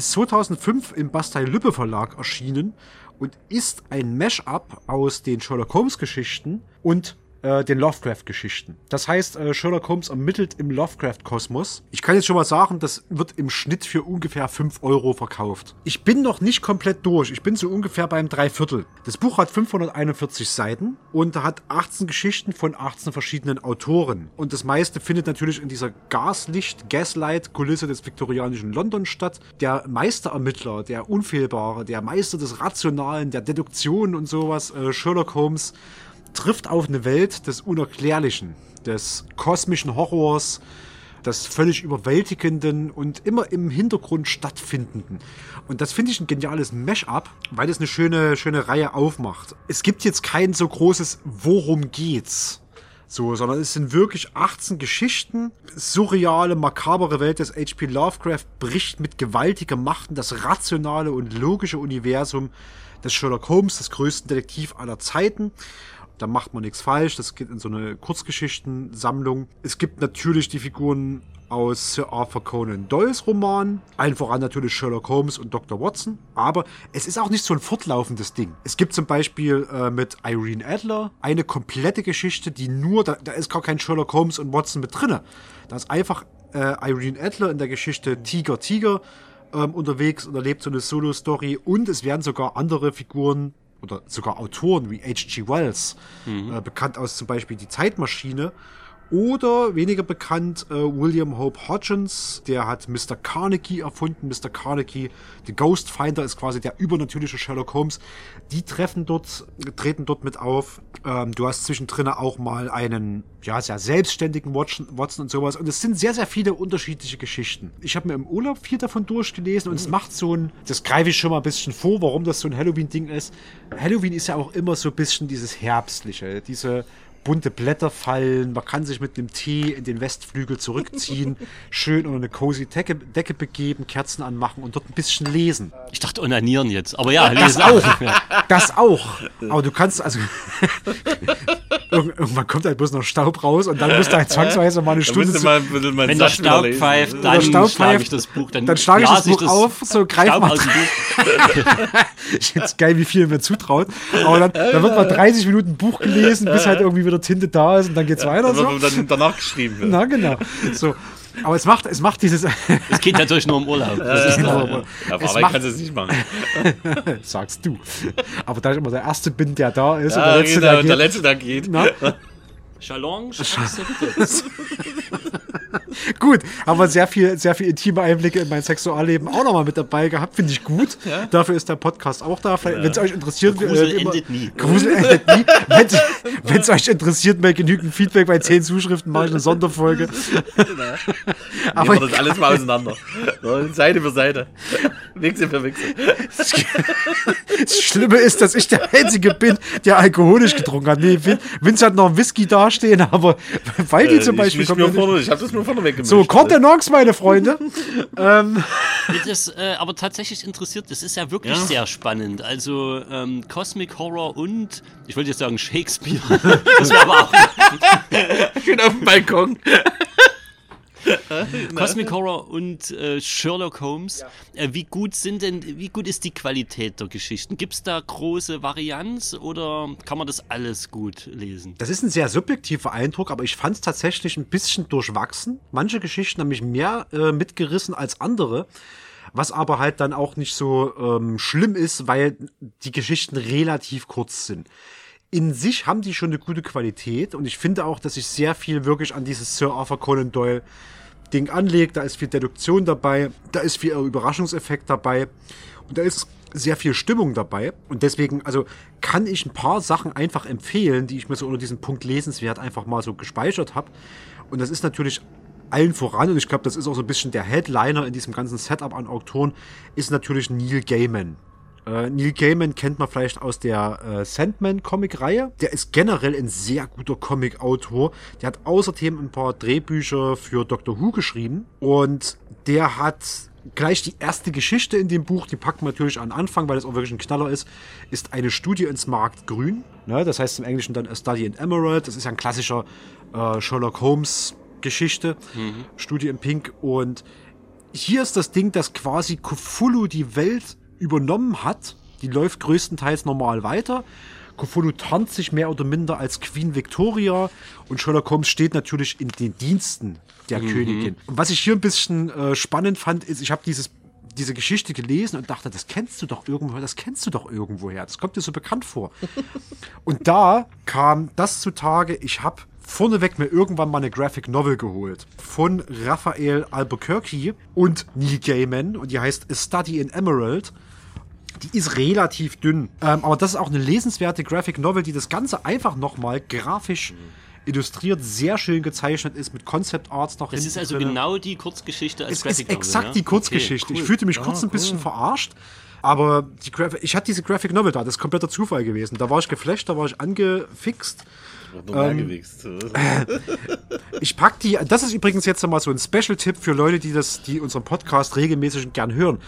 ist 2005 im Bastei-Lübbe Verlag erschienen und ist ein Mash-up aus den Sherlock Holmes Geschichten und äh, den Lovecraft-Geschichten. Das heißt, äh, Sherlock Holmes ermittelt im Lovecraft-Kosmos. Ich kann jetzt schon mal sagen, das wird im Schnitt für ungefähr 5 Euro verkauft. Ich bin noch nicht komplett durch. Ich bin so ungefähr beim Dreiviertel. Das Buch hat 541 Seiten und hat 18 Geschichten von 18 verschiedenen Autoren. Und das meiste findet natürlich in dieser Gaslicht-Gaslight-Kulisse des viktorianischen London statt. Der Meisterermittler, der Unfehlbare, der Meister des Rationalen, der Deduktion und sowas, äh, Sherlock Holmes, trifft auf eine Welt des Unerklärlichen, des kosmischen Horrors, des völlig überwältigenden und immer im Hintergrund stattfindenden. Und das finde ich ein geniales Mash-up, weil es eine schöne, schöne Reihe aufmacht. Es gibt jetzt kein so großes Worum geht's? So, sondern es sind wirklich 18 Geschichten. Surreale, makabere Welt des H.P. Lovecraft bricht mit gewaltiger Macht in das rationale und logische Universum des Sherlock Holmes, des größten Detektiv aller Zeiten. Da macht man nichts falsch. Das geht in so eine Kurzgeschichtensammlung. Es gibt natürlich die Figuren aus Sir Arthur Conan Doyles Roman. Allen voran natürlich Sherlock Holmes und Dr. Watson. Aber es ist auch nicht so ein fortlaufendes Ding. Es gibt zum Beispiel äh, mit Irene Adler eine komplette Geschichte, die nur, da, da ist gar kein Sherlock Holmes und Watson mit drinne. Da ist einfach äh, Irene Adler in der Geschichte Tiger Tiger ähm, unterwegs und erlebt so eine Solo-Story und es werden sogar andere Figuren oder sogar Autoren wie H.G. Wells, äh, bekannt aus zum Beispiel Die Zeitmaschine, oder weniger bekannt äh, William Hope Hodgins, der hat Mr. Carnegie erfunden. Mr. Carnegie, The Ghost Finder ist quasi der übernatürliche Sherlock Holmes. Die treffen dort, treten dort mit auf. Ähm, du hast zwischendrin auch mal einen, ja, sehr selbstständigen Watson, Watson und sowas. Und es sind sehr, sehr viele unterschiedliche Geschichten. Ich habe mir im Urlaub viel davon durchgelesen und es macht so ein, das greife ich schon mal ein bisschen vor, warum das so ein Halloween-Ding ist. Halloween ist ja auch immer so ein bisschen dieses Herbstliche, diese bunte Blätter fallen, man kann sich mit einem Tee in den Westflügel zurückziehen, schön unter eine cozy Decke, Decke begeben, Kerzen anmachen und dort ein bisschen lesen. Ich dachte onanieren jetzt, aber ja, Das lesen auch, Ja. das auch. Aber du kannst also Irgend- irgendwann kommt halt bloß noch Staub raus und dann musst du halt zwangsweise mal eine Da Stunde mal meinen Wenn der Staub lesen. pfeift, dann der Staub schlage pfeift, ich das Buch. Dann, dann schlage ich das Buch auf, so greif Staub mal aus dem ich find's geil, wie viel mir zutraut. Aber dann, dann wird mal 30 Minuten Buch gelesen, bis halt irgendwie wieder Tinte da ist und dann geht's weiter. Dann So. wird dann danach geschrieben. Na genau. So. Aber es macht, es macht dieses. Es geht natürlich nur im Urlaub. Das ist Genau. Ja, es Arbeit macht- kannst du es nicht machen. Sagst du. Aber da ich immer der Erste bin, der da ist Ja, und der Letzte, genau, der und der geht. Letzte, der geht. Na? Challenge. Gut, haben wir sehr viel, sehr viel intime Einblicke in mein Sexualleben auch nochmal mit dabei gehabt, finde ich gut. Dafür ist der Podcast auch da. Vielleicht, Wenn es euch interessiert, Grusel äh, immer- endet nie. Grusel endet nie. Wenn es euch interessiert, bei genügend Feedback bei 10 Zuschriften mache ich eine Sonderfolge. Aber Nehmen wir das alles mal auseinander. Seite für Seite. Wechsel für Wechsel. Das Schlimme ist, dass ich der Einzige bin, der alkoholisch getrunken hat. Nee, Vin- Vince hat noch einen Whisky dastehen, aber weil die zum Äh, Beispiel ich, mir vorne, ich habe das nur vorne weggemischt. So, Contenance, meine Freunde. ähm, das äh, aber tatsächlich interessiert, das ist ja wirklich Ja. sehr spannend. Also ähm, Cosmic Horror und, ich wollte jetzt sagen Shakespeare. Das wäre aber auch Schön auf dem Balkon. Cosmic Horror und äh, Sherlock Holmes. Äh, wie gut sind denn, wie gut ist die Qualität der Geschichten? Gibt es da große Varianz oder kann man das alles gut lesen? Das ist ein sehr subjektiver Eindruck, aber ich fand es tatsächlich ein bisschen durchwachsen. Manche Geschichten haben mich mehr äh, mitgerissen als andere. Was aber halt dann auch nicht so ähm, schlimm ist, weil die Geschichten relativ kurz sind. In sich haben die schon eine gute Qualität und ich finde auch, dass sich sehr viel wirklich an dieses Sir Arthur Conan Doyle Ding anlegt. Da ist viel Deduktion dabei, da ist viel Überraschungseffekt dabei und da ist sehr viel Stimmung dabei. Und deswegen, also kann ich ein paar Sachen einfach empfehlen, die ich mir so unter diesem Punkt lesenswert einfach mal so gespeichert habe. Und das ist natürlich allen voran, und ich glaube, das ist auch so ein bisschen der Headliner in diesem ganzen Setup an Autoren, ist natürlich Neil Gaiman. Äh, Neil Gaiman kennt man vielleicht aus der äh, Sandman-Comic-Reihe. Der ist generell ein sehr guter Comic-Autor. Der hat außerdem ein paar Drehbücher für Doctor Who geschrieben. Und der hat gleich die erste Geschichte in dem Buch, die packen wir natürlich an Anfang, weil das auch wirklich ein Knaller ist, ist eine Studie ins Markt Grün. Ne, das heißt im Englischen dann A Study in Emerald. Das ist ja ein klassischer äh, Sherlock Holmes Geschichte. Studie in Pink. Und hier ist das Ding, dass quasi Cthulhu die Welt übernommen hat. Die läuft größtenteils normal weiter. Cthulhu tarnt sich mehr oder minder als Queen Victoria und Sherlock Holmes steht natürlich in den Diensten der Mhm. Königin. Und was ich hier ein bisschen äh, spannend fand, ist, ich habe dieses diese Geschichte gelesen und dachte, das kennst du doch irgendwoher, das kennst du doch irgendwoher, das kommt dir so bekannt vor. Und da kam das zutage, ich habe vorneweg mir irgendwann mal eine Graphic Novel geholt von Raphael Albuquerque und Neil Gaiman und die heißt A Study in Emerald. Die ist relativ dünn, ähm, aber das ist auch eine lesenswerte Graphic Novel, die das Ganze einfach nochmal grafisch illustriert, sehr schön gezeichnet ist, mit Concept Arts noch Das ist also drinne. genau die Kurzgeschichte als Es Graphic ist Novel, exakt ja? die Kurzgeschichte. Okay, cool. Ich fühlte mich Ah, kurz ein cool. bisschen verarscht. Aber die Graf ich hatte diese Graphic Novel da, das ist kompletter Zufall gewesen. Da war ich geflasht, da war ich angefixt. Ähm. Ich pack die, das ist übrigens jetzt nochmal so ein Special-Tipp für Leute, die das, die unseren Podcast regelmäßig und gern hören.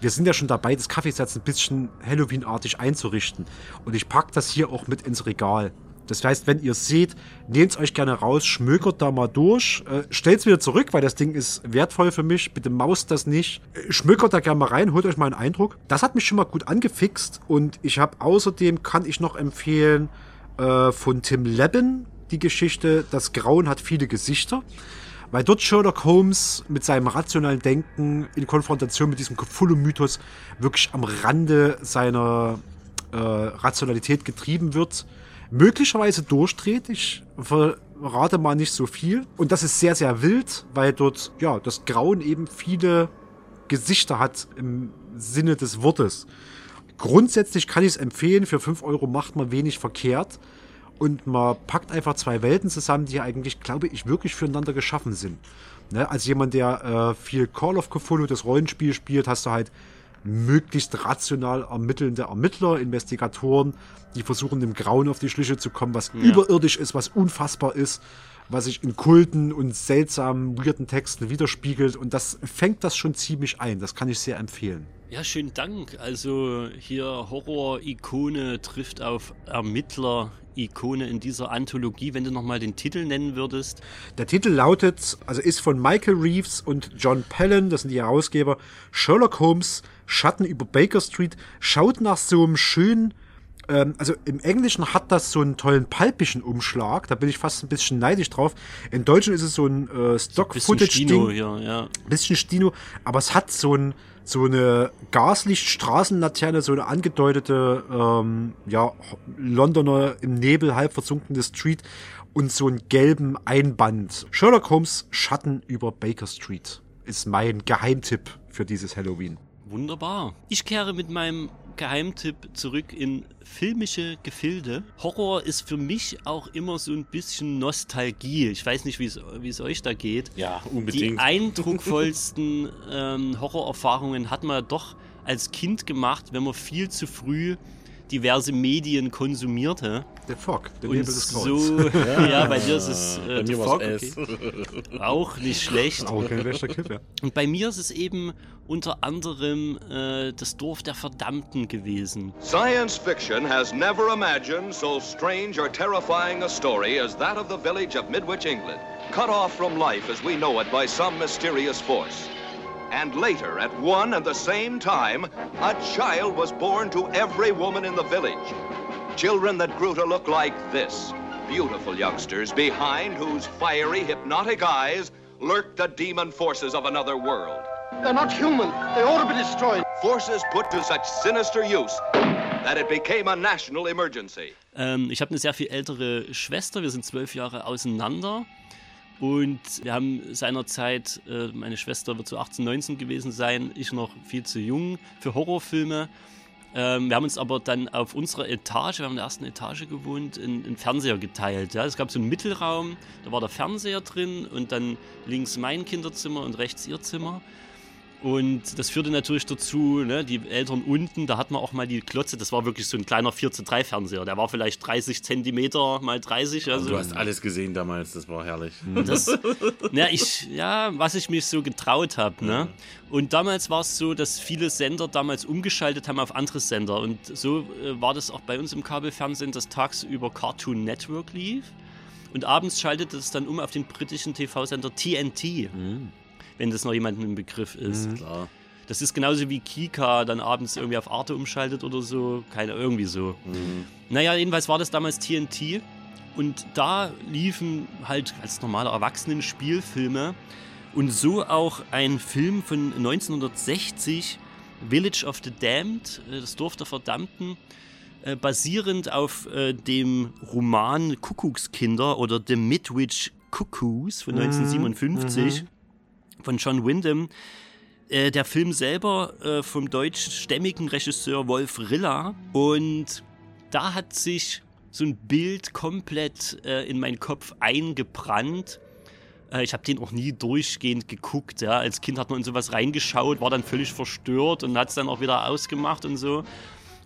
Wir sind ja schon dabei, das Kaffeesatz ein bisschen Halloween-artig einzurichten. Und ich pack das hier auch mit ins Regal. Das heißt, wenn ihr seht, nehmt es euch gerne raus, schmökert da mal durch, äh, stellt es wieder zurück, weil das Ding ist wertvoll für mich. Bitte maust das nicht. Äh, schmökert da gerne mal rein, holt euch mal einen Eindruck. Das hat mich schon mal gut angefixt und ich habe außerdem, kann ich noch empfehlen, äh, von Tim Leben die Geschichte Das Grauen hat viele Gesichter. Weil dort Sherlock Holmes mit seinem rationalen Denken in Konfrontation mit diesem Cthulhu-Mythos wirklich am Rande seiner äh, Rationalität getrieben wird, möglicherweise durchdreht. Ich verrate mal nicht so viel. Und das ist sehr, sehr wild, weil dort, ja, das Grauen eben viele Gesichter hat im Sinne des Wortes. Grundsätzlich kann ich es empfehlen, für 5 Euro macht man wenig verkehrt und man packt einfach zwei Welten zusammen, die eigentlich, glaube ich, wirklich füreinander geschaffen sind. Ne? Als jemand, der äh, viel Call of Cthulhu, das Rollenspiel spielt, hast du halt möglichst rational ermittelnde Ermittler, Investigatoren, die versuchen, dem Grauen auf die Schliche zu kommen, was Ja. überirdisch ist, was unfassbar ist, was sich in Kulten und seltsamen, weirden Texten widerspiegelt. Und das fängt das schon ziemlich ein. Das kann ich sehr empfehlen. Ja, schönen Dank. Also hier Horror-Ikone trifft auf Ermittler-Ikone in dieser Anthologie. Wenn du nochmal den Titel nennen würdest. Der Titel lautet, also ist von Michael Reeves und John Pellen, das sind die Herausgeber, Sherlock Holmes, Schatten über Baker Street, schaut nach so einem schönen, ähm, also im Englischen hat das so einen tollen palpischen Umschlag, da bin ich fast ein bisschen neidisch drauf. Im Deutschen ist es so ein äh, Bisschen Stock-Footage-Ding. Stino hier, ja. bisschen Stino, aber es hat so ein so eine Gaslicht-Straßenlaterne, so eine angedeutete, ähm, ja, Londoner im Nebel halb versunkene Street und so einen gelben Einband. Sherlock Holmes Schatten über Baker Street ist mein Geheimtipp für dieses Halloween. Wunderbar. Ich kehre mit meinem Geheimtipp zurück in filmische Gefilde. Horror ist für mich auch immer so ein bisschen Nostalgie. Ich weiß nicht, wie es euch da geht. Ja, Die unbedingt. eindrucksvollsten ähm, Horrorerfahrungen hat man doch als Kind gemacht, wenn man viel zu früh diverse Medien konsumierte. Der Fog, der Und Nebel des so, ja, bei dir ist es äh, der Fog, okay. Auch nicht schlecht. Auch kein schlechter Tipp, ja. Und bei mir ist es eben unter anderem äh, das Dorf der Verdammten gewesen. Science fiction has never imagined so strange or terrifying a story as that of the village of Midwich, England, cut off from life as we know it by some mysterious force. And later, at one and the same time, a child was born to every woman in the village. Children that grew to look like this. Beautiful youngsters behind whose fiery, hypnotic eyes lurked the demon forces of another world. They're not human. They ought to be destroyed. Forces put to such sinister use that it became a national emergency. Ähm, ich habe eine sehr viel ältere Schwester, wir sind zwölf Jahre auseinander. Und wir haben seinerzeit, äh, meine Schwester wird so 18, 19 gewesen sein, ich noch viel zu jung für Horrorfilme. Ähm, wir haben uns aber dann auf unserer Etage, wir haben in der ersten Etage gewohnt, einen, Fernseher geteilt. Es gab so einen Mittelraum, da war der Fernseher drin und dann links mein Kinderzimmer und rechts ihr Zimmer. Und das führte natürlich dazu, ne, die Eltern unten, da hat man auch mal die Klotze, das war wirklich so ein kleiner 4 zu 3 Fernseher, der war vielleicht 30 Zentimeter mal 30. Also du hast alles gesehen damals, das war herrlich. das, ja, ich, ja, was ich mich so getraut habe. Ne? Und damals war es so, dass viele Sender damals umgeschaltet haben auf andere Sender. Und so äh, war das auch bei uns im Kabelfernsehen, dass tagsüber Cartoon Network lief. Und abends schaltete es dann um auf den britischen TV-Sender TNT. Wenn das noch jemandem im Begriff ist. Mhm. Klar. Das ist genauso wie Kika dann abends irgendwie auf Arte umschaltet oder so. Keine, irgendwie so. Naja, jedenfalls war das damals TNT. Und da liefen halt als normale Erwachsenen-Spielfilme. Und so auch ein Film von 1960, Village of the Damned, äh, das Dorf der Verdammten, äh, basierend auf äh, dem Roman Kuckuckskinder oder The Midwich Cuckoos von Mhm, 1957 mhm. Von John Wyndham. Äh, der Film selber äh, vom deutschstämmigen Regisseur Wolf Rilla. Und da hat sich so ein Bild komplett äh, in meinen Kopf eingebrannt. Ich habe den auch nie durchgehend geguckt. Ja. Als Kind hat man in sowas reingeschaut, war dann völlig verstört und hat es dann auch wieder ausgemacht und so.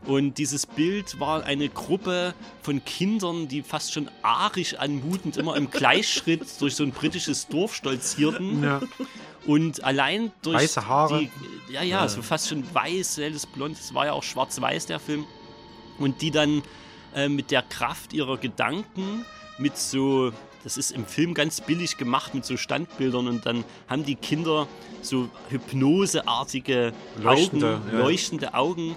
Und dieses Bild war eine Gruppe von Kindern, die fast schon arisch anmutend immer im Gleichschritt durch so ein britisches Dorf stolzierten. Ja. Und allein durch Weiße Haare. Die, ja, ja, Ja. so fast schon weiß, helles Blond. Es war ja auch schwarz-weiß, der Film. Und die dann äh, mit der Kraft ihrer Gedanken, mit so, das ist im Film ganz billig gemacht, mit so Standbildern und dann haben die Kinder so hypnoseartige Leuchtende, Augen, ja. leuchtende Augen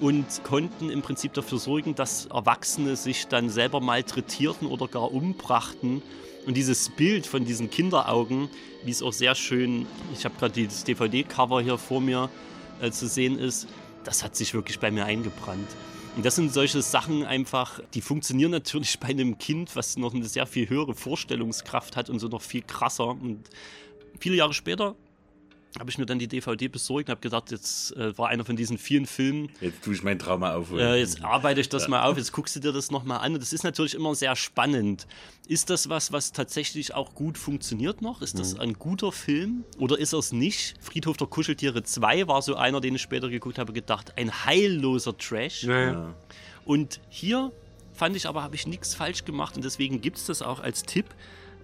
und konnten im Prinzip dafür sorgen, dass Erwachsene sich dann selber malträtierten oder gar umbrachten. Und dieses Bild von diesen Kinderaugen, wie es auch sehr schön, ich habe gerade das DVD-Cover hier vor mir äh, zu sehen ist, das hat sich wirklich bei mir eingebrannt. Und das sind solche Sachen einfach, die funktionieren natürlich bei einem Kind, was noch eine sehr viel höhere Vorstellungskraft hat und so noch viel krasser. Und viele Jahre später habe ich mir dann die DVD besorgt und habe gedacht, jetzt äh, war einer von diesen vielen Filmen, Jetzt tue ich mein Trauma aufholen. äh, jetzt arbeite ich das Ja. mal auf, jetzt guckst du dir das nochmal an. Und das ist natürlich immer sehr spannend. Ist das was, was tatsächlich auch gut funktioniert noch? Ist das Mhm. ein guter Film oder ist er es nicht? Friedhof der Kuscheltiere 2 war so einer, den ich später geguckt habe, gedacht, ein heilloser Trash. Ja, ja. Und hier fand ich aber, habe ich nichts falsch gemacht und deswegen gibt es das auch als Tipp.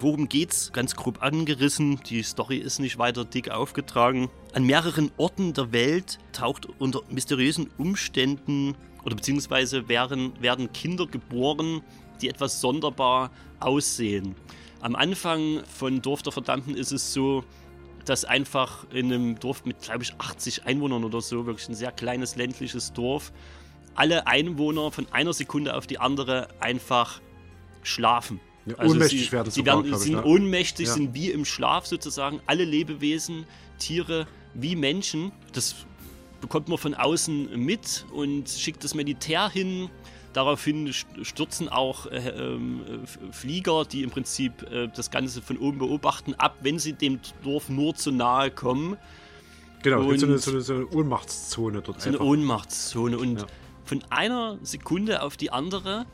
Worum geht's? Ganz grob angerissen. Die Story ist nicht weiter dick aufgetragen. An mehreren Orten der Welt taucht unter mysteriösen Umständen oder beziehungsweise werden, werden Kinder geboren, die etwas sonderbar aussehen. Am Anfang von Dorf der Verdammten ist es so, dass einfach in einem Dorf mit, glaube ich, 80 Einwohnern oder so, wirklich ein sehr kleines ländliches Dorf, alle Einwohner von einer Sekunde auf die andere einfach schlafen. Ja, ohnmächtig sie, werden sie sogar, werden, glaub ich, sind ne? ohnmächtig, Ja. sind wie im Schlaf sozusagen. Alle Lebewesen, Tiere wie Menschen. Das bekommt man von außen mit und schickt das Militär hin. Daraufhin st- stürzen auch äh, ähm, F- Flieger, die im Prinzip äh, das Ganze von oben beobachten, ab, wenn sie dem Dorf nur zu nahe kommen. Genau, gibt so eine, Und- so, eine, so eine Ohnmachtszone dort. so eine einfach. Ohnmachtszone. Und von einer Sekunde auf die andere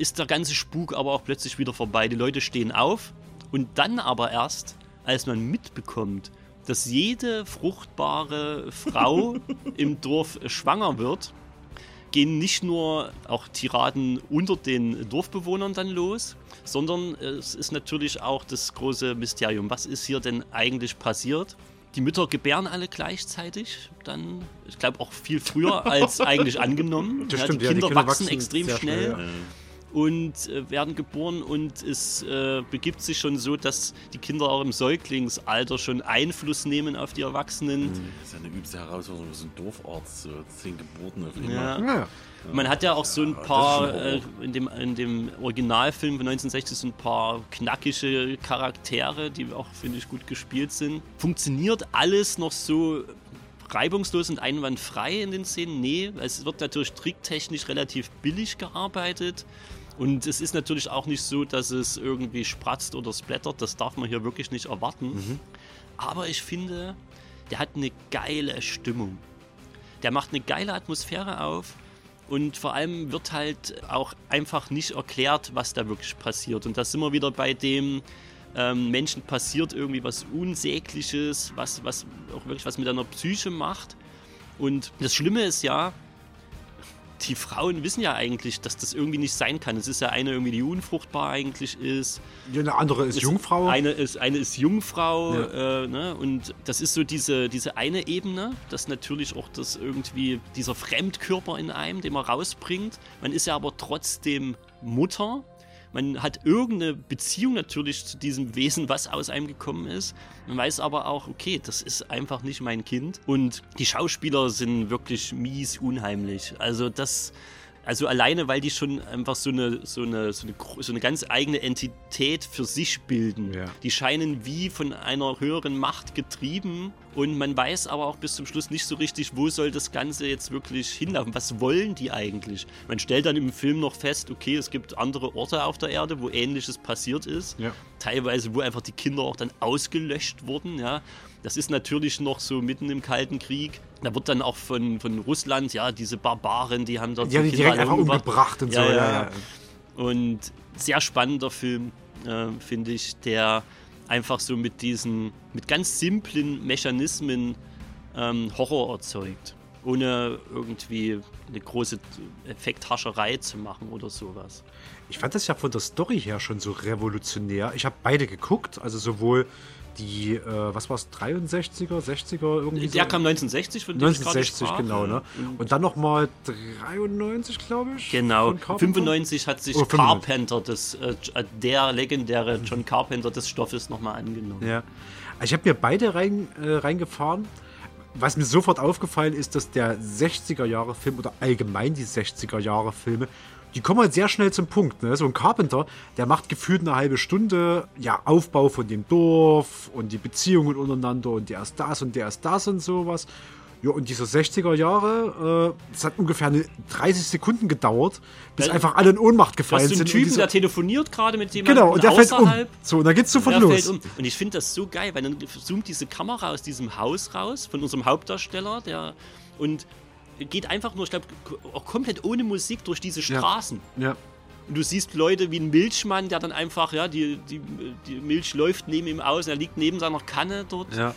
ist der ganze Spuk aber auch plötzlich wieder vorbei. Die Leute stehen auf und dann aber erst, als man mitbekommt, dass jede fruchtbare Frau im Dorf schwanger wird, gehen nicht nur auch Tiraden unter den Dorfbewohnern dann los, sondern es ist natürlich auch das große Mysterium. Was ist hier denn eigentlich passiert? Die Mütter gebären alle gleichzeitig, dann, ich glaube auch viel früher als eigentlich angenommen. Das Ja, stimmt, die, ja, die Kinder Kinder wachsen wachsen extrem schnell. schnell, ja. Und äh, werden geboren und es äh, begibt sich schon so, dass die Kinder auch im Säuglingsalter schon Einfluss nehmen auf die Erwachsenen. Das ist ja eine übelste Herausforderung für so einen Dorfarzt, so zehn Geburten auf Ja. einmal. Man hat ja auch so ein paar, äh, in, dem, in dem Originalfilm von 1960 so ein paar knackige Charaktere, die auch, finde ich, gut gespielt sind. Funktioniert alles noch so reibungslos und einwandfrei in den Szenen? Nee, es wird natürlich tricktechnisch relativ billig gearbeitet. Und es ist natürlich auch nicht so, dass es irgendwie spratzt oder splattert. Das darf man hier wirklich nicht erwarten. Aber ich finde, der hat eine geile Stimmung. Der macht eine geile Atmosphäre auf. Und vor allem wird halt auch einfach nicht erklärt, was da wirklich passiert. Und da sind wir wieder bei dem, ähm, Menschen passiert irgendwie was Unsägliches, was, was auch wirklich was mit einer Psyche macht. Und das Schlimme ist ja, die Frauen wissen ja eigentlich, dass das irgendwie nicht sein kann. Es ist ja eine irgendwie, die unfruchtbar eigentlich ist. Ja, eine andere ist Es- Jungfrau. Eine ist, eine ist Jungfrau. Ja. Äh, ne? Und das ist so diese, diese eine Ebene, dass natürlich auch das irgendwie dieser Fremdkörper in einem, den man rausbringt. Man ist ja aber trotzdem Mutter. Man hat irgendeine Beziehung natürlich zu diesem Wesen, was aus einem gekommen ist. Man weiß aber auch, okay, das ist einfach nicht mein Kind. Und die Schauspieler sind wirklich mies unheimlich. Also das, also alleine, weil die schon einfach so eine, so eine, so eine, so eine ganz eigene Entität für sich bilden. Die scheinen wie von einer höheren Macht getrieben und man weiß aber auch bis zum Schluss nicht so richtig, wo soll das Ganze jetzt wirklich hinlaufen. Was wollen die eigentlich? Man stellt dann im Film noch fest, okay, es gibt andere Orte auf der Erde, wo ähnliches passiert ist. Ja. Teilweise, wo einfach die Kinder auch dann ausgelöscht wurden, ja. Das ist natürlich noch so mitten im Kalten Krieg. Da wird dann auch von, von Russland, ja, diese Barbaren, die haben dort Die haben die die direkt einfach umgebracht und so, ja, ja. Und sehr spannender Film, äh, finde ich, der einfach so mit diesen, mit ganz simplen Mechanismen ähm, Horror erzeugt. ohne irgendwie eine große Effekthascherei zu machen oder sowas. Ich fand das ja von der Story her schon so revolutionär. Ich habe beide geguckt, also sowohl die, äh, was war es, 63er, 60er irgendwie Der so. kam 1960 von dem ich gerade 1960, sprach, genau, ja. ne? Und dann nochmal 93, glaube ich. Genau, von Carpenter. 95 hat sich Oh, 95. Carpenter, das, äh, der legendäre John Carpenter des Stoffes nochmal angenommen. Ja. Also ich habe mir beide rein, äh, reingefahren. Was mir sofort aufgefallen ist, dass der 60er-Jahre-Film oder allgemein die 60er-Jahre-Filme, die kommen halt sehr schnell zum Punkt. Ne? So ein Carpenter, der macht gefühlt eine halbe Stunde ja, Aufbau von dem Dorf und die Beziehungen untereinander und der ist das und der ist das und sowas. Ja, und diese 60er Jahre, äh, das hat ungefähr eine 30 Sekunden gedauert, bis Weil- einfach alle in Ohnmacht gefallen hast so einen sind. und Typen, diese- der telefoniert gerade mit jemandem Genau, und der fällt um. außerhalb. So, und dann geht's sofort Der los. um. Und ich finde das so geil, weil dann zoomt diese Kamera aus diesem Haus raus, von unserem Hauptdarsteller, der und geht einfach nur, ich glaube, auch komplett ohne Musik durch diese Straßen. Ja. Und du siehst Leute wie ein Milchmann, der dann einfach, ja, die, die, die Milch läuft neben ihm aus, er liegt neben seiner Kanne dort. Ja.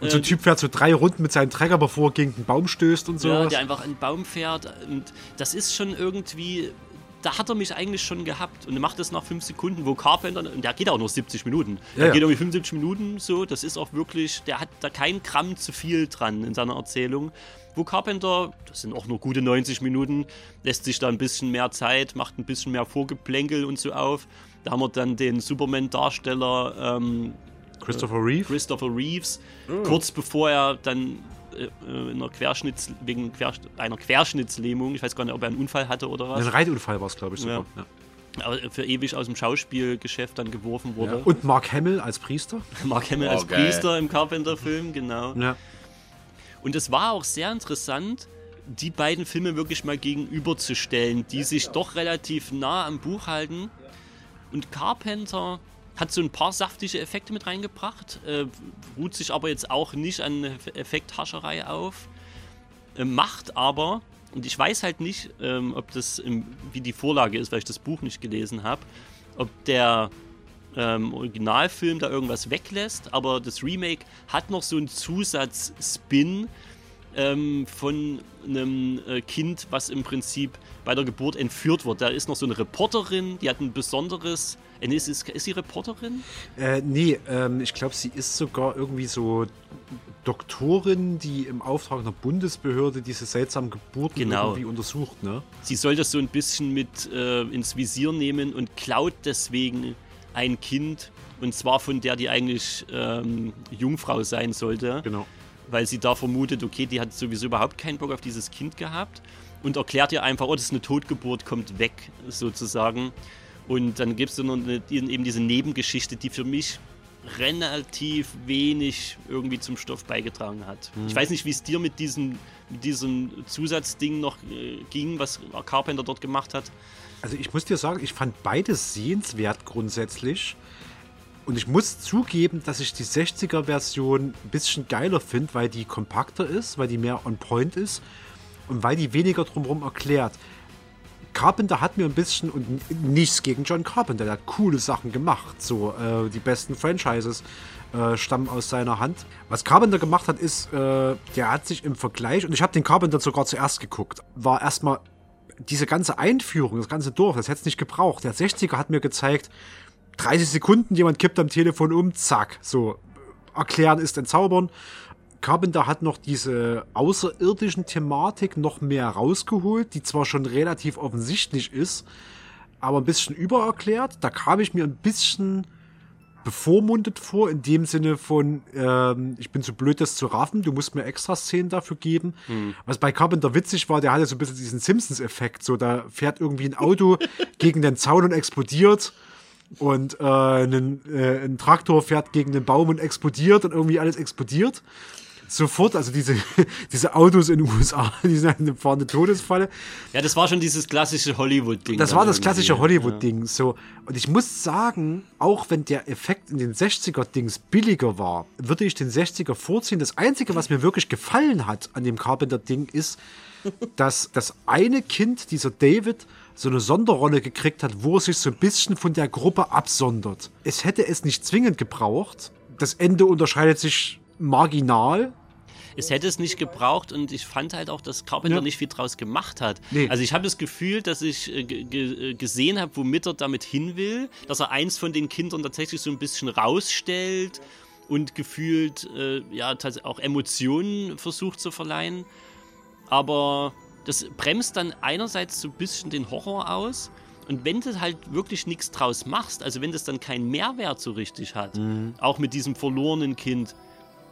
Und so ein Äh, Typ fährt so drei Runden mit seinem Trecker, bevor er gegen den Baum stößt und Ja, sowas. der einfach den Baum fährt. Und das ist schon irgendwie. Da hat er mich eigentlich schon gehabt. Und er macht das nach fünf Sekunden, wo Carpenter. Und der geht auch nur 70 Minuten. Ja, Der ja. geht irgendwie 75 Minuten so. Das ist auch wirklich. Der hat da kein Gramm zu viel dran in seiner Erzählung. Wo Carpenter, das sind auch nur gute 90 Minuten, lässt sich da ein bisschen mehr Zeit, macht ein bisschen mehr Vorgeplänkel und so auf. Da haben wir dann den Superman-Darsteller ähm, Christopher Reeve. Christopher Reeves, Oh. kurz bevor er dann äh, äh, in einer Querschnitts wegen einer Querschnittslähmung, ich weiß gar nicht, ob er einen Unfall hatte oder was. Ein Reitunfall war es, glaube ich, sogar. Ja. Ja. Aber für ewig aus dem Schauspielgeschäft dann geworfen wurde. Und Mark Hamill als Priester. Mark Hamill Oh, als geil. Priester im Carpenter-Film, genau. Ja. Und es war auch sehr interessant, die beiden Filme wirklich mal gegenüberzustellen, die sich doch relativ nah am Buch halten. Und Carpenter hat so ein paar saftige Effekte mit reingebracht, äh, ruht sich aber jetzt auch nicht an Effekthascherei auf, äh, macht aber, und ich weiß halt nicht, ähm, ob das im, wie die Vorlage ist, weil ich das Buch nicht gelesen habe, ob der ähm, Originalfilm da irgendwas weglässt, aber das Remake hat noch so einen Zusatz-Spin ähm, von einem äh, Kind, was im Prinzip bei der Geburt entführt wird. Da ist noch so eine Reporterin, die hat ein besonderes. Äh, ist, ist, ist sie Reporterin? Äh, nee, ähm, ich glaube, sie ist sogar irgendwie so Doktorin, die im Auftrag einer Bundesbehörde diese seltsamen Geburten Genau. irgendwie untersucht, ne? Sie soll das so ein bisschen mit äh, ins Visier nehmen und klaut deswegen ein Kind. Und zwar von der, die eigentlich ähm, Jungfrau sein sollte. Genau. Weil sie da vermutet, okay, die hat sowieso überhaupt keinen Bock auf dieses Kind gehabt. Und erklärt ihr einfach, oh, das ist eine Totgeburt, kommt weg, sozusagen. Und dann gibt es eben diese Nebengeschichte, die für mich relativ wenig irgendwie zum Stoff beigetragen hat. Mhm. Ich weiß nicht, wie es dir mit diesem, mit diesem Zusatzding noch äh, ging, was Carpenter dort gemacht hat. Also ich muss dir sagen, ich fand beides sehenswert grundsätzlich. Und ich muss zugeben, dass ich die 60er-Version ein bisschen geiler finde, weil die kompakter ist, weil die mehr on point ist und weil die weniger drumherum erklärt. Carpenter hat mir ein bisschen, und nichts gegen John Carpenter, der hat coole Sachen gemacht. So, äh, die besten Franchises äh, stammen aus seiner Hand. Was Carpenter gemacht hat, ist, äh, der hat sich im Vergleich, und ich habe den Carpenter sogar zuerst geguckt, war erstmal diese ganze Einführung, das ganze Dorf, das hätte es nicht gebraucht. Der 60er hat mir gezeigt, 30 Sekunden, jemand kippt am Telefon um, zack, so, erklären ist entzaubern. Carpenter hat noch diese außerirdischen Thematik noch mehr rausgeholt, die zwar schon relativ offensichtlich ist, aber ein bisschen übererklärt. Da kam ich mir ein bisschen bevormundet vor, in dem Sinne von, ähm, ich bin zu blöd, das zu raffen, du musst mir extra Szenen dafür geben. Hm. Was bei Carpenter witzig war, der hatte so ein bisschen diesen Simpsons-Effekt, so da fährt irgendwie ein Auto gegen den Zaun und explodiert und äh, ein, äh, ein Traktor fährt gegen den Baum und explodiert und irgendwie alles explodiert. Sofort, also diese, diese Autos in den USA, die sind eine fahrende Todesfalle. Ja, das war schon dieses klassische Hollywood-Ding. Das war das klassische Hollywood-Ding. So. Und ich muss sagen, auch wenn der Effekt in den 60er-Dings billiger war, würde ich den 60er vorziehen. Das Einzige, was mir wirklich gefallen hat an dem Carpenter-Ding, ist, dass das eine Kind, dieser David, so eine Sonderrolle gekriegt hat, wo er sich so ein bisschen von der Gruppe absondert. Es hätte es nicht zwingend gebraucht. Das Ende unterscheidet sich marginal. es hätte es nicht gebraucht und ich fand halt auch, dass Carpenter Ja. nicht viel draus gemacht hat. Nee. Also ich habe das Gefühl, dass ich äh, äh, gesehen habe, womit er damit hin will, dass er eins von den Kindern tatsächlich so ein bisschen rausstellt und gefühlt äh, ja auch Emotionen versucht zu verleihen. Aber das bremst dann einerseits so ein bisschen den Horror aus. Und wenn du halt wirklich nichts draus machst, also wenn das dann keinen Mehrwert so richtig hat, auch mit diesem verlorenen Kind,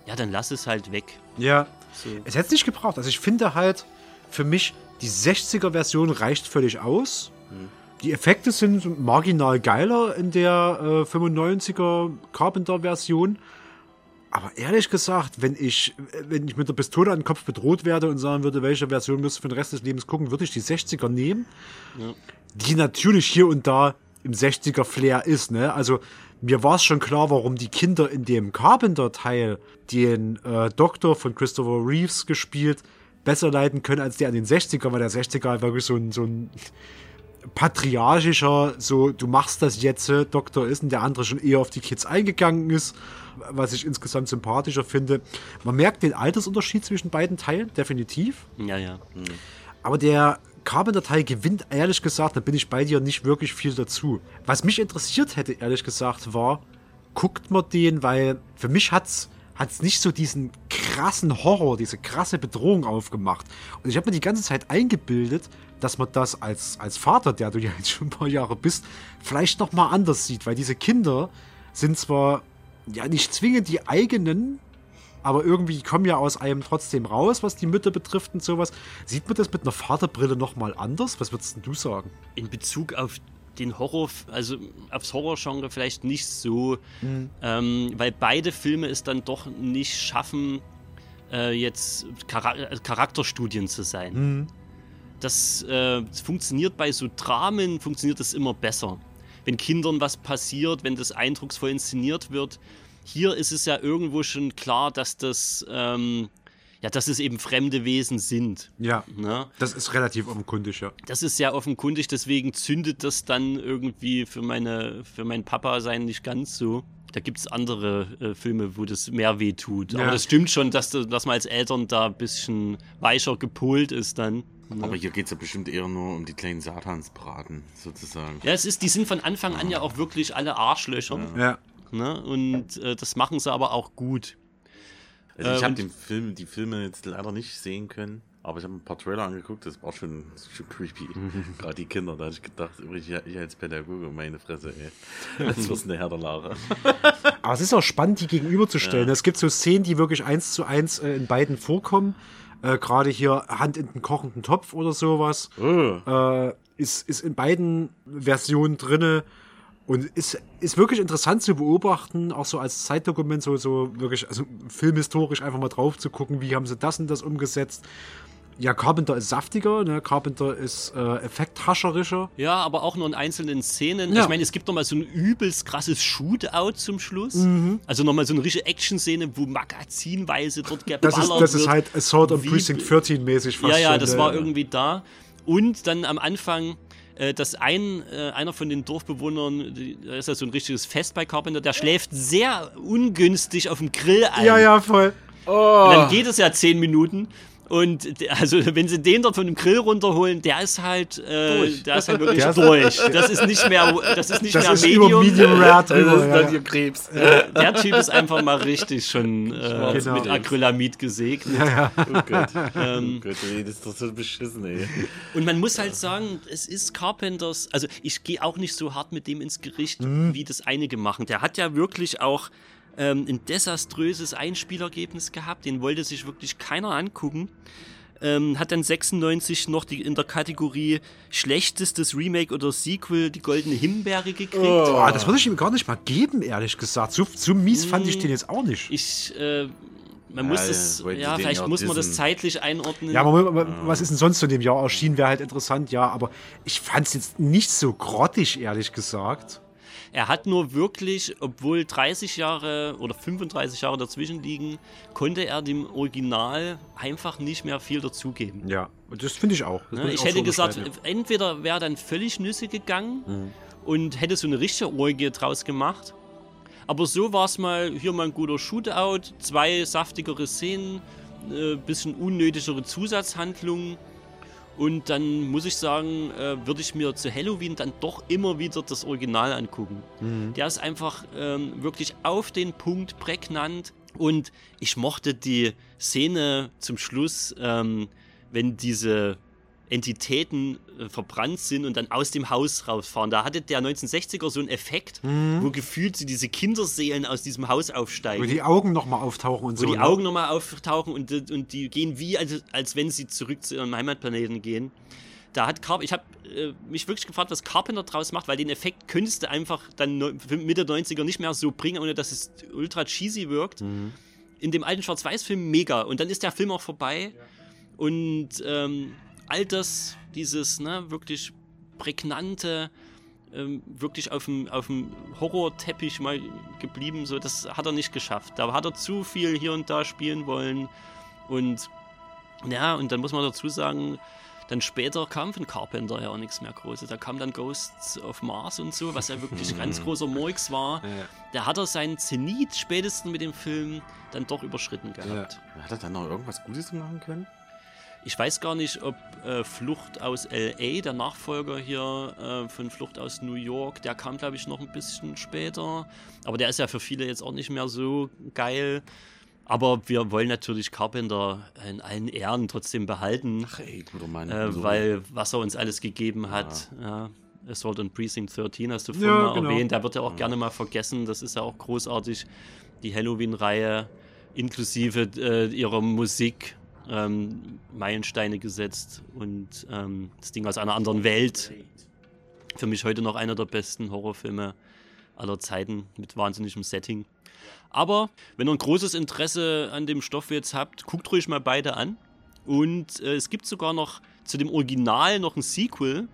ja, dann lass es halt weg. Ja. So. Es hätte es nicht gebraucht. Also ich finde halt, für mich, die 60er-Version reicht völlig aus. Die Effekte sind marginal geiler in der äh, 95er Carpenter-Version. Aber ehrlich gesagt, wenn ich, wenn ich mit der Pistole an den Kopf bedroht werde und sagen würde, welche Version wirst du für den Rest des Lebens gucken, würde ich die 60er nehmen. Ja. Die natürlich hier und da im 60er-Flair ist. Ne? Also mir war es schon klar, warum die Kinder in dem Carpenter-Teil den äh, Doktor von Christopher Reeves gespielt besser leiten können als der an den 60er, weil der 60er halt wirklich so ein, so ein patriarchischer, so du machst das jetzt, äh, Doktor ist und der andere schon eher auf die Kids eingegangen ist, was ich insgesamt sympathischer finde. Man merkt den Altersunterschied zwischen beiden Teilen, definitiv. Ja, ja. Aber der Carpenter-Teil gewinnt, ehrlich gesagt, da bin ich bei dir nicht wirklich viel dazu. Was mich interessiert hätte, ehrlich gesagt, war, guckt man den, weil für mich hat's hat's nicht so diesen krassen Horror, diese krasse Bedrohung aufgemacht. Und ich habe mir die ganze Zeit eingebildet, dass man das als, als Vater, der du ja jetzt schon ein paar Jahre bist, vielleicht noch mal anders sieht, weil diese Kinder sind zwar ja nicht zwingend die eigenen, aber irgendwie kommen ja aus einem trotzdem raus, was die Mütter betrifft und sowas. Sieht man das mit einer Vaterbrille noch mal anders? Was würdest du sagen? In Bezug auf den Horror, also aufs Horrorgenre vielleicht nicht so, ähm, weil beide Filme es dann doch nicht schaffen, äh, jetzt Chara äh, Charakterstudien zu sein. Das, äh, das funktioniert bei so Dramen, funktioniert das immer besser. Wenn Kindern was passiert, wenn das eindrucksvoll inszeniert wird. Hier ist es ja irgendwo schon klar, dass das, ähm, ja, dass es eben fremde Wesen sind. Ja, Ne? das ist relativ offenkundig, ja. Das ist sehr offenkundig, deswegen zündet das dann irgendwie für, meine, für meinen Papa sein nicht ganz so. Da gibt es andere äh, Filme, wo das mehr weh tut. Ja. Aber das stimmt schon, dass, du- dass man als Eltern da ein bisschen weicher gepolt ist dann. Ne? Aber hier geht es ja bestimmt eher nur um die kleinen Satansbraten, sozusagen. Ja, es ist, die sind von Anfang an ja auch wirklich alle Arschlöcher. Ja. Ne? Und äh, das machen sie aber auch gut. Also ich Äh, habe den Film, die Filme jetzt leider nicht sehen können, aber ich habe ein paar Trailer angeguckt, das war schon, schon creepy. Gerade die Kinder, da habe ich gedacht, ich, ich als Pädagoge, meine Fresse, ey. Das wirst eine Herr der Lara. Aber es ist auch spannend, die gegenüberzustellen. Ja. Es gibt so Szenen, die wirklich eins zu eins äh, in beiden vorkommen. Äh, Gerade hier Hand in den kochenden Topf oder sowas. Äh, ist, ist in beiden Versionen drinne. Und ist, ist wirklich interessant zu beobachten, auch so als Zeitdokument, so, so wirklich, also filmhistorisch einfach mal drauf zu gucken, wie haben sie das und das umgesetzt. Ja, Carpenter ist saftiger, ne? Carpenter ist äh, effekthascherischer. Ja, aber auch nur in einzelnen Szenen. Ja. Ich meine, es gibt nochmal so ein übelst krasses Shootout zum Schluss. Mhm. Also nochmal so eine richtige Action-Szene, wo magazinweise dort geballert Das ist, das ist wird. halt Assault on Precinct 13 mäßig fast Ja, ja, schon, das ne? war irgendwie da. Und dann am Anfang, äh, dass ein, äh, einer von den Dorfbewohnern, die- da ist ja so ein richtiges Fest bei Carpenter, der schläft sehr ungünstig auf dem Grill ein. Ja, ja, voll. Und dann geht es ja zehn Minuten. Und also wenn sie den dort von dem Grill runterholen, der ist halt, äh, der ist halt wirklich Der ist- durch. Das ist nicht mehr, das ist nicht Das mehr ist über Medium. Medium Rare drüber, Das ist dann ja. ihr Krebs. Der Typ ist einfach mal richtig schon äh, Genau. mit Acrylamid gesegnet. Ja, ja. Oh Gott. Ähm, oh Gott, ey, das ist doch so beschissen, ey. Und man muss halt sagen, es ist Carpenters, also ich gehe auch nicht so hart mit dem ins Gericht, wie das einige machen. Der hat ja wirklich auch ähm, ein desaströses Einspielergebnis gehabt, den wollte sich wirklich keiner angucken. Ähm, hat dann 96 noch die, in der Kategorie schlechtestes Remake oder Sequel die goldene Himbeere gekriegt. Oh, das würde ich ihm gar nicht mal geben, ehrlich gesagt. So, so mies fand ich den jetzt auch nicht. Ich, äh, man muss Ja, das, ja, vielleicht ja muss man das zeitlich einordnen. Ja, aber, aber was ist denn sonst so in dem Jahr erschienen? Wäre halt interessant, ja. Aber ich fand es jetzt nicht so grottig, ehrlich gesagt. Er hat nur wirklich, obwohl 30 Jahre oder 35 Jahre dazwischen liegen, konnte er dem Original einfach nicht mehr viel dazugeben. Ja, das finde ich auch. Ne? würde Ich auch hätte gesagt, unterschreiben, entweder wäre er dann völlig Nüsse gegangen Mhm. und hätte so eine richtige Orgie draus gemacht. Aber so war es mal, hier mal ein guter Shootout, zwei saftigere Szenen äh, bisschen unnötigere Zusatzhandlungen. Und dann muss ich sagen, äh, würde ich mir zu Halloween dann doch immer wieder das Original angucken. Mhm. Der ist einfach ähm, wirklich auf den Punkt prägnant. Und ich mochte die Szene zum Schluss, ähm, wenn diese Entitäten äh, verbrannt sind und dann aus dem Haus rausfahren. Da hatte der 1960er so einen Effekt, Mhm. wo gefühlt so diese Kinderseelen aus diesem Haus aufsteigen. Wo die Augen nochmal auftauchen und Wo so. die ne? Augen nochmal auftauchen und, und die gehen wie, als, als wenn sie zurück zu ihrem Heimatplaneten gehen. Da hat Carp ich habe äh, mich wirklich gefragt, was Carpenter draus macht, weil den Effekt könntest du einfach dann neu- Mitte 90er nicht mehr so bringen, ohne dass es ultra cheesy wirkt. Mhm. In dem alten Schwarz-Weiß-Film mega. Und dann ist der Film auch vorbei. Und ähm, all das, dieses ne, wirklich prägnante, ähm, wirklich auf dem, auf dem Horrorteppich mal geblieben, so, das hat er nicht geschafft. Da hat er zu viel hier und da spielen wollen. Und ja, und dann muss man dazu sagen, dann später kam von Carpenter ja auch nichts mehr Großes. Da kam dann Ghosts of Mars und so, was ja wirklich ganz großer Murks war. Ja. Da hat er seinen Zenit spätestens mit dem Film dann doch überschritten gehabt. Hat er dann noch irgendwas Gutes machen können? Ich weiß gar nicht, ob äh, Flucht aus LA, der Nachfolger hier äh, von Flucht aus New York, der kam, glaube ich, noch ein bisschen später. Aber der ist ja für viele jetzt auch nicht mehr so geil. Aber wir wollen natürlich Carpenter in allen Ehren trotzdem behalten. Ach ey, guter Mann. Äh, weil was er uns alles gegeben hat. Ja. Assault on Precinct 13 hast du vorhin Ja, genau. erwähnt. Da wird ja auch gerne mal vergessen. Das ist ja auch großartig. Die Halloween-Reihe inklusive äh, ihrer Musik. Ähm, Meilensteine gesetzt und ähm, das Ding aus einer anderen Welt. Für mich heute noch einer der besten Horrorfilme aller Zeiten mit wahnsinnigem Setting. Aber wenn ihr ein großes Interesse an dem Stoff jetzt habt, guckt ruhig mal beide an. Und äh, es gibt sogar noch zu dem Original noch ein Sequel,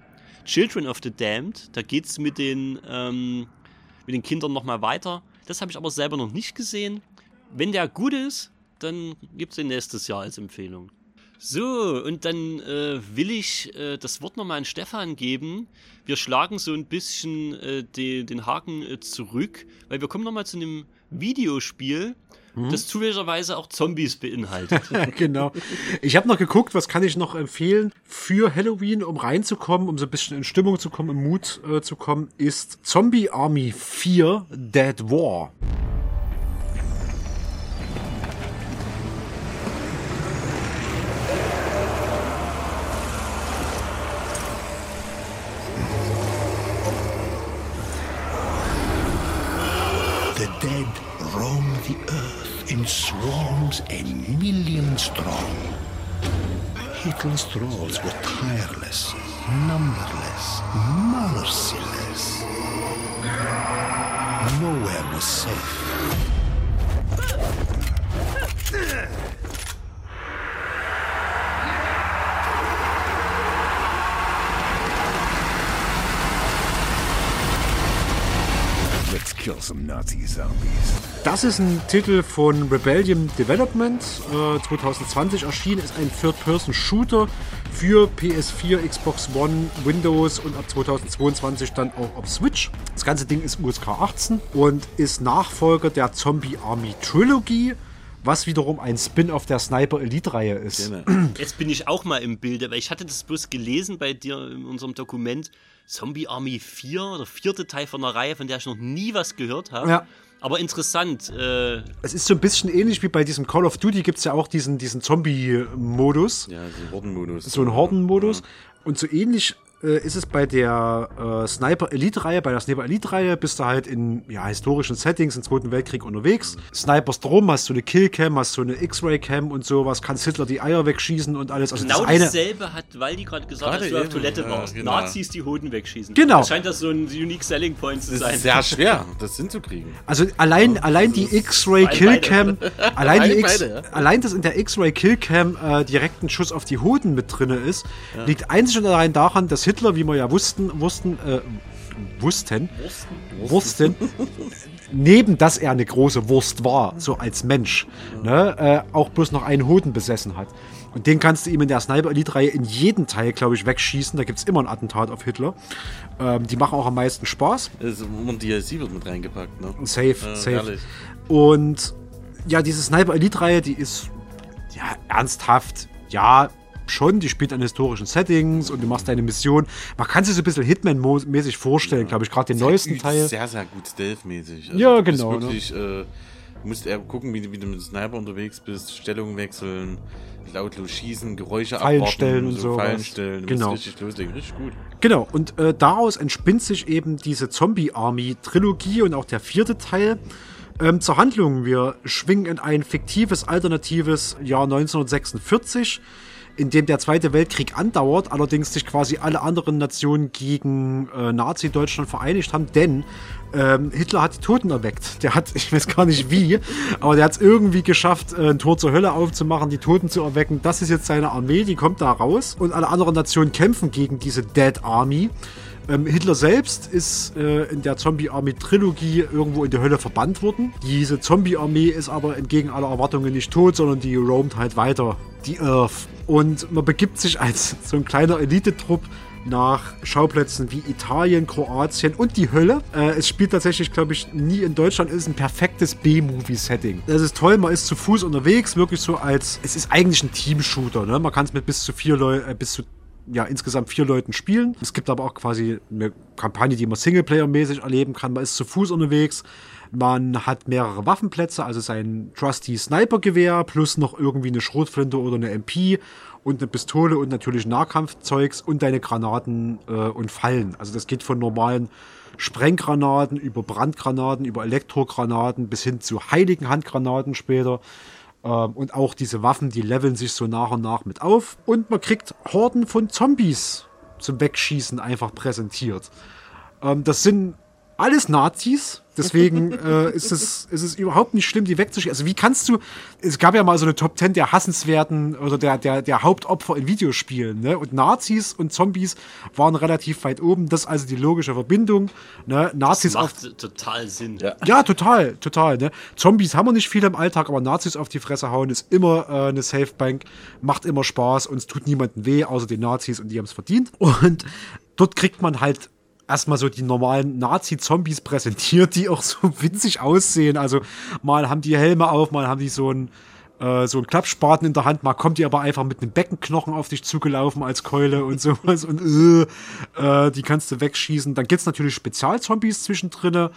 Children of the Damned. Da geht es mit, ähm, mit den Kindern nochmal weiter. Das habe ich aber selber noch nicht gesehen. Wenn der gut ist, dann gibt es den nächstes Jahr als Empfehlung. So, und dann äh, will ich äh, das Wort nochmal an Stefan geben. Wir schlagen so ein bisschen äh, de, den Haken äh, zurück, weil wir kommen nochmal zu einem Videospiel, Mhm. das zufälligerweise auch Zombies beinhaltet. genau. Ich habe noch geguckt, was kann ich noch empfehlen für Halloween, um reinzukommen, um so ein bisschen in Stimmung zu kommen, im Mut äh, zu kommen, ist Zombie Army 4 Dead War. Swarms a million strong. Hitler's thralls were tireless, numberless, merciless. Nowhere was safe. Kill some Nazi zombies. Das ist ein Titel von Rebellion Development, äh, 2020 erschienen, ist ein Third-Person-Shooter für PS4, Xbox One, Windows und ab 2022 dann auch auf Switch. Das ganze Ding ist USK 18 und ist Nachfolger der Zombie Army Trilogy, was wiederum ein Spin-off der Sniper Elite-Reihe ist. Jetzt bin ich auch mal im Bilde, weil ich hatte das bloß gelesen bei dir in unserem Dokument. Zombie Army 4, der vierte Teil von einer Reihe, von der ich noch nie was gehört habe. Ja. Aber interessant. Äh, Es ist so ein bisschen ähnlich wie bei diesem Call of Duty gibt es ja auch diesen, diesen Zombie-Modus. Ja, so ein Hordenmodus. So ein Hordenmodus. Und so ähnlich äh, ist es bei der äh, Sniper Elite-Reihe. Bei der Sniper Elite-Reihe bist du halt in ja, historischen Settings im Zweiten Weltkrieg unterwegs. Snipers drum, hast du eine Killcam, hast du eine X-Ray-Cam und sowas, kannst Hitler die Eier wegschießen und alles. Also genau das eine. dasselbe hat Waldi gerade gesagt, Gerade als du auf Toilette ja, warst. genau. Nazis die Hoden wegschießen. Genau. Das scheint das so ein unique selling point zu Das sein. ist sehr schwer, das hinzukriegen. Also allein, allein die X-Ray Killcam, allein die Beide, X, beide, ja. allein dass in der X-Ray Killcam äh, direkt ein Schuss auf die Hoden mit drinne ist, Ja. liegt einzig und allein daran, dass Hitler, wie wir ja wussten, wussten, äh, wussten, wussten, neben dass er eine große Wurst war, so als Mensch, ne, äh, auch bloß noch einen Hoden besessen hat. Und den kannst du ihm in der Sniper Elite Reihe in jedem Teil, glaube ich, wegschießen. Da gibt es immer ein Attentat auf Hitler. Ähm, die machen auch am meisten Spaß. Also, und DLC wird mit reingepackt, ne? Safe, Ja, safe. herrlich. Und ja, diese Sniper Elite Reihe, die ist ja ernsthaft, ja, schon, die spielt an historischen Settings und du machst deine Mission. Man kann sich so ein bisschen Hitman-mäßig vorstellen, glaube ich, gerade den neuesten Teil. Sehr, sehr gut Stealth-mäßig. Ja, du bist genau, ne? Wirklich, äh, du musst eher gucken, wie, du- wie du mit dem Sniper unterwegs bist, Stellung wechseln, lautlos schießen, Geräusche Fallen abwarten, stellen und so Fallen stellen. Genau. richtig loslegen. Richtig gut. Genau, und äh, daraus entspinnt sich eben diese Zombie-Army-Trilogie und auch der vierte Teil. Ähm, zur Handlung, wir schwingen in ein fiktives, alternatives Jahr 1946, in dem der Zweite Weltkrieg andauert, allerdings sich quasi alle anderen Nationen gegen äh, Nazi-Deutschland vereinigt haben, denn ähm, Hitler hat die Toten erweckt. Der hat, ich weiß gar nicht wie, aber der hat es irgendwie geschafft, äh, ein Tor zur Hölle aufzumachen, die Toten zu erwecken. Das ist jetzt seine Armee, die kommt da raus und alle anderen Nationen kämpfen gegen diese Dead Army. Ähm, Hitler selbst ist äh, in der Zombie-Armee-Trilogie irgendwo in die Hölle verbannt worden. Diese Zombie-Armee ist aber entgegen aller Erwartungen nicht tot, sondern die roamt halt weiter, die Earth. Und man begibt sich als so ein kleiner Elitetrupp nach Schauplätzen wie Italien, Kroatien und die Hölle. Äh, es spielt tatsächlich, glaube ich, nie in Deutschland. Es ist ein perfektes B-Movie-Setting. Das ist toll, man ist zu Fuß unterwegs, wirklich so als. Es ist eigentlich ein Team-Shooter. Ne? Man kann es mit bis zu vier Leuten, äh, bis zu ja, insgesamt vier Leuten spielen. Es gibt aber auch quasi eine Kampagne, die man Singleplayer-mäßig erleben kann. Man ist zu Fuß unterwegs. Man hat mehrere Waffenplätze, also sein Trusty Sniper-Gewehr plus noch irgendwie eine Schrotflinte oder eine MP und eine Pistole und natürlich Nahkampfzeugs und deine Granaten äh, und Fallen. Also das geht von normalen Sprenggranaten über Brandgranaten, über Elektrogranaten bis hin zu heiligen Handgranaten später. Ähm, und auch diese Waffen, die leveln sich so nach und nach mit auf. Und man kriegt Horden von Zombies zum Wegschießen einfach präsentiert. Ähm, das sind alles Nazis. Deswegen äh, ist, es, ist es überhaupt nicht schlimm, die wegzuschießen. Also wie kannst du, es gab ja mal so eine Top 10 der hassenswerten oder der, der, der Hauptopfer in Videospielen. Ne? Und Nazis und Zombies waren relativ weit oben. Das ist also die logische Verbindung. Ne? Nazis auf Macht total Sinn. ja, total, total. Ne? Zombies haben wir nicht viel im Alltag, aber Nazis auf die Fresse hauen ist immer äh, eine Safebank, macht immer Spaß und es tut niemandem weh, außer den Nazis und die haben es verdient. Und dort kriegt man halt erstmal so die normalen Nazi-Zombies präsentiert, die auch so witzig aussehen. Also mal haben die Helme auf, mal haben die so ein äh, so ein Klappspaten in der Hand, mal kommt die aber einfach mit einem Beckenknochen auf dich zugelaufen als Keule und sowas und äh, äh, die kannst du wegschießen. Dann gibt's natürlich Spezialzombies zwischendrin,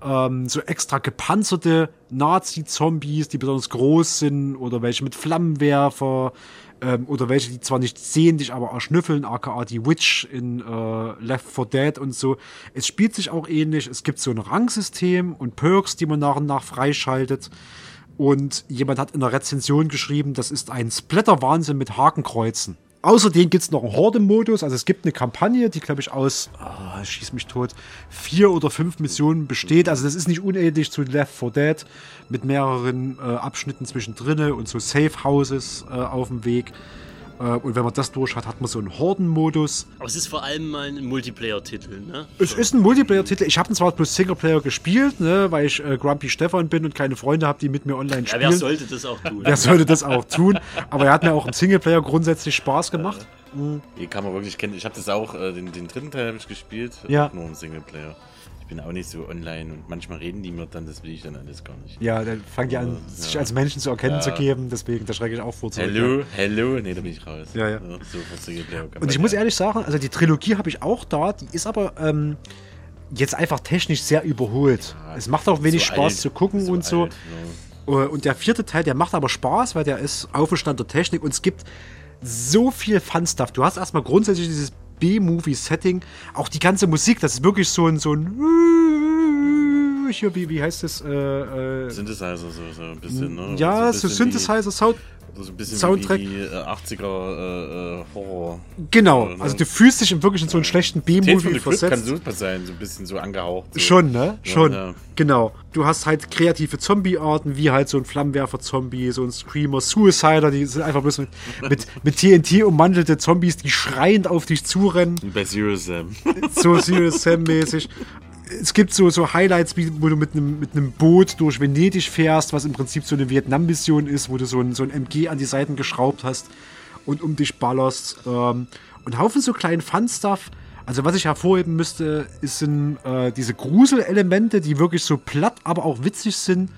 ähm, so extra gepanzerte Nazi-Zombies, die besonders groß sind oder welche mit Flammenwerfer ähm, oder welche, die zwar nicht sehen, dich aber erschnüffeln, aka die Witch in äh, Left 4 Dead und so. Es spielt sich auch ähnlich. Es gibt so ein Rangsystem und Perks, die man nach und nach freischaltet. Und jemand hat in der Rezension geschrieben, das ist ein Splatter-Wahnsinn mit Hakenkreuzen. Außerdem gibt es noch einen Horde-Modus. Also es gibt eine Kampagne, die, glaube ich, aus, ah, schieß mich tot, vier oder fünf Missionen besteht. Also das ist nicht unähnlich zu Left 4 Dead mit mehreren äh, Abschnitten zwischendrin und so Safe Houses äh, auf dem Weg. Äh, und wenn man das durch hat, hat man so einen Horden-Modus. Aber es ist vor allem mal ein Multiplayer-Titel, ne? Es ist ein Multiplayer-Titel. Ich habe ihn zwar bloß Singleplayer gespielt, ne, weil ich äh, Grumpy Stefan bin und keine Freunde habe, die mit mir online Ja, spielen. wer sollte das auch tun? Wer sollte das auch tun? Aber er hat mir auch im Singleplayer grundsätzlich Spaß gemacht. Hier kann man wirklich kennen. Ich habe das auch, äh, den, den dritten Teil habe ich gespielt, Ja. auch nur im Singleplayer. Ich bin auch nicht so online und manchmal reden die mir dann, das will ich dann alles gar nicht. Ja, dann fangen die an, Ja. sich als Menschen zu erkennen Ja. zu geben. Deswegen, da schrecke ich auch vor. Hello, ja. hello, nee, da bin ich raus. Ja, ja. so für Singleplayer kann Und ich muss ehrlich sagen, also die Trilogie habe ich auch da, die ist aber ähm, jetzt einfach technisch sehr überholt. es macht auch wenig so Spaß alt, zu gucken so und so. alt, Äh, Und der vierte Teil, der macht aber Spaß, weil der ist auf dem Stand der Technik und es gibt so viel Fun-Stuff. Du hast erstmal grundsätzlich dieses B-Movie-Setting, auch die ganze Musik, das ist wirklich so ein, so ein hier, wie, wie heißt das? Äh, äh, Synthesizer, so, so ein bisschen, ne? Ja, so, so Synthesizer-Sound. So ein bisschen Soundtrack. wie die äh, 80er äh, äh, Horror. Genau, äh, ne? also du fühlst dich wirklich in so einen schlechten B-Movie Crypt kann versetzt. super sein, so ein bisschen so angehaucht. So. Schon, ne? Ja, Schon. ja. Genau. Du hast halt kreative Zombie-Arten, wie halt so ein Flammenwerfer-Zombie, so ein Screamer, Suicider, die sind einfach bloß mit, mit, mit TNT ummantelte Zombies, die schreiend auf dich zurennen. Bei Zero Sam. So Serious Sam-mäßig. Es gibt so, so Highlights, wie, wo du mit einem mit einem Boot durch Venedig fährst, was im Prinzip so eine Vietnam-Mission ist, wo du so ein, so ein MG an die Seiten geschraubt hast und um dich ballerst. Ähm, und Haufen so kleinen Fun-Stuff. Also was ich hervorheben müsste, sind äh, diese Gruselelemente, die wirklich so platt, aber auch witzig sind.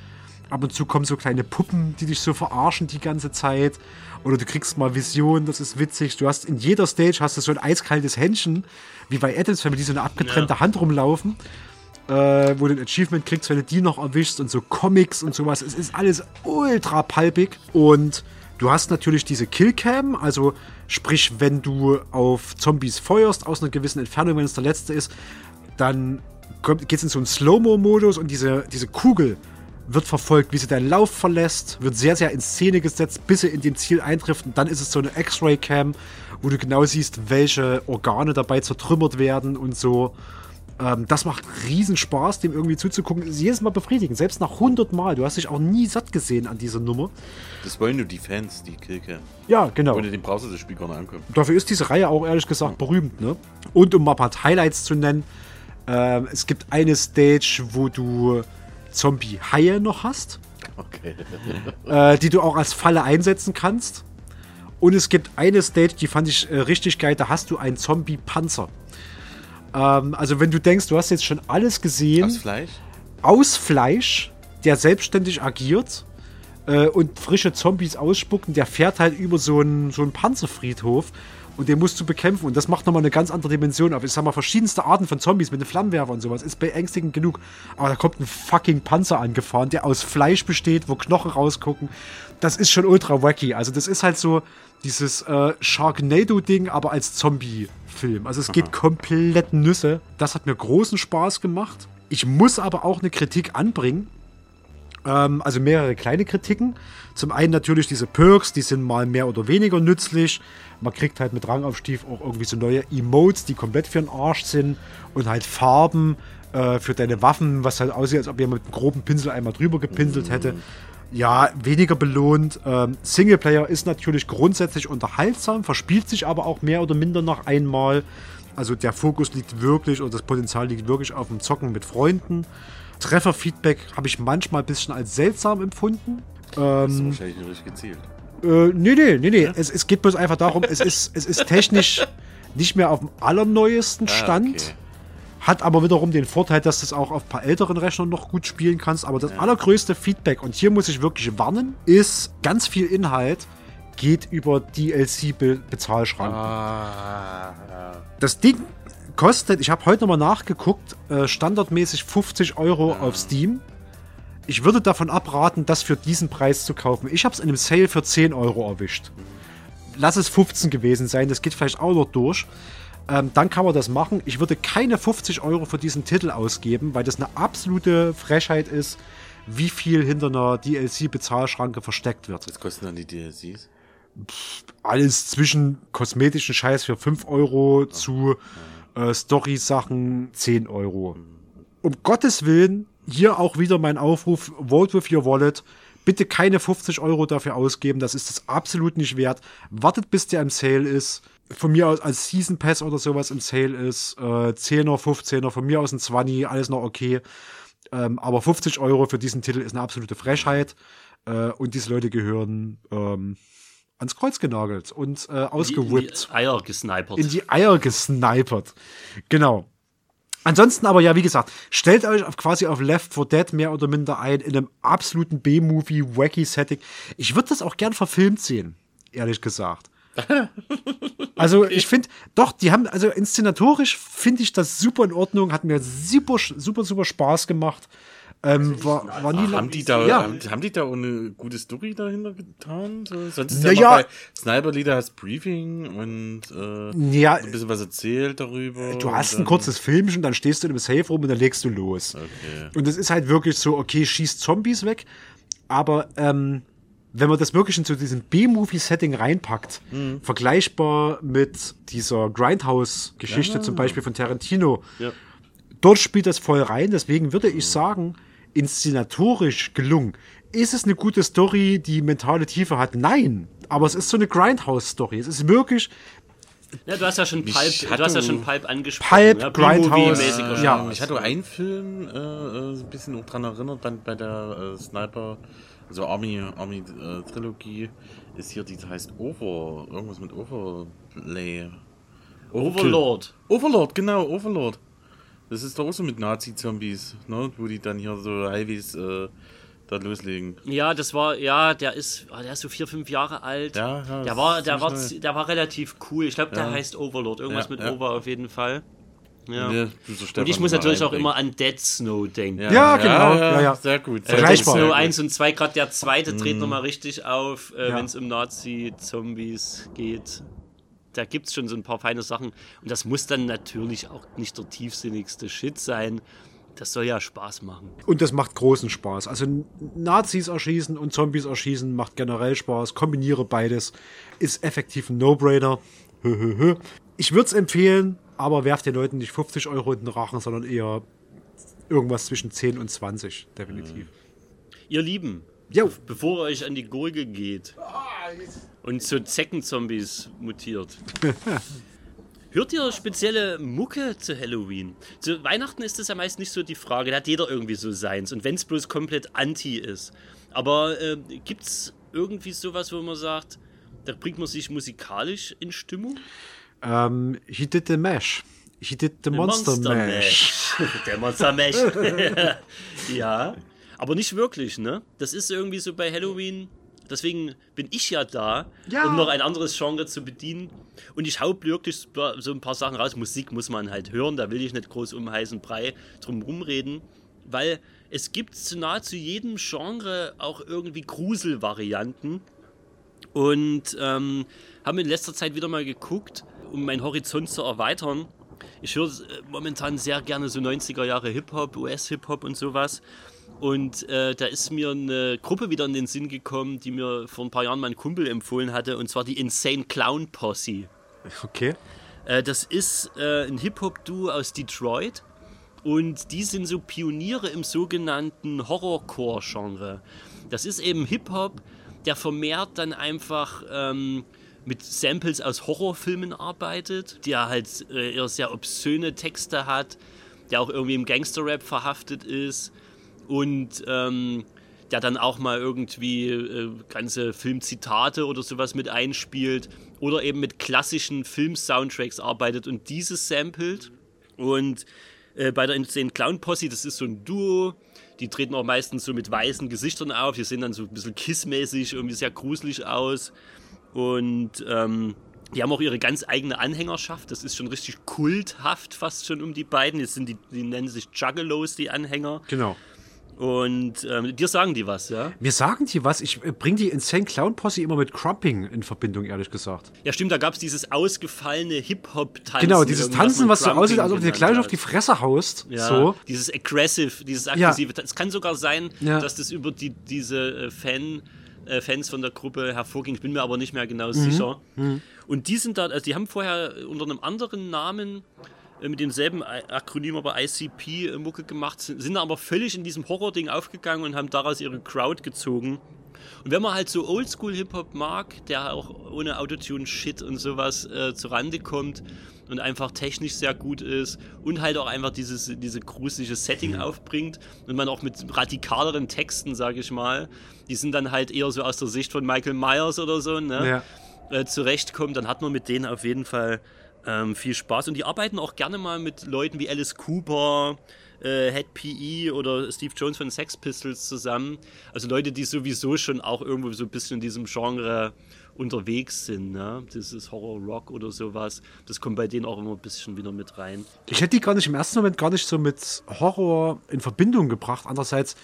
Ab und zu kommen so kleine Puppen, die dich so verarschen die ganze Zeit. Oder du kriegst mal Visionen, das ist witzig. Du hast in jeder Stage hast du so ein eiskaltes Händchen, wie bei Adams Family, die so eine abgetrennte Ja. Hand rumlaufen, äh, wo du ein Achievement kriegst, wenn du die noch erwischst und so Comics und sowas. Es ist alles ultra palpig und du hast natürlich diese Killcam, also sprich, wenn du auf Zombies feuerst aus einer gewissen Entfernung, wenn es der letzte ist, dann geht es in so einen Slow-Mo-Modus und diese, diese Kugel wird verfolgt, wie sie deinen Lauf verlässt, wird sehr, sehr in Szene gesetzt, bis sie in dem Ziel eintrifft. Und dann ist es so eine X-Ray-Cam, wo du genau siehst, welche Organe dabei zertrümmert werden und so. Ähm, das macht riesen Spaß, dem irgendwie zuzugucken. Ist jedes Mal befriedigend, selbst nach 100 Mal. Du hast dich auch nie satt gesehen an dieser Nummer. Das wollen nur die Fans, die Killcam. Ja, genau. Ohne den brauchst du das Spiel gar nicht ankommen. Dafür ist diese Reihe auch ehrlich gesagt berühmt. Ne? Und um mal ein paar Highlights zu nennen, ähm, es gibt eine Stage, wo du Zombie-Haie noch hast, Okay. äh, die du auch als Falle einsetzen kannst. Und es gibt eine Stage, die fand ich äh, richtig geil, da hast du einen Zombie-Panzer. Ähm, also wenn du denkst, du hast jetzt schon alles gesehen. Aus Fleisch? Aus Fleisch, der selbstständig agiert äh, und frische Zombies ausspucken, der fährt halt über so einen, so einen Panzerfriedhof und den musst du bekämpfen. Und das macht nochmal eine ganz andere Dimension auf. Ich sag mal, verschiedenste Arten von Zombies mit einem Flammenwerfer und sowas ist beängstigend genug. Aber da kommt ein fucking Panzer angefahren, der aus Fleisch besteht, wo Knochen rausgucken. Das ist schon ultra wacky. Also, das ist halt so dieses äh, Sharknado-Ding, aber als Zombie-Film. Also, es geht komplett Nüsse. Das hat mir großen Spaß gemacht. Ich muss aber auch eine Kritik anbringen. Ähm, also mehrere kleine Kritiken. Zum einen natürlich diese Perks, die sind mal mehr oder weniger nützlich. Man kriegt halt mit Rangaufstieg auch irgendwie so neue Emotes, die komplett für den Arsch sind. Und halt Farben äh, für deine Waffen, was halt aussieht, als ob jemand mit einem groben Pinsel einmal drüber gepinselt hätte. Ja, weniger belohnt. Ähm, Singleplayer ist natürlich grundsätzlich unterhaltsam, verspielt sich aber auch mehr oder minder noch einmal. Also der Fokus liegt wirklich oder das Potenzial liegt wirklich auf dem Zocken mit Freunden. Trefferfeedback habe ich manchmal ein bisschen als seltsam empfunden. Das ist Ähm, wahrscheinlich nicht richtig gezielt. äh, nee, nee, nee, nee. Es, es geht bloß einfach darum, es ist, es ist technisch nicht mehr auf dem allerneuesten Ah, Stand. okay. Hat aber wiederum den Vorteil, dass du es auch auf ein paar älteren Rechnern noch gut spielen kannst. Aber das allergrößte Feedback, und hier muss ich wirklich warnen, ist ganz viel Inhalt geht über DLC-Bezahlschranken. Ah, Das Ding kostet, ich habe heute nochmal nachgeguckt, äh, standardmäßig 50 Euro auf Steam. Ich würde davon abraten, das für diesen Preis zu kaufen. Ich habe es in einem Sale für 10 Euro erwischt. Lass es 15 gewesen sein, das geht vielleicht auch noch durch. Ähm, dann kann man das machen. Ich würde keine 50 Euro für diesen Titel ausgeben, weil das eine absolute Frechheit ist, wie viel hinter einer DLC-Bezahlschranke versteckt wird. Was kosten dann die DLCs? alles zwischen kosmetischen Scheiß für 5 Euro zu äh, Story-Sachen 10 Euro. Um Gottes Willen, hier auch wieder mein Aufruf, vote with your wallet. Bitte keine 50 Euro dafür ausgeben, das ist es absolut nicht wert. Wartet, bis der im Sale ist. Von mir aus als Season Pass oder sowas im Sale ist. Äh, 10er, 15er, von mir aus ein 20, alles noch okay. Ähm, aber 50 Euro für diesen Titel ist eine absolute Frechheit. Äh, und diese Leute gehören ähm, ans Kreuz genagelt und äh, ausgewippt. In die Eier gesnipert. In die Eier gesnipert. Genau. Ansonsten aber ja, wie gesagt, stellt euch auf, quasi auf Left 4 Dead mehr oder minder ein in einem absoluten B-Movie, wacky Setting. Ich würde das auch gern verfilmt sehen, ehrlich gesagt. Also ich finde, doch, die haben, also inszenatorisch finde ich das super in Ordnung, hat mir super, super, super Spaß gemacht. Ähm, war, war nie Ach, haben, die da, ja. haben, die da auch eine gute Story dahinter getan? So, sonst ist ja, bei Sniper Leader hast Briefing und äh, Ja. ein bisschen was erzählt darüber. Du hast ein kurzes Filmchen, dann stehst du in einem Safe rum und dann legst du los. Okay. Und es ist halt wirklich so, okay, schießt Zombies weg, aber ähm, wenn man das wirklich in so diesem B-Movie-Setting reinpackt, Mhm. vergleichbar mit dieser Grindhouse-Geschichte Ja. zum Beispiel von Tarantino, Ja. dort spielt das voll rein. Deswegen würde ich sagen, inszenatorisch gelungen. Ist es eine gute Story, die mentale Tiefe hat? Nein. Aber es ist so eine Grindhouse-Story. Es ist wirklich Ja, du hast ja schon Mich Pulp, du hast ja du- schon Pulp angesprochen. Pulp, ja, Grindhouse, B-Movie-mäßiger ja. Scheiß. Mich hat nur ein Film äh, äh, ein bisschen dran erinnert, bei, bei der äh, Sniper, also Army, Army äh, Trilogie, ist hier, die heißt Over, irgendwas mit Overlay. Overlord. Overlord, genau, Overlord. Das ist doch auch so mit Nazi-Zombies, ne? Wo die dann hier so Highways äh, da loslegen. Ja, das war, ja, der ist, ah, der ist so vier, fünf Jahre alt. Ja, ja, der war, der war, schnell. der war relativ cool. Ich glaube, der Ja. heißt Overlord. Irgendwas Ja, mit. Over auf jeden Fall. Ja. Ja, du so Und ich muss natürlich auch immer an Dead Snow denken. Ja, Ja, genau. ja, Ja. Sehr gut. Äh, Dead. Snow Sehr 1 und 2, gerade der zweite dreht Mhm. nochmal richtig auf, äh, Ja. wenn es um Nazi-Zombies geht. Da gibt es schon so ein paar feine Sachen. Und das muss dann natürlich auch nicht der tiefsinnigste Shit sein. Das soll ja Spaß machen. Und das macht großen Spaß. Also Nazis erschießen und Zombies erschießen macht generell Spaß. Kombiniere beides. Ist effektiv ein No-Brainer. Ich würde es empfehlen, aber werft den Leuten nicht 50 Euro in den Rachen, sondern eher irgendwas zwischen 10 und 20, definitiv. Ihr Lieben, Jo. bevor ihr euch an die Gurgel geht und zu Zeckenzombies mutiert, hört ihr spezielle Mucke zu Halloween? Zu Weihnachten ist das ja meist nicht so die Frage, da hat jeder irgendwie so seins und wenn es bloß komplett anti ist. Aber äh, gibt es irgendwie sowas, wo man sagt, da bringt man sich musikalisch in Stimmung? Ähm, he did the mash. He did the Monster, Mash. Der Monster Mash. ja, aber nicht wirklich, ne? Das ist irgendwie so bei Halloween. Deswegen bin ich ja da, Ja. um noch ein anderes Genre zu bedienen. Und ich hau wirklich so ein paar Sachen raus. Musik muss man halt hören, da will ich nicht groß um heißen Brei drum rumreden. Weil es gibt zu nahezu jedem Genre auch irgendwie Gruselvarianten. Und ähm, haben in letzter Zeit wieder mal geguckt, um meinen Horizont zu erweitern. Ich höre äh, momentan sehr gerne so 90er Jahre Hip-Hop, US-Hip-Hop und sowas. Und äh, da ist mir eine Gruppe wieder in den Sinn gekommen, die mir vor ein paar Jahren mein Kumpel empfohlen hatte, und zwar die Insane Clown Posse. Okay. Äh, das ist äh, ein Hip-Hop-Duo aus Detroit. Und die sind so Pioniere im sogenannten Horrorcore-Genre. Das ist eben Hip-Hop, der vermehrt dann einfach ähm, mit Samples aus Horrorfilmen arbeitet, der halt äh, eher sehr obszöne Texte hat, der auch irgendwie im Gangster-Rap verhaftet ist und ähm, der dann auch mal irgendwie äh, ganze Filmzitate oder sowas mit einspielt oder eben mit klassischen Film-Soundtracks arbeitet und diese samplet. Und äh, bei der Insane Clown Posse, das ist so ein Duo, die treten auch meistens so mit weißen Gesichtern auf, die sehen dann so ein bisschen kissmäßig, irgendwie sehr gruselig aus. Und ähm, die haben auch ihre ganz eigene Anhängerschaft. Das ist schon richtig kulthaft, fast schon um die beiden. Jetzt sind die, die nennen sich Juggalos, die Anhänger. Genau. Und ähm, dir sagen die was, ja? Mir sagen die was. Ich äh, bringe die Insane Clown Posse immer mit Crumping in Verbindung, ehrlich gesagt. Ja, stimmt, da gab es dieses ausgefallene Hip-Hop-Tanzen. Genau, dieses Tanzen, man was so aussieht, als ob du dir gleich auf die Fresse haust. Ja, So. dieses aggressive, dieses aggressive. Es kann sogar sein, Ja. dass das über die, diese äh, Fan, äh, Fans von der Gruppe hervorging. Ich bin mir aber nicht mehr genau Mhm. sicher. Mhm. Und die sind da, also die haben vorher unter einem anderen Namen äh, mit demselben Akronym, aber ICP äh, Mucke gemacht, sind, sind aber völlig in diesem Horror-Ding aufgegangen und haben daraus ihre Crowd gezogen. Und wenn man halt so Oldschool-Hip-Hop mag, der auch ohne Autotune-Shit und sowas äh, zurande kommt und einfach technisch sehr gut ist und halt auch einfach dieses diese gruselige Setting aufbringt und man auch mit radikaleren Texten, sage ich mal, die sind dann halt eher so aus der Sicht von Michael Myers oder so, ne? äh, zurechtkommt, dann hat man mit denen auf jeden Fall ähm, viel Spaß. Und die arbeiten auch gerne mal mit Leuten wie Alice Cooper, äh, Head PE oder Steve Jones von Sex Pistols zusammen. Also Leute, die sowieso schon auch irgendwo so ein bisschen in diesem Genre unterwegs sind. Ne? Dieses Horror-Rock oder sowas. Das kommt bei denen auch immer ein bisschen wieder mit rein. Ich hätte die gar nicht im ersten Moment gar nicht so mit Horror in Verbindung gebracht. Andererseits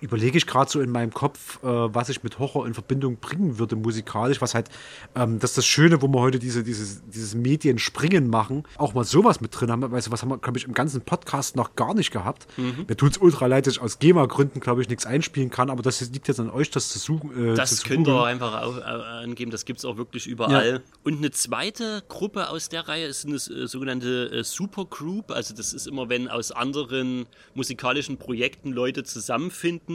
überlege ich gerade so in meinem Kopf, äh, was ich mit Horror in Verbindung bringen würde musikalisch, was halt, ähm, das ist das Schöne, wo wir heute diese, dieses, dieses Medienspringen machen, auch mal sowas mit drin haben. Weißt du, was haben wir, glaube ich, im ganzen Podcast noch gar nicht gehabt. Mhm. Mir tut es ultra leid, dass ich aus GEMA-Gründen, glaube ich, nichts einspielen kann, aber das liegt jetzt an euch, das zu suchen. Äh, Das könnt ihr einfach au- au- angeben, das gibt es auch wirklich überall. Ja. Und eine zweite Gruppe aus der Reihe ist eine äh, sogenannte äh, Supergroup. Also das ist immer, wenn aus anderen musikalischen Projekten Leute zusammenfinden.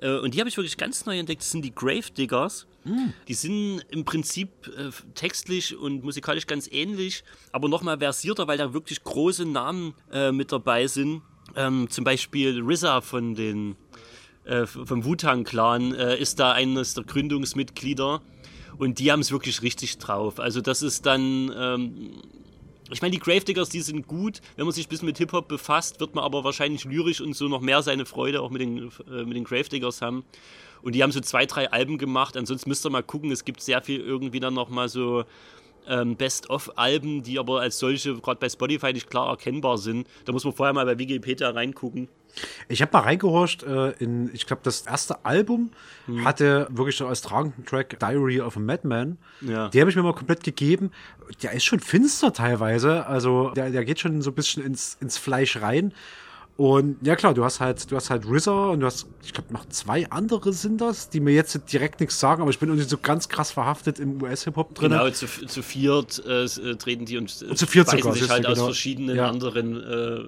Äh, Und die habe ich wirklich ganz neu entdeckt. Das sind die Gravediggers. Die sind im Prinzip äh, textlich und musikalisch ganz ähnlich, aber nochmal versierter, weil da wirklich große Namen äh, mit dabei sind. Ähm, zum Beispiel RZA von den äh, vom Wu-Tang-Clan äh, ist da eines der Gründungsmitglieder und die haben es wirklich richtig drauf. Also das ist dann ähm, Ich meine, die Gravediggers, die sind gut. Wenn man sich ein bisschen mit Hip-Hop befasst, wird man aber wahrscheinlich lyrisch und so noch mehr seine Freude auch mit den, äh, mit den Gravediggers haben. Und die haben so zwei, drei Alben gemacht. Ansonsten müsst ihr mal gucken. Es gibt sehr viel irgendwie dann noch mal so ähm, Best-of-Alben, die aber als solche gerade bei Spotify nicht klar erkennbar sind. Da muss man vorher mal bei Wikipedia reingucken. Ich habe mal reingehorcht äh, in, ich glaube, das erste Album Hm. hatte wirklich so als tragenden Track Diary of a Madman. Ja. Die habe ich mir mal komplett gegeben. Der ist schon finster teilweise. Also der, der geht schon so ein bisschen ins, ins Fleisch rein. Und ja klar, du hast halt, du hast halt RZA und du hast, ich glaube, noch zwei andere sind das, die mir jetzt direkt nichts sagen, aber ich bin irgendwie so ganz krass verhaftet im US-Hip-Hop drin. Genau, zu, zu viert äh, äh, treten die und, äh, Und zu viert sogar, sich halt aus genau. verschiedenen Ja. anderen äh,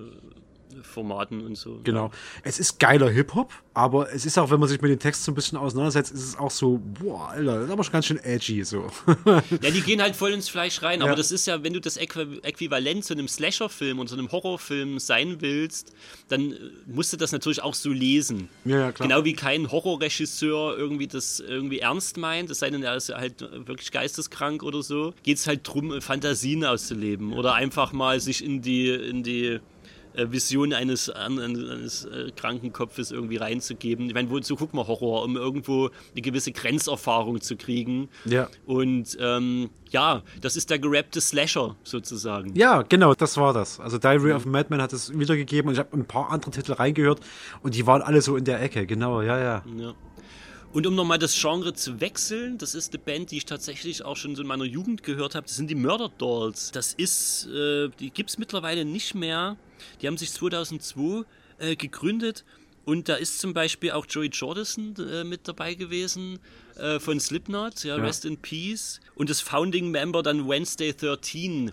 Formaten und so. Genau. Es ist geiler Hip-Hop, aber es ist auch, wenn man sich mit dem Text so ein bisschen auseinandersetzt, ist es auch so, boah, Alter, das ist aber schon ganz schön edgy, so. Ja, die gehen halt voll ins Fleisch rein, Ja. aber das ist ja, wenn du das Äqu Äquivalent zu einem Slasher-Film und zu einem Horrorfilm sein willst, dann äh, musst du das natürlich auch so lesen. Ja, ja, klar. Genau wie kein Horrorregisseur irgendwie das irgendwie ernst meint, es sei denn, er ist halt wirklich geisteskrank oder so, geht es halt drum, Fantasien auszuleben oder einfach mal sich in die, in die Vision eines, eines äh, kranken Kopfes irgendwie reinzugeben. Ich meine, wozu guckt man Horror? Um irgendwo eine gewisse Grenzerfahrung zu kriegen. Ja. Und ähm, ja, das ist der gerappte Slasher sozusagen. Ja, genau, das war das. Also Diary of a Madman hat es wiedergegeben und ich habe ein paar andere Titel reingehört und die waren alle so in der Ecke, genau, ja, ja. Ja. Und um nochmal das Genre zu wechseln, das ist eine Band, die ich tatsächlich auch schon so in meiner Jugend gehört habe. Das sind die Murder Dolls. Das ist, äh, die gibt es mittlerweile nicht mehr. Die haben sich 2002 äh, gegründet. Und da ist zum Beispiel auch Joey Jordison äh, mit dabei gewesen äh, von Slipknot, ja, Ja. Rest in Peace. Und das Founding Member dann Wednesday 13,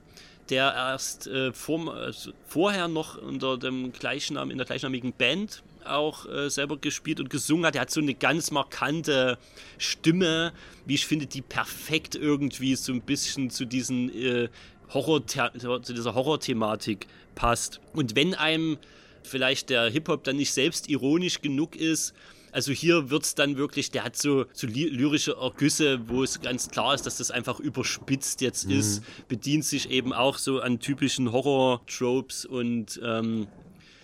der erst äh, vor, also vorher noch unter dem gleichnamen, in der gleichnamigen Band auch äh, selber gespielt und gesungen hat. Er hat so eine ganz markante Stimme, wie ich finde, die perfekt irgendwie so ein bisschen zu diesen äh, Horror zu dieser Horror-Thematik passt. Und wenn einem vielleicht der Hip-Hop dann nicht selbst ironisch genug ist, also hier wird es dann wirklich, der hat so, so ly- lyrische Ergüsse, wo es ganz klar ist, dass das einfach überspitzt jetzt Mhm. ist, bedient sich eben auch so an typischen Horror-Tropes und ähm,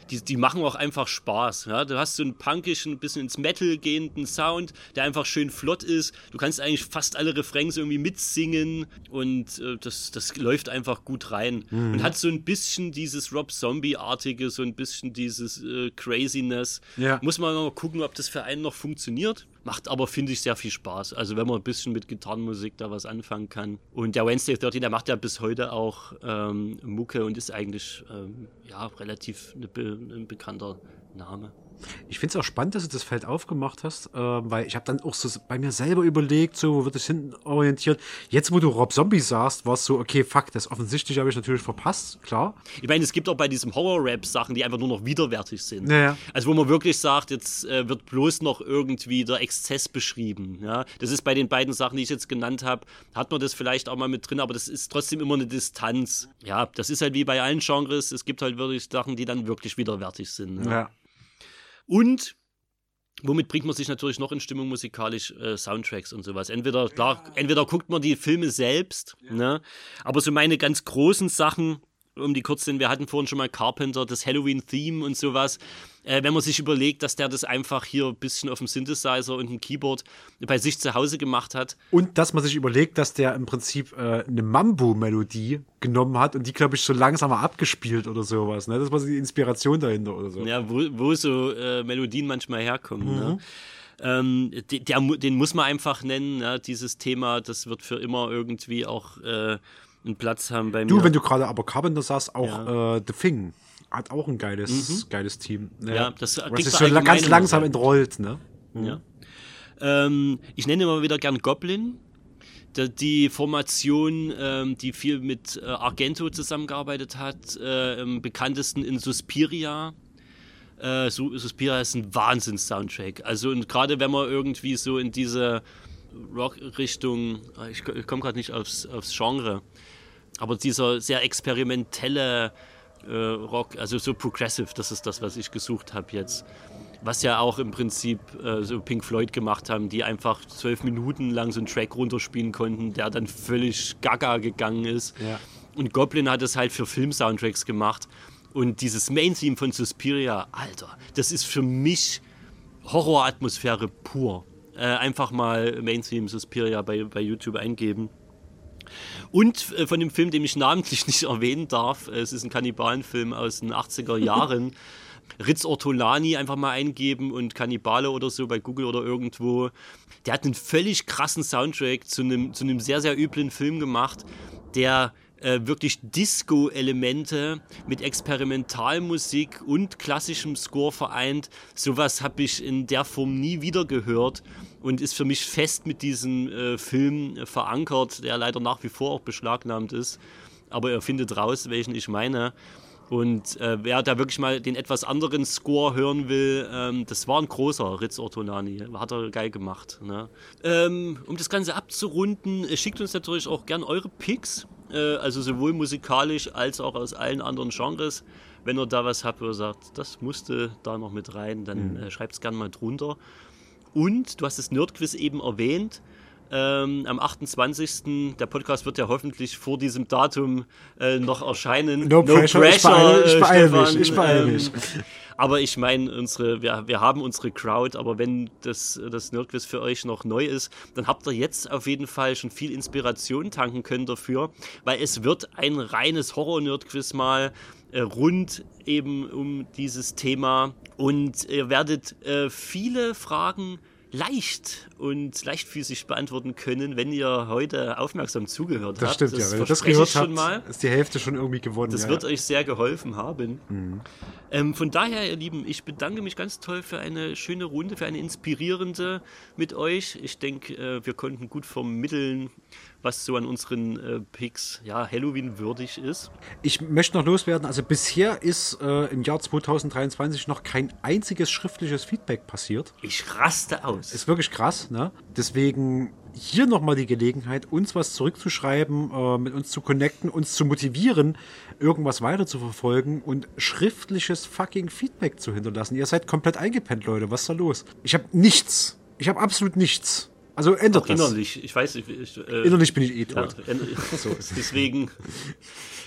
die, die machen auch einfach Spaß. Ja? Du hast so einen punkischen, ein bisschen ins Metal gehenden Sound, der einfach schön flott ist. Du kannst eigentlich fast alle Refrains irgendwie mitsingen und äh, das, das läuft einfach gut rein. Mhm. Und hat so ein bisschen dieses Rob Zombie-artige, so ein bisschen dieses äh, Craziness. Ja. Muss man mal gucken, ob das für einen noch funktioniert. Macht aber, finde ich, sehr viel Spaß. Also wenn man ein bisschen mit Gitarrenmusik da was anfangen kann. Und der Wednesday 13, der macht ja bis heute auch ähm, Mucke und ist eigentlich ähm, ja, relativ eine be ein bekannter Name. Ich finde es auch spannend, dass du das Feld aufgemacht hast, äh, weil ich habe dann auch so bei mir selber überlegt, so, wo wird es hinten orientiert. Jetzt, wo du Rob Zombie sagst, war es so, okay, fuck, das offensichtlich habe ich natürlich verpasst, klar. Ich meine, es gibt auch bei diesem Horror-Rap Sachen, die einfach nur noch widerwärtig sind. Ja, ja. Also wo man wirklich sagt, jetzt äh, wird bloß noch irgendwie der Exzess beschrieben. Ja? Das ist bei den beiden Sachen, die ich jetzt genannt habe, hat man das vielleicht auch mal mit drin, aber das ist trotzdem immer eine Distanz. Ja, das ist halt wie bei allen Genres. Es gibt halt wirklich Sachen, die dann wirklich widerwärtig sind. Ne? Ja. Und womit bringt man sich natürlich noch in Stimmung musikalisch äh, Soundtracks und sowas. Entweder, klar, entweder guckt man die Filme selbst, ne? aber so meine ganz großen Sachen, um die kurz sind, wir hatten vorhin schon mal Carpenter, das Halloween-Theme und sowas. Äh, wenn man sich überlegt, dass der das einfach hier ein bisschen auf dem Synthesizer und dem Keyboard bei sich zu Hause gemacht hat. Und dass man sich überlegt, dass der im Prinzip äh, eine Mambo-Melodie genommen hat und die, glaube ich, so langsamer abgespielt oder sowas. Ne? Das war die Inspiration dahinter oder so. Ja, wo, wo so äh, Melodien manchmal herkommen. Mhm. Ne? Ähm, de- der, den muss man einfach nennen, ja, dieses Thema, das wird für immer irgendwie auch äh, einen Platz haben bei mir. Du, wenn du gerade aber Carpenter sagst, auch äh, The Thing hat auch ein geiles, Mhm. geiles Team. Ja, das Was sich man so la- allgemein ganz langsam sagen. entrollt, ne? Ja. Ähm, ich nenne immer wieder gern Goblin. Die Formation, ähm, die viel mit äh, Argento zusammengearbeitet hat, äh, am bekanntesten in Suspiria. Äh, Su- Suspiria ist ein Wahnsinns-Soundtrack. Also und gerade wenn man irgendwie so in diese Rock-Richtung, äh, ich, ich komme gerade nicht aufs, aufs Genre, aber dieser sehr experimentelle äh, Rock, also so progressive, das ist das, was ich gesucht habe jetzt. Was ja auch im Prinzip äh, so Pink Floyd gemacht haben, die einfach zwölf Minuten lang so einen Track runterspielen konnten, der dann völlig gaga gegangen ist. Ja. Und Goblin hat es halt für Film-Soundtracks gemacht. Und dieses Main-Theme von Suspiria, Alter, das ist für mich Horroratmosphäre pur. Äh, einfach mal Main-Theme Suspiria bei, bei YouTube eingeben. Und äh, von dem Film, den ich namentlich nicht erwähnen darf, äh, es ist ein Kannibalenfilm aus den 80er Jahren. Ritz Ortolani einfach mal eingeben und Kannibale oder so bei Google oder irgendwo. Der hat einen völlig krassen Soundtrack zu einem, zu einem sehr, sehr üblen Film gemacht, der äh, wirklich Disco-Elemente mit Experimentalmusik und klassischem Score vereint. Sowas habe ich in der Form nie wieder gehört und ist für mich fest mit diesem äh, Film äh, verankert, der leider nach wie vor auch beschlagnahmt ist. Aber ihr findet raus, welchen ich meine. Und äh, wer da wirklich mal den etwas anderen Score hören will, ähm, das war ein großer Ritz Ortonani. Hat er geil gemacht. Ne? Ähm, um das Ganze abzurunden, äh, schickt uns natürlich auch gern eure Picks. Äh, also sowohl musikalisch als auch aus allen anderen Genres. Wenn ihr da was habt, wo ihr sagt, das musste da noch mit rein, dann Mhm. äh, schreibt es gerne mal drunter. Und du hast das Nerdquiz eben erwähnt. Ähm, am 28. Der Podcast wird ja hoffentlich vor diesem Datum äh, noch erscheinen. No pressure, ich beeile- ich beeile mich, ich beeile mich. Aber ich meine, unsere, wir, wir haben unsere Crowd, aber wenn das, das Nerdquiz für euch noch neu ist, dann habt ihr jetzt auf jeden Fall schon viel Inspiration tanken können dafür, weil es wird ein reines Horror-Nerdquiz mal äh, rund eben um dieses Thema und ihr werdet äh, viele Fragen leicht und leichtfüßig beantworten können, wenn ihr heute aufmerksam zugehört Das habt. stimmt, ja. Wenn ihr das gehört habt, mal. ist die Hälfte schon irgendwie gewonnen. Das ja. wird euch sehr geholfen haben. Mhm. Ähm, von daher, ihr Lieben, ich bedanke mich ganz toll für eine schöne Runde, für eine inspirierende mit euch. Ich denke, äh, wir konnten gut vermitteln, was so an unseren äh, Picks ja, Halloween würdig ist. Ich möchte noch loswerden, also bisher ist äh, im Jahr 2023 noch kein einziges schriftliches Feedback passiert. Ich raste aus. Ist wirklich krass, ne? Deswegen hier nochmal die Gelegenheit, uns was zurückzuschreiben, äh, mit uns zu connecten, uns zu motivieren, irgendwas weiter zu verfolgen und schriftliches fucking Feedback zu hinterlassen. Ihr seid komplett eingepennt, Leute. Was ist da los? Ich habe nichts. Ich habe absolut nichts. Also ändert Auch das. innerlich, ich weiß nicht. Ich, äh, Innerlich bin ich eh tot. Ja, so, deswegen,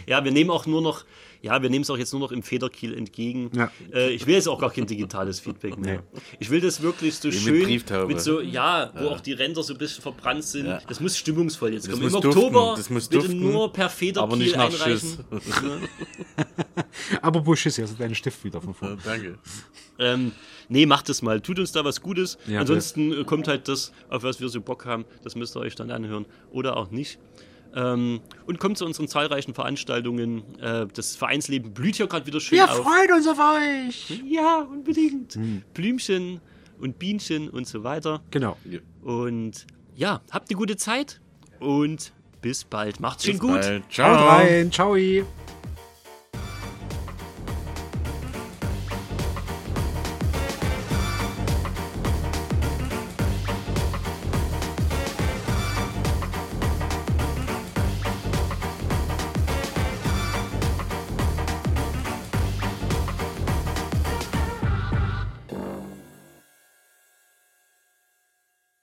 ja, wir nehmen auch nur noch, ja, wir nehmen es auch jetzt nur noch im Federkiel entgegen. Ja. Äh, ich will jetzt auch gar kein digitales Feedback mehr. Ich will das wirklich so Wie mit schön Brieftaube. mit so, ja, wo Ja. auch die Ränder so ein bisschen verbrannt sind. Ja. Das muss stimmungsvoll jetzt Das kommen. Im Oktober duften, das muss bitte duften, nur per aber Federkiel nicht nach einreichen. Aber wo Schiss, jetzt deinen Stift wieder von vorne. danke. Ähm, nee, macht es mal. Tut uns da was Gutes. Ja, Ansonsten äh, kommt halt das, auf was wir so Bock haben. Das müsst ihr euch dann anhören. Oder auch nicht. Ähm, und kommt zu unseren zahlreichen Veranstaltungen. Äh, das Vereinsleben blüht hier gerade wieder schön Wir auf. freuen uns auf euch. Ja, unbedingt. Hm. Blümchen und Bienchen und so weiter. Genau. Und ja, habt eine gute Zeit und bis bald. Macht's schön gut. bald. Ciao. Haut rein. Ciao.